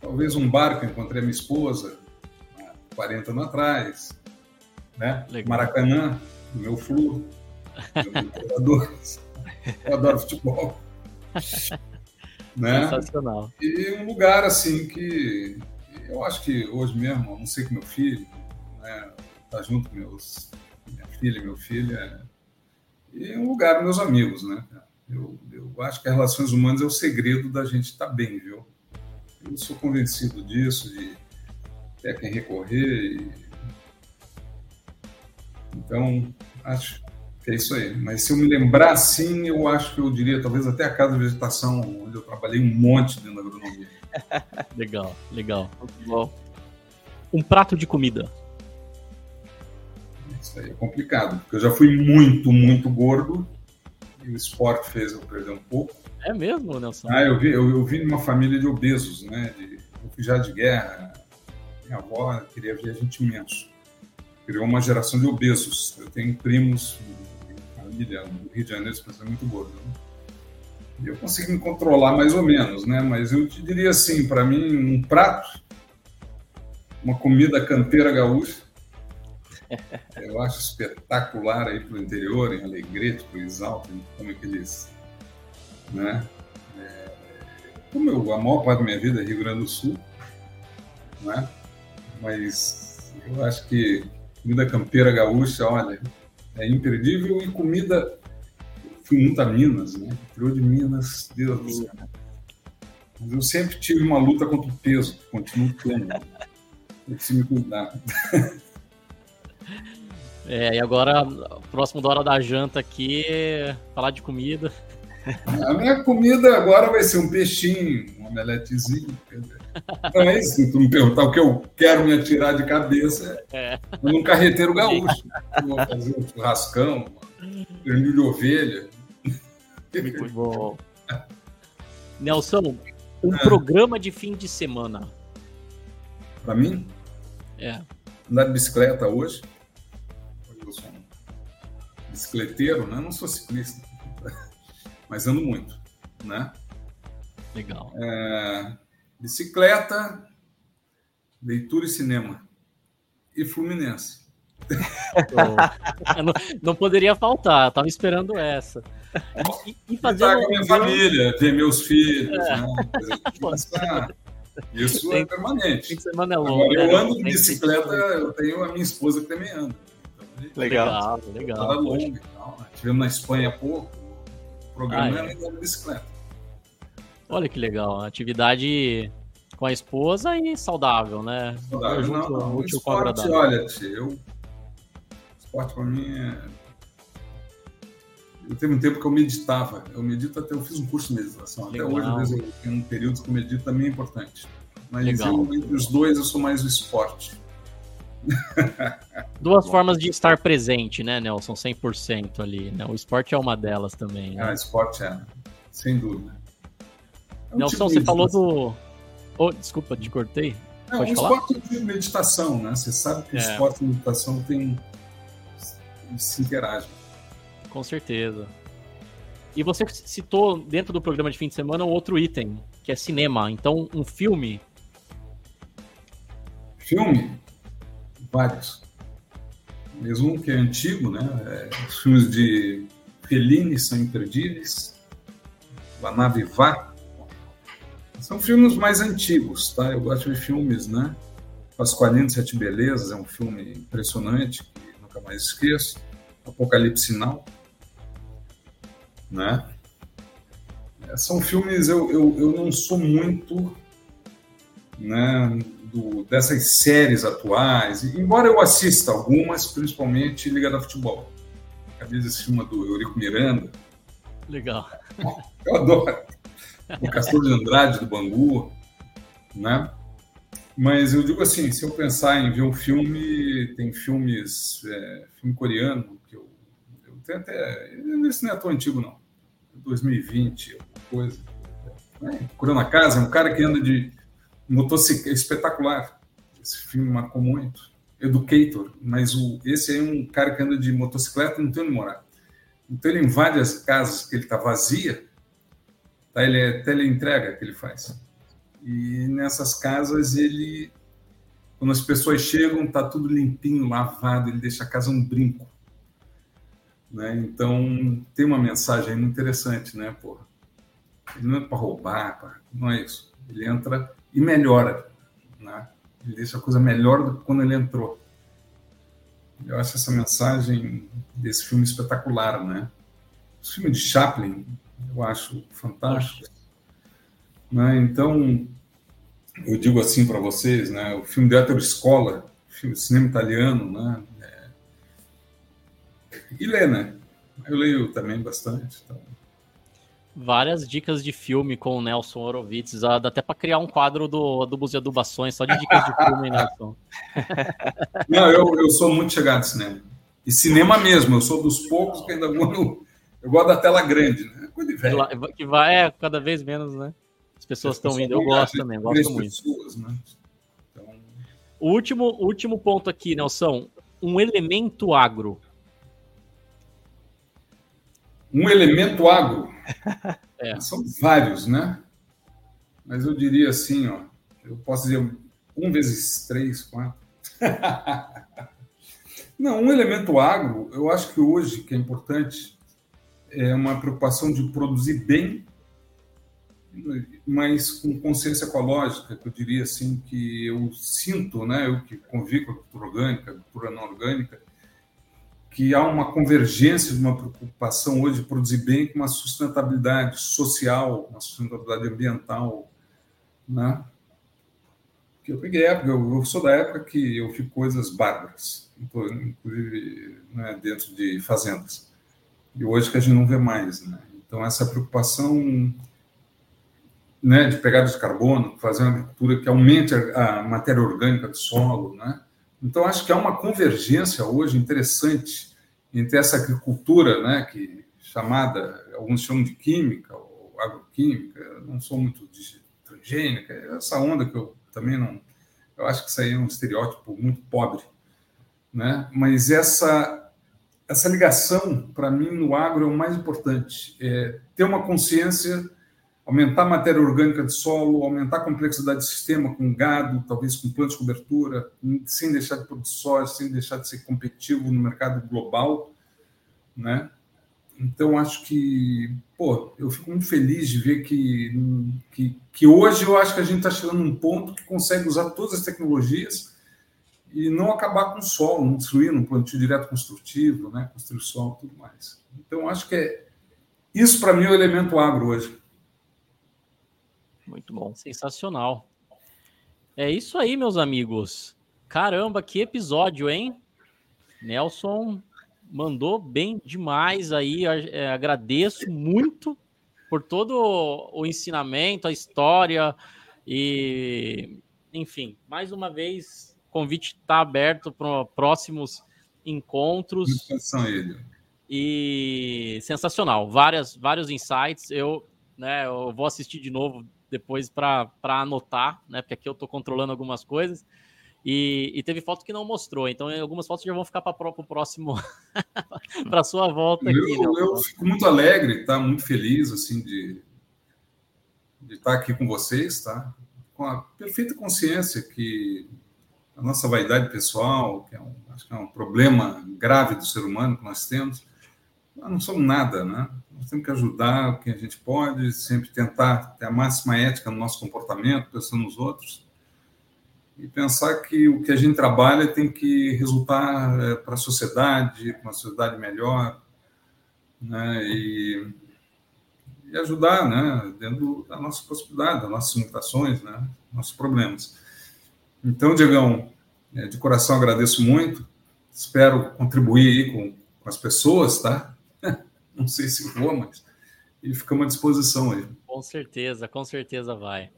talvez um bar que eu encontrei a minha esposa 40 anos atrás, né? Legal. Maracanã, meu flu, eu adoro futebol. [LAUGHS] né? Sensacional. E um lugar assim que eu acho que hoje mesmo, a não sei que meu filho, né, tá junto com meus, minha filha meu filho, é, e é um lugar meus amigos, né? Eu, eu acho que as relações humanas é o segredo da gente estar tá bem, viu? Eu sou convencido disso, de ter quem recorrer. E... Então, acho que é isso aí. Mas se eu me lembrar assim, eu acho que eu diria talvez até a casa de vegetação, onde eu trabalhei um monte dentro da agronomia. Legal, legal. Bom. Um prato de comida. Isso aí é complicado, porque eu já fui muito, muito gordo e o esporte fez eu perder um pouco. É mesmo, Nelson? Ah, eu vi, eu, eu vim numa família de obesos, né? De refugiados de guerra. Minha avó queria ver a gente imenso. Criou uma geração de obesos. Eu tenho primos, família do Rio de Janeiro, que são muito gordos. Né? Eu consegui me controlar mais ou menos, né? Mas eu te diria assim, para mim, um prato, uma comida canteira gaúcha, [LAUGHS] eu acho espetacular aí para o interior, em Alegrete, para o Exalto, como é que eles. Né? É, como eu, a maior parte da minha vida é Rio Grande do Sul, né? mas eu acho que comida campeira gaúcha, olha, é imperdível e comida. Fui muito a Minas, né? Interior de Minas, Deus do céu. Mas eu sempre tive uma luta contra o peso, continuo tendo. Eu preciso me cuidar. É, e agora, próximo da hora da janta aqui, falar de comida. A minha comida agora vai ser um peixinho, um omeletezinho. Não é isso, se tu me perguntar o que eu quero me atirar de cabeça, é um carreteiro gaúcho. vou fazer um churrascão, um de ovelha. Muito [LAUGHS] bom. Nelson, um é. programa de fim de semana. Para mim? É. Andar de bicicleta hoje bicicleteiro, né? Não sou ciclista, [LAUGHS] mas ando muito, né? Legal. É, bicicleta, leitura e cinema. E Fluminense. [LAUGHS] não, não, poderia faltar, tava esperando essa. E, e fazer tá com a minha família, ver meus filhos, é. né? [LAUGHS] Isso tem, é permanente. Semana é longa, Agora, eu né? ando de bicicleta, eu tenho a minha esposa que também anda. Legal, legal. legal longa e tal. Né? Tivemos na Espanha há pouco. O programa ah, é. era bicicleta. Olha que legal. Atividade com a esposa e saudável, né? Saudável, junto, não, não. Útil esporte, olha, eu... Esporte para mim é... Eu teve um tempo que eu meditava. Eu medito até... Eu fiz um curso de meditação. Legal. Até hoje, às vezes, eu tenho um período que eu medito também é importante. Mas eu, entre os dois, eu sou mais o esporte. [LAUGHS] Duas formas de estar presente, né, Nelson? 100% ali. Né? O esporte é uma delas também. Né? Ah, esporte é, sem dúvida. É um Nelson, você falou do. Oh, desculpa, te cortei. Não, Pode o falar? esporte é meditação, né? Você sabe que é. o esporte e meditação tem. se interagem. Com certeza. E você citou dentro do programa de fim de semana outro item, que é cinema. Então, um filme. Filme? vários. Mesmo um que é antigo, né? É, os filmes de Fellini são imperdíveis. La Nave Vá. São filmes mais antigos, tá? Eu gosto de filmes, né? Pasqualino Sete Belezas é um filme impressionante, que nunca mais esqueço. Apocalipse Sinal, né? É, são filmes, eu, eu, eu não sou muito né, do, dessas séries atuais, embora eu assista algumas, principalmente ligada a futebol. Acabei de assistir uma do Eurico Miranda. Legal. Eu adoro. O Castor de Andrade, do Bangu, né? Mas eu digo assim, se eu pensar em ver um filme, tem filmes, é, filme coreano, que eu, tenho até, esse não é tão antigo não, 2020, alguma coisa. É, Procurando a Casa, é um cara que anda de motocicleta, espetacular. Esse filme marcou muito. Educator, mas o, esse é um cara que anda de motocicleta não tem onde morar. Então ele invade as casas que ele está vazia, tá? ele é teleentrega que ele faz. E nessas casas ele, quando as pessoas chegam, tá tudo limpinho, lavado, ele deixa a casa um brinco. Né? Então tem uma mensagem muito interessante, né, porra? Ele não entra para roubar, não é isso. Ele entra e melhora. Né? Ele deixa a coisa melhor do que quando ele entrou. Eu acho essa mensagem desse filme espetacular, né? O filme de Chaplin, eu acho fantástico. Né? Então, eu digo assim para vocês, né? O filme de Hétero Escola, filme de cinema italiano, né? É... E lê, né? Eu leio também bastante. Então várias dicas de filme com o Nelson Horowitz. Dá até para criar um quadro do, do Museu Adubações só de dicas de filme, Nelson. [LAUGHS] Não, eu, eu sou muito chegado de cinema. E cinema mesmo, eu sou dos poucos que ainda vou no. Eu gosto da tela grande, né? Coisa de velho. Que vai é, cada vez menos, né? As pessoas estão indo. Eu gosto também, gosto muito. Pessoas, né? então... O último, último ponto aqui, Nelson. Um elemento agro. Um elemento agro. [LAUGHS] É. São vários, né? Mas eu diria assim, ó, eu posso dizer um vezes três, quatro. [LAUGHS] Não, um elemento agro, eu acho que hoje que é importante é uma preocupação de produzir bem, mas com consciência ecológica, que eu diria assim que eu sinto, né, eu que convivo com a cultura orgânica, a cultura não orgânica, que há uma convergência de uma preocupação hoje de produzir bem com uma sustentabilidade social, uma sustentabilidade ambiental, né? Que eu peguei época, eu, sou da época que eu fiz coisas bárbaras, inclusive né, dentro de fazendas. E hoje que a gente não vê mais, né? Então essa preocupação né, de pegada de carbono, fazer uma agricultura que aumente a, a matéria orgânica do solo, né? Então, acho que há uma convergência hoje interessante entre essa agricultura, né, que chamada, alguns chamam de química ou agroquímica, não sou muito de transgênica, essa onda que eu também não. Eu acho que isso aí é um estereótipo muito pobre. Né? Mas essa essa ligação, para mim, no agro é o mais importante. É ter uma consciência aumentar a matéria orgânica do solo, aumentar a complexidade do sistema com gado, talvez com plantas de cobertura, sem deixar de produzir soja, sem deixar de ser competitivo no mercado global, né? Então, acho que, pô, eu fico muito feliz de ver que, que, que hoje eu acho que a gente está chegando num ponto que consegue usar todas as tecnologias e não acabar com o solo, não destruir um plantio direto construtivo, né? construir solo e tudo mais. Então, acho que é, isso, para mim, é o elemento agro hoje. Muito bom. Sensacional. É isso aí, meus amigos. Caramba, que episódio, hein? Nelson mandou bem demais aí. É, agradeço muito por todo o ensinamento, a história e, enfim, mais uma vez, o convite está aberto para próximos encontros. E sensacional, várias, vários insights. Eu, né, eu vou assistir de novo depois para anotar, né? Porque aqui eu estou controlando algumas coisas. E, e, teve foto que não mostrou, então algumas fotos já vão ficar para o próximo, [LAUGHS] para sua volta aqui. Eu, né? eu, fico muito alegre, tá? Muito feliz assim de, de estar aqui com vocês, tá? Com a perfeita consciência que a nossa vaidade pessoal, que é um, acho que é um problema grave do ser humano que nós temos, nós não somos nada, né? Nós temos que ajudar o que a gente pode, sempre tentar ter a máxima ética no nosso comportamento, pensando nos outros, e pensar que o que a gente trabalha tem que resultar é, para a sociedade, para uma sociedade melhor, né? E, e, ajudar, né? Dentro da nossa possibilidade, das nossas limitações, né? Nossos problemas. Então, Diegão, é, de coração agradeço muito, espero contribuir aí com, com as pessoas, tá? Não sei se vou, mas. E ficamos à disposição aí. Com certeza, com certeza vai.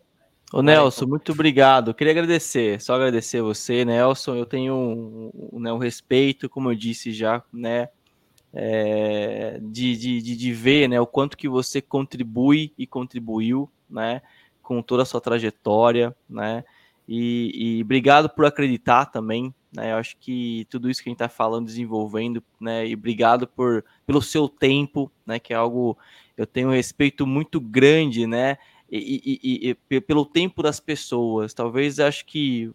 Ô Nelson, muito obrigado. Queria agradecer, só agradecer você, Nelson. Eu tenho um, um, né, um respeito, como eu disse já, né, é, de, de, de, ver né, o quanto que você contribui e contribuiu né, com toda a sua trajetória. Né, e, e obrigado por acreditar também né? Eu acho que tudo isso que a gente está falando, desenvolvendo, né? E obrigado por, pelo seu tempo, né? Que é algo eu tenho um respeito muito grande, né? E, e, e, pelo tempo das pessoas. Talvez acho que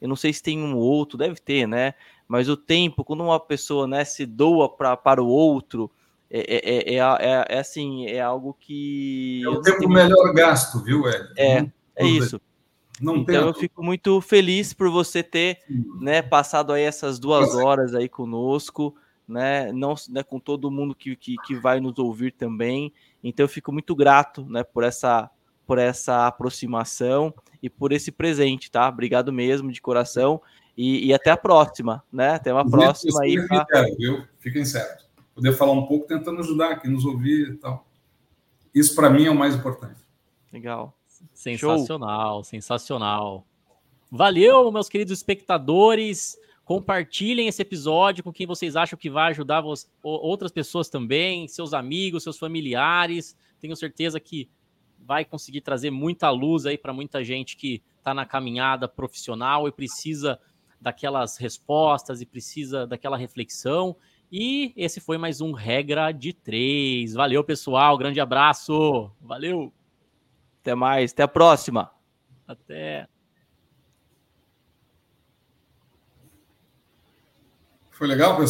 eu não sei se tem um outro, deve ter, né? Mas o tempo, quando uma pessoa né, se doa pra, para o outro, é, é, é, é, assim, é algo que. É o tempo melhor gasto, viu, Ed? É, é isso. Não então eu fico muito feliz por você ter né, passado aí essas duas horas aí conosco, né? Não né, com todo mundo que, que, que vai nos ouvir também. Então eu fico muito grato né, por essa por essa aproximação e por esse presente, tá? Obrigado mesmo de coração e, e até a próxima, né? Até uma próxima aí. Pra... viu? Fiquem certos. Poder falar um pouco tentando ajudar quem nos ouvir e tal. Isso para mim é o mais importante. Legal. Sensacional, Show. sensacional. Valeu, meus queridos espectadores. Compartilhem esse episódio com quem vocês acham que vai ajudar outras pessoas também, seus amigos, seus familiares. Tenho certeza que vai conseguir trazer muita luz aí para muita gente que está na caminhada profissional e precisa daquelas respostas e precisa daquela reflexão. E esse foi mais um Regra de Três. Valeu, pessoal. Grande abraço. Valeu. Até mais. Até a próxima. Até. Foi legal, pessoal?